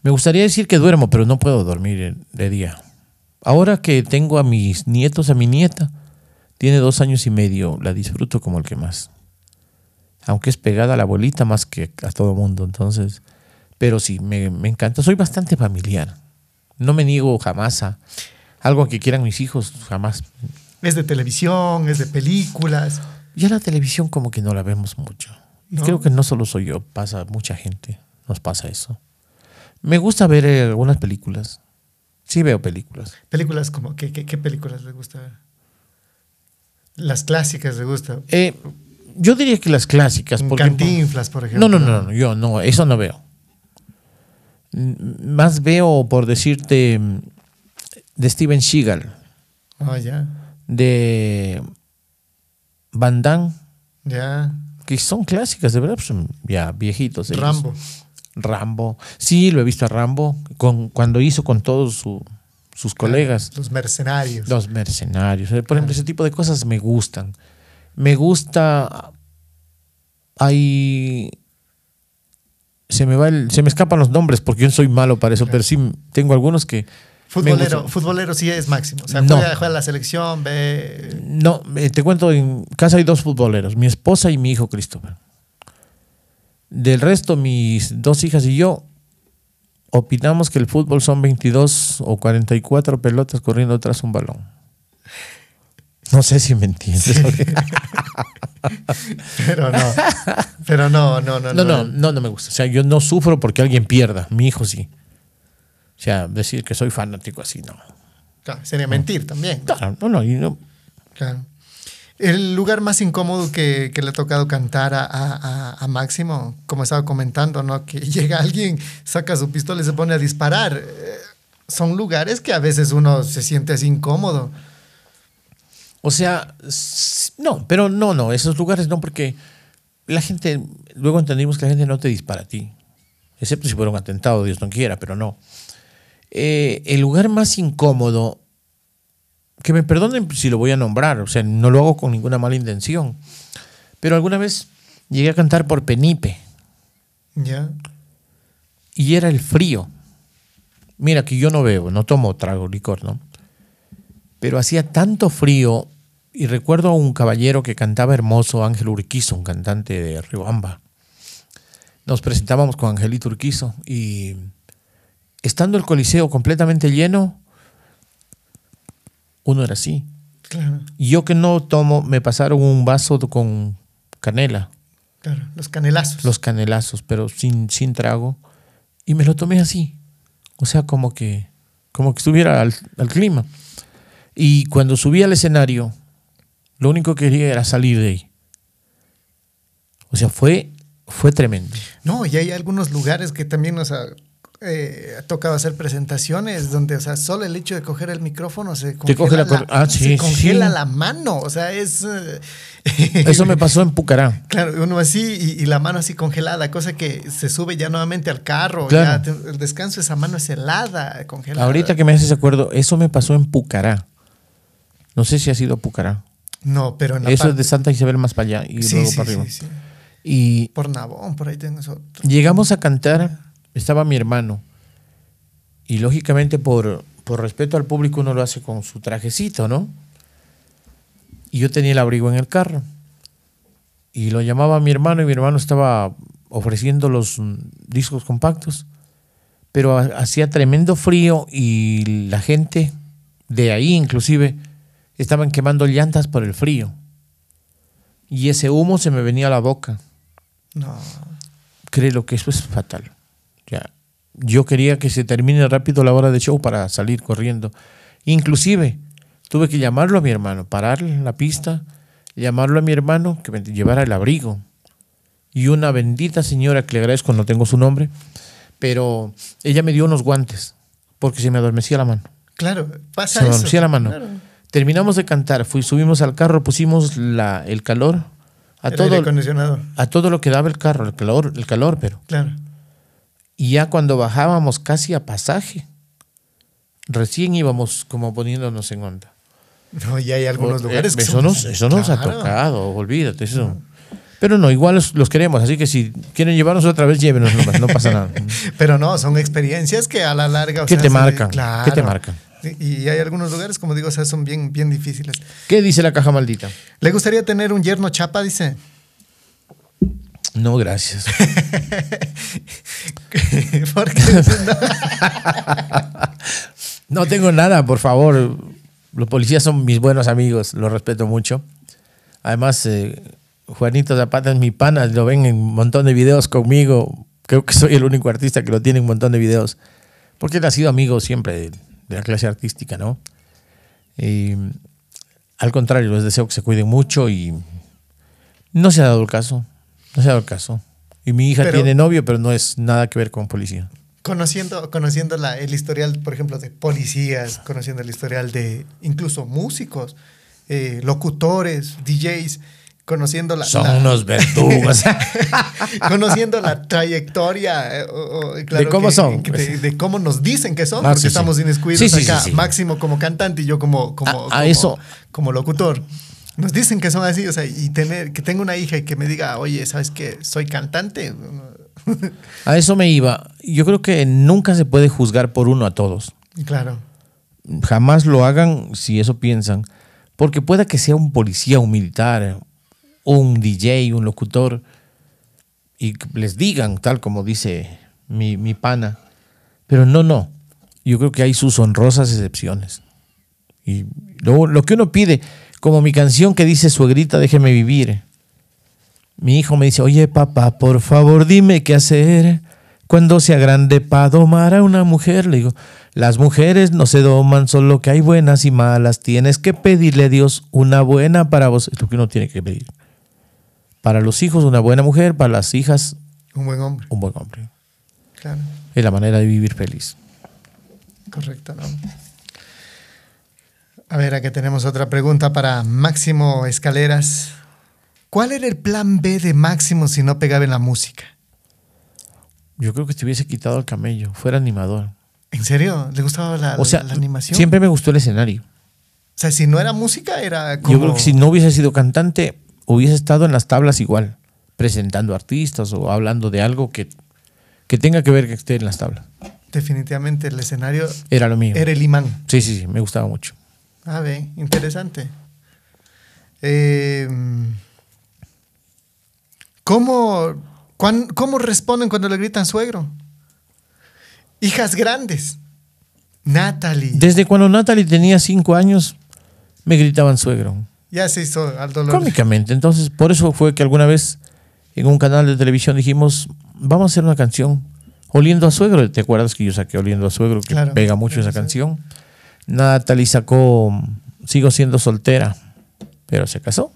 Me gustaría decir que duermo, pero no puedo dormir de día. Ahora que tengo a mis nietos, a mi nieta, tiene dos años y medio, la disfruto como el que más. Aunque es pegada a la abuelita más que a todo mundo, entonces. Pero sí, me, me encanta. Soy bastante familiar. No me niego jamás a algo que quieran mis hijos, jamás. ¿Es de televisión? ¿Es de películas? Ya la televisión como que no la vemos mucho. Y ¿No? Creo que no solo soy yo, pasa mucha gente, nos pasa eso. Me gusta ver eh, algunas películas. Sí veo películas. ¿Películas como qué, qué, qué películas le gusta ver? Las clásicas le gusta. Eh, yo diría que las clásicas. Porque, Cantinflas, por ejemplo. no, no, no, no, yo no, eso no veo. Mm, Más veo, por decirte, mm, de Steven Seagal, Oh, ya. de Van Damme, Ya. que son clásicas, de verdad, pues son ya viejitos. ellos. Rambo. Rambo. Sí, lo he visto a Rambo con, cuando hizo con todos su- sus colegas. Los mercenarios. Los mercenarios. Por ejemplo, ese tipo de cosas me gustan. Me gusta. Hay. Se me va el- se me escapan los nombres porque yo soy malo para eso, pero sí tengo algunos que. Futbolero, futbolero sí es máximo. O sea, No. juega, juega la selección, ve. No, te cuento, en casa hay dos futboleros, mi esposa y mi hijo Christopher. Del resto, mis dos hijas y yo opinamos que el fútbol son 22 o 44 pelotas corriendo tras un balón. No sé si me entiendes. Pero no. Pero no, no, no. No, no, no, no me gusta. O sea, yo no sufro porque alguien pierda. Mi hijo sí. O sea, decir que soy fanático así, no. Claro, sería mentir también. Claro, no, no, y no. Claro. El lugar más incómodo que, que le ha tocado cantar a, a- a- Máximo, como estaba comentando, ¿no? Que llega alguien, saca su pistola y se pone a disparar. Eh, son lugares que a veces uno se siente así incómodo. O sea, no, pero no, no, esos lugares no, porque la gente, luego entendimos que la gente no te dispara a ti. excepto si fuera un atentado, Dios no quiera, pero no. Eh, el lugar más incómodo, que me perdonen si lo voy a nombrar, o sea, no lo hago con ninguna mala intención, pero alguna vez llegué a cantar por Penipe Ya. y era el frío. Mira que yo no bebo, no tomo trago, licor, ¿no? Pero hacía tanto frío y recuerdo a un caballero que cantaba hermoso, Ángel Urquizo, un cantante de Riobamba. Nos presentábamos con Angelito Urquizo y estando el coliseo completamente lleno, uno era así. Claro, yo que no tomo, me pasaron un vaso con canela, claro. Los canelazos. los canelazos, pero sin, sin trago, y me lo tomé así. O sea, como que, como que estuviera al, al clima. Y cuando subí al escenario, lo único que quería era salir de ahí. O sea, fue, fue tremendo. No, y hay algunos lugares que también nos eh, ha tocado hacer presentaciones donde, o sea, solo el hecho de coger el micrófono se congela, la ah, se congela sí. la mano. O sea, es. eh, Eso me pasó en Pucará. Claro, uno así y, y la mano así congelada, cosa que se sube ya nuevamente al carro. Claro. ya el descanso, esa mano es helada, congelada. Ahorita que me haces acuerdo, eso me pasó en Pucará. No sé si ha sido Pucará. No, pero en la Eso es de Santa Isabel más para allá y Sí, luego para arriba. sí, sí. Y Por Nabón, por ahí tengo eso. llegamos a cantar, estaba mi hermano. Y lógicamente por, por respeto al público uno lo hace con su trajecito, ¿no? Y yo tenía el abrigo en el carro. Y lo llamaba a mi hermano y mi hermano estaba ofreciendo los discos compactos. Pero ha- hacía tremendo frío y la gente de ahí inclusive estaban quemando llantas por el frío. Y ese humo se me venía a la boca No. créelo que eso es fatal. Ya, yo quería que se termine rápido la hora de show para salir corriendo. Inclusive tuve que llamarlo a mi hermano, parar la pista, llamarlo a mi hermano que me llevara el abrigo. Y una bendita señora que le agradezco, no tengo su nombre, pero ella me dio unos guantes porque se me adormecía la mano. Claro, pasa Se me eso. adormecía la mano. Claro. Terminamos de cantar, fui, subimos al carro, pusimos la, el calor a El todo, aire acondicionado. a todo lo que daba el carro, el calor, el calor, pero Claro. Y ya cuando bajábamos casi a pasaje, recién íbamos como poniéndonos en onda. No, y hay algunos O- lugares eh, que eso, son- nos, eso nos ha Claro. tocado, olvídate eso. Pero no, igual los, los queremos, así que si quieren llevarnos otra vez, llévenos nomás, no pasa nada. Pero no, son experiencias que a la larga. o ¿Qué sea, te marcan? Claro. ¿Qué te marcan? Y y hay algunos lugares, como digo, o sea, son bien, bien difíciles. ¿Qué dice la caja maldita? ¿Le gustaría tener un yerno chapa? Dice. No, gracias. Porque No tengo nada, por favor. Los policías son mis buenos amigos, los respeto mucho. Además, eh, Juanito Zapata es mi pana, lo ven en un montón de videos conmigo. Creo que soy el único artista que lo tiene en un montón de videos. Porque él ha sido amigo siempre de, de la clase artística, ¿no? Y, al contrario, les deseo que se cuiden mucho y no se ha dado el caso. No se ha dado el caso. Y mi hija Pero- tiene novio, pero no es nada que ver con policía. conociendo, conociendo la, el historial, por ejemplo, de policías, conociendo el historial de incluso músicos, eh, locutores, DJs, conociendo la, Son la- unos verdugos. conociendo la trayectoria eh, o- o, claro ¿De cómo que- son? que De, de cómo nos dicen que son, Ah, porque sí, sí. estamos inmiscuidos Sí, acá. Máximo como cantante y yo como, como, A- a como- eso- como locutor. Nos dicen que son así, o sea, y tener, que tengo una hija y que me diga, oye, ¿sabes qué? Soy cantante. A eso me iba. Yo creo que nunca se puede juzgar por uno a todos. claro. Jamás lo hagan si eso piensan. Porque pueda que sea un policía, un militar, un DJ, un locutor, y les digan, tal como dice mi, mi pana. Pero no, no. Yo creo que hay sus honrosas excepciones. Y lo, lo que uno pide, como mi canción que dice Suegrita, déjeme vivir. Mi hijo me dice, oye papá, por favor dime qué hacer cuando sea grande para domar a una mujer. Le digo, las mujeres no se doman, solo que hay buenas y malas. Tienes que pedirle a Dios una buena para vos. Es lo que uno tiene que pedir. Para los hijos una buena mujer, para las hijas Un buen hombre. un buen hombre. Claro. Es la manera de vivir feliz. Correcto, ¿no? A ver, aquí tenemos otra pregunta para Máximo Escaleras. ¿Cuál era el plan B de Máximo si no pegaba en la música? yo creo que te hubiese quitado el camello, fuera animador. ¿En serio? ¿Le gustaba la, O sea, la animación? siempre me gustó el escenario. O sea, si no era música, era como... Yo creo que si no hubiese sido cantante, hubiese estado en las tablas igual, presentando artistas o hablando de algo que, que tenga que ver que esté en las tablas. Definitivamente el escenario Era lo mío. era el imán. Sí, sí, sí, me gustaba mucho. A ver, interesante. Eh, ¿cómo, cuán- ¿Cómo responden cuando le gritan suegro? Hijas grandes. Natalie. Desde cuando Natalie tenía cinco años, me gritaban suegro. ya se hizo al dolor. Cómicamente. Entonces, por eso fue que alguna vez en un canal de televisión dijimos, vamos a hacer una canción Oliendo a Suegro. ¿Te acuerdas que yo saqué Oliendo a Suegro? Que Claro. pega mucho esa canción. Natalie sacó Sigo siendo soltera, pero se casó.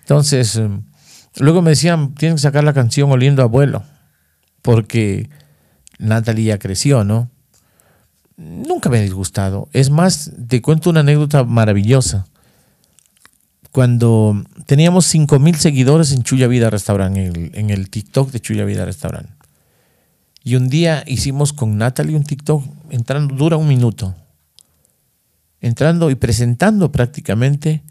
Entonces, eh, luego me decían, tienes que sacar la canción Oliendo Abuelo, porque Natalie ya creció, ¿no? Nunca me ha disgustado. Es más, te cuento una anécdota maravillosa cuando teníamos 5 mil seguidores en Chuya Vida Restaurant, en el, en el TikTok de Chuya Vida Restaurant. Y un día hicimos con Natalie un TikTok, entrando, dura un minuto, entrando y presentando prácticamente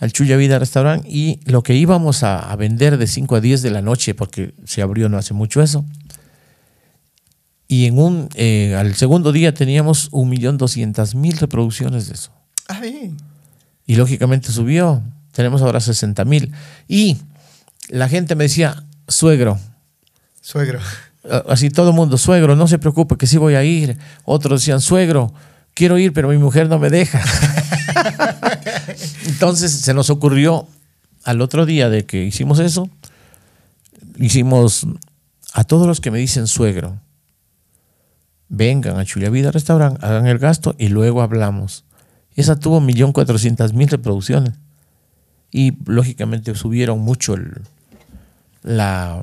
al Chuya Vida Restaurant y lo que íbamos a, a vender de 5 a 10 de la noche, porque se abrió no hace mucho eso. Y en un, eh, al segundo día teníamos 1.200.000 reproducciones de eso. Ay, Y lógicamente subió. Tenemos ahora 60 mil. Y la gente me decía, suegro. suegro. Así todo el mundo, suegro, no se preocupe que sí voy a ir. Otros decían, suegro, quiero ir, pero mi mujer no me deja. Entonces se nos ocurrió al otro día de que hicimos eso, hicimos a todos los que me dicen suegro, vengan a Chulia Vida Restaurant, hagan el gasto y luego hablamos. Esa tuvo 1.400.000 reproducciones. Y lógicamente subieron mucho el- la,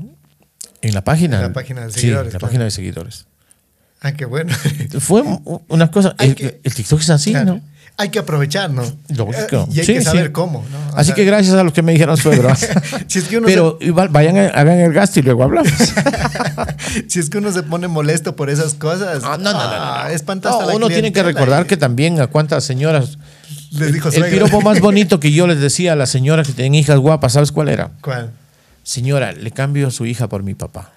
en la página. En la página de Sí, seguidores, la claro. página de seguidores. Ah, qué bueno. Fue u- una cosa. Hay El, que- el TikTok es así, Claro. ¿no? Hay que aprovechar, ¿no? Lógico. Y hay Sí, que sí. saber cómo, ¿no? Así sea, que gracias a los que me dijeron suegro. si es que uno Pero igual vayan, a- hagan el gasto y luego hablamos. se, si es que uno se pone molesto por esas cosas. Ah, no, no, no, no, ah, no. No, uno tiene que recordar y que también a cuántas señoras. Les dijo el suegro. piropo más bonito que yo les decía a las señoras que tienen hijas guapas, ¿sabes cuál era? ¿Cuál? Señora, le cambio a su hija por mi papá.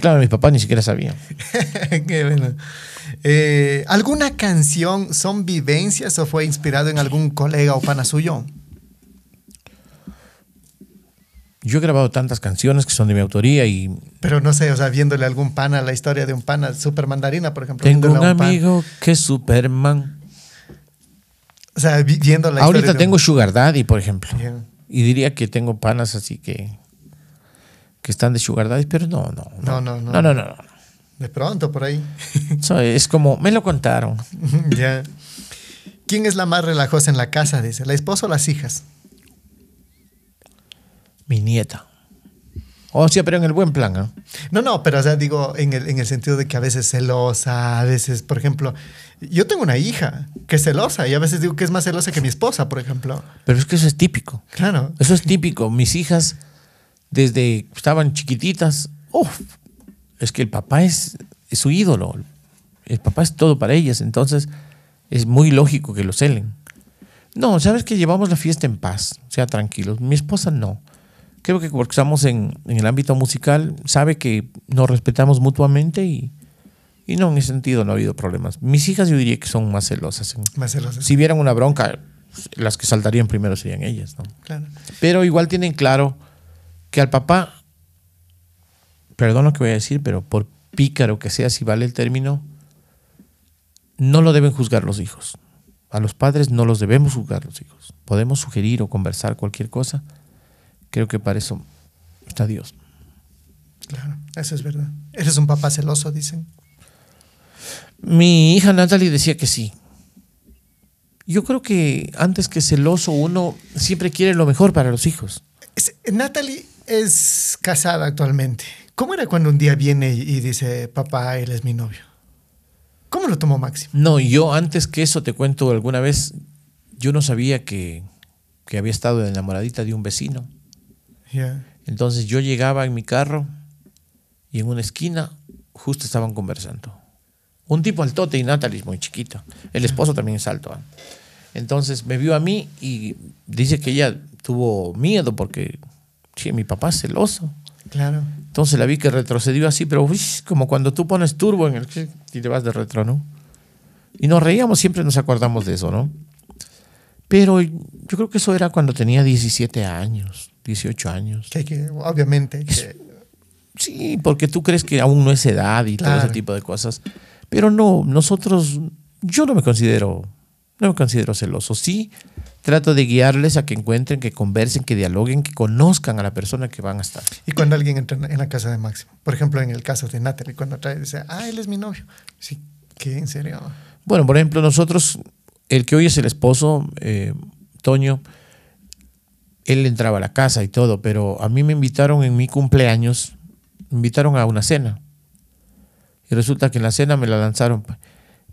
Claro, mi papá ni siquiera sabía. Qué bueno. Eh, ¿Alguna canción son vivencias o fue inspirado en algún colega o pana suyo? Yo he grabado tantas canciones que son de mi autoría y Pero no sé, o sea, viéndole a algún pana, la historia de un pana, Super Mandarina, por ejemplo. tengo un pan. amigo que es Superman. O sea, vi- viendo la Ahorita historia de tengo un- Sugar Daddy, por ejemplo. Bien. Y diría que tengo panas así que que están de Sugar Daddy, pero no, no. No, no, no. No, no, no. no. De pronto, por ahí. Eso es como, me lo contaron. ya. ¿Quién es la más relajosa en la casa? Dice, ¿la esposa o las hijas? Mi nieta. O sea, pero en el buen plan, ¿no? No, no, pero o sea, digo, en el, en el sentido de que a veces celosa, a veces, por ejemplo, yo tengo una hija que es celosa y a veces digo que es más celosa que mi esposa, por ejemplo. Pero es que eso es típico. Claro. Eso es típico. Mis hijas, desde estaban chiquititas, uf, es que el papá es, es su ídolo. El papá es todo para ellas. Entonces, es muy lógico que lo celen. No, sabes que llevamos la fiesta en paz, sea, tranquilos. Mi esposa no. Creo que porque estamos en, en el ámbito musical, sabe que nos respetamos mutuamente y, y no, en ese sentido no ha habido problemas. Mis hijas yo diría que son más celosas. Más celosa. si vieran una bronca, las que saltarían primero serían ellas, ¿no? Claro. Pero igual tienen claro que al papá, perdón lo que voy a decir, pero por pícaro que sea, si vale el término, no lo deben juzgar los hijos. A los padres no los debemos juzgar los hijos. Podemos sugerir o conversar cualquier cosa. Creo que para eso está Dios. Claro, eso es verdad. Eres un papá celoso, dicen. Mi hija Natalie decía que sí. Yo creo que antes que celoso uno siempre quiere lo mejor para los hijos. Natalie es casada actualmente. ¿Cómo era cuando un día viene y, dice, papá, él es mi novio? ¿Cómo lo tomó Máximo? No, yo antes que eso te cuento alguna vez, yo no sabía que, que había estado enamoradita de un vecino. Ya. Entonces yo llegaba en mi carro y en una esquina justo estaban conversando. Un tipo altote y Natalie muy chiquita. El esposo también es alto. ¿ah? Entonces me vio a mí y dice que ella tuvo miedo porque sí, mi papá es celoso. Claro. Entonces la vi que retrocedió así, pero uy, como cuando tú pones turbo en el y te vas de retro, ¿no? Y nos reíamos, siempre nos acordamos de eso, ¿no? Pero yo creo que eso era cuando tenía 17 años, 18 años. Que, que obviamente, que- Sí, porque tú crees que aún no es edad y todo ese tipo de cosas. Pero no, nosotros, yo no me considero, no me considero celoso. Sí, trato de guiarles a que encuentren, que conversen, que dialoguen, que conozcan a la persona que van a estar. Y cuando alguien entra en la casa de Máximo, por ejemplo, en el caso de Natalie, cuando trae, dice, ah, él es mi novio. Sí, ¿qué? ¿En serio? Bueno, por ejemplo, nosotros, el que hoy es el esposo, eh, Toño, él entraba a la casa y todo, pero a mí me invitaron en mi cumpleaños, me invitaron a una cena. Y resulta que en la cena me la lanzaron.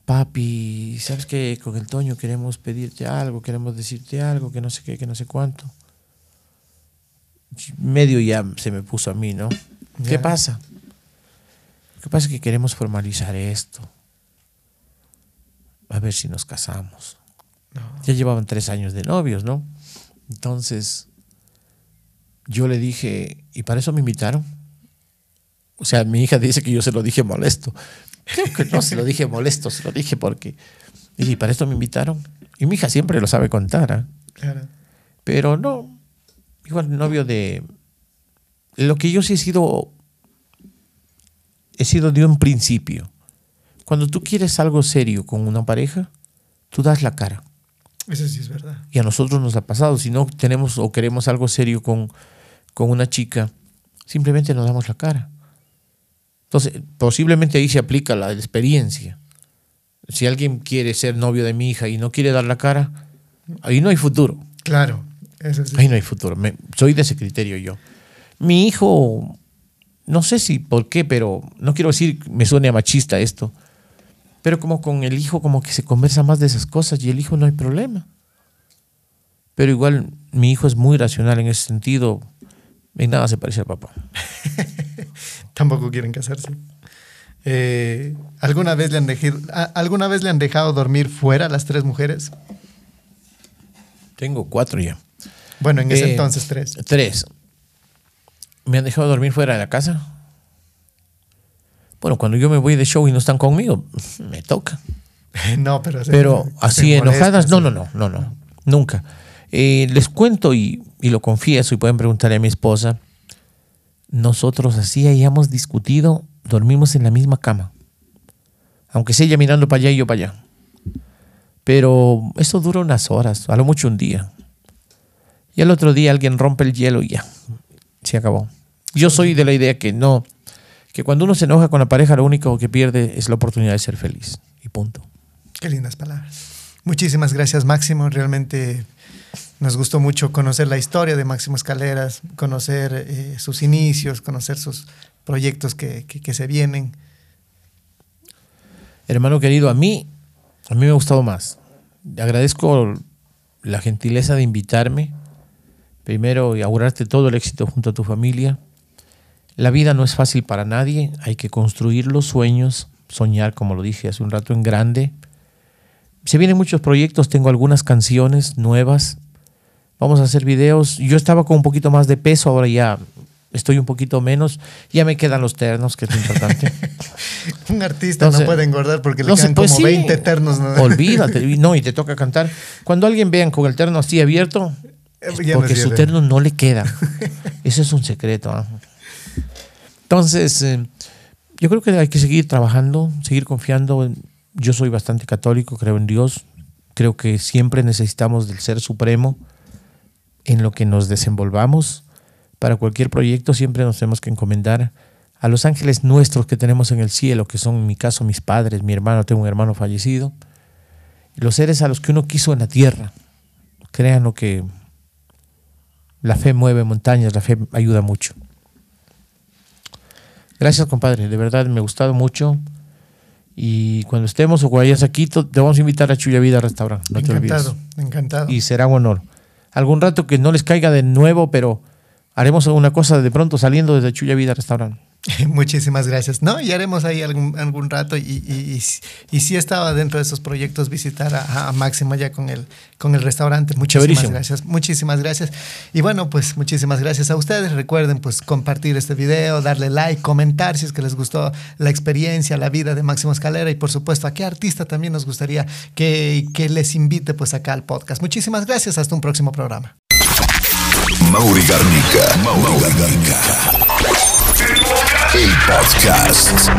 Papi, ¿sabes qué? Con el Toño queremos pedirte algo, queremos decirte algo, que no sé qué, que no sé cuánto. Medio ya se me puso a mí, ¿no? ¿Qué Ya. pasa? Lo que pasa es que queremos formalizar esto. A ver si nos casamos. No. Ya llevaban tres años de novios, ¿no? Entonces, yo le dije, ¿y para eso me invitaron? O sea, mi hija dice que yo se lo dije molesto. Creo que no se lo dije molesto, se lo dije porque. ¿y para esto me invitaron? Y mi hija siempre lo sabe contar, ¿ah? Claro. Pero no, igual novio de... Lo que yo sí he sido, he sido de un principio. Cuando tú quieres algo serio con una pareja, tú das la cara. Eso sí es verdad. Y a nosotros nos ha pasado. Si no tenemos o queremos algo serio con, con una chica, simplemente nos damos la cara. Entonces, posiblemente ahí se aplica la experiencia. Si alguien quiere ser novio de mi hija y no quiere dar la cara, ahí no hay futuro. Claro. Eso sí. Ahí no hay futuro. Me- soy de ese criterio yo. Mi hijo, no sé si por qué, pero no quiero decir, me suene a machista esto, pero como con el hijo como que se conversa más de esas cosas y el hijo no hay problema. Pero igual mi hijo es muy racional en ese sentido. En nada se parece al papá. Tampoco quieren casarse. Eh, ¿alguna, vez le han dejado, ¿Alguna vez le han dejado dormir fuera las tres mujeres? Tengo cuatro ya. Bueno, en ese Eh, entonces tres. Tres. ¿Me han dejado dormir fuera de la casa? Bueno, cuando yo me voy de show y no están conmigo, me toca. no, pero... Pero así molesta, enojadas, no, no, no, no, no, nunca. Eh, les cuento y, y lo confieso y pueden preguntarle a mi esposa, nosotros así hayamos discutido, dormimos en la misma cama. Aunque sea ella mirando para allá y yo para allá. Pero eso dura unas horas, a lo mucho un día. Y al otro día alguien rompe el hielo y ya, se acabó. Yo soy de la idea que no, que cuando uno se enoja con la pareja, lo único que pierde es la oportunidad de ser feliz. Y punto. Qué lindas palabras. Muchísimas gracias, Máximo. Realmente nos gustó mucho conocer la historia de Máximo Escaleras, conocer eh, sus inicios, conocer sus proyectos que, que- se vienen. Hermano querido, a mí, a mí me ha gustado más. Agradezco la gentileza de invitarme. Primero, augurarte todo el éxito junto a tu familia. La vida no es fácil para nadie. Hay que construir los sueños, soñar, como lo dije hace un rato, en grande. Se vienen muchos proyectos, tengo algunas canciones nuevas. Vamos a hacer videos. Yo estaba con un poquito más de peso, ahora ya estoy un poquito menos. Ya me quedan los ternos, que es lo importante. Un artista Entonces, no puede engordar porque le no sé, quedan pues como sí. 20 eternos. ¿no? Olvídate, no, y te toca cantar. Cuando alguien vean con el terno así abierto, es no porque su terno no le queda. Eso es un secreto. ¿ah? Entonces, eh, yo creo que hay que seguir trabajando, seguir confiando. Yo soy bastante católico, creo en Dios. Creo que siempre necesitamos del Ser Supremo en lo que nos desenvolvamos. Para cualquier proyecto siempre nos tenemos que encomendar a los ángeles nuestros que tenemos en el cielo, que son en mi caso mis padres, mi hermano, tengo un hermano fallecido, y los seres a los que uno quiso en la tierra. Créanlo que la fe mueve montañas, la fe ayuda mucho. Gracias, compadre, de verdad me ha gustado mucho. Y cuando estemos o cuando vayas aquí, to- te vamos a invitar a Chuya Vida Restaurant, no te olvides encantado, encantado. y será un honor. Algún rato que no les caiga de nuevo, pero haremos alguna cosa de pronto saliendo desde Chuya Vida Restaurant. Muchísimas gracias. No, y haremos ahí algún, algún rato y, y, y, sí estaba dentro de esos proyectos visitar a, a Máximo ya con el, con el restaurante. Muchísimas gracias. Muchísimas gracias. Y bueno, pues muchísimas gracias a ustedes. Recuerden pues compartir este video, darle like, comentar si es que les gustó la experiencia, la vida de Máximo Escalera y por supuesto a qué artista también nos gustaría que, que les invite pues acá al podcast. Muchísimas gracias. Hasta un próximo programa. Mauri Garnica. Mauri Garnica. El podcast.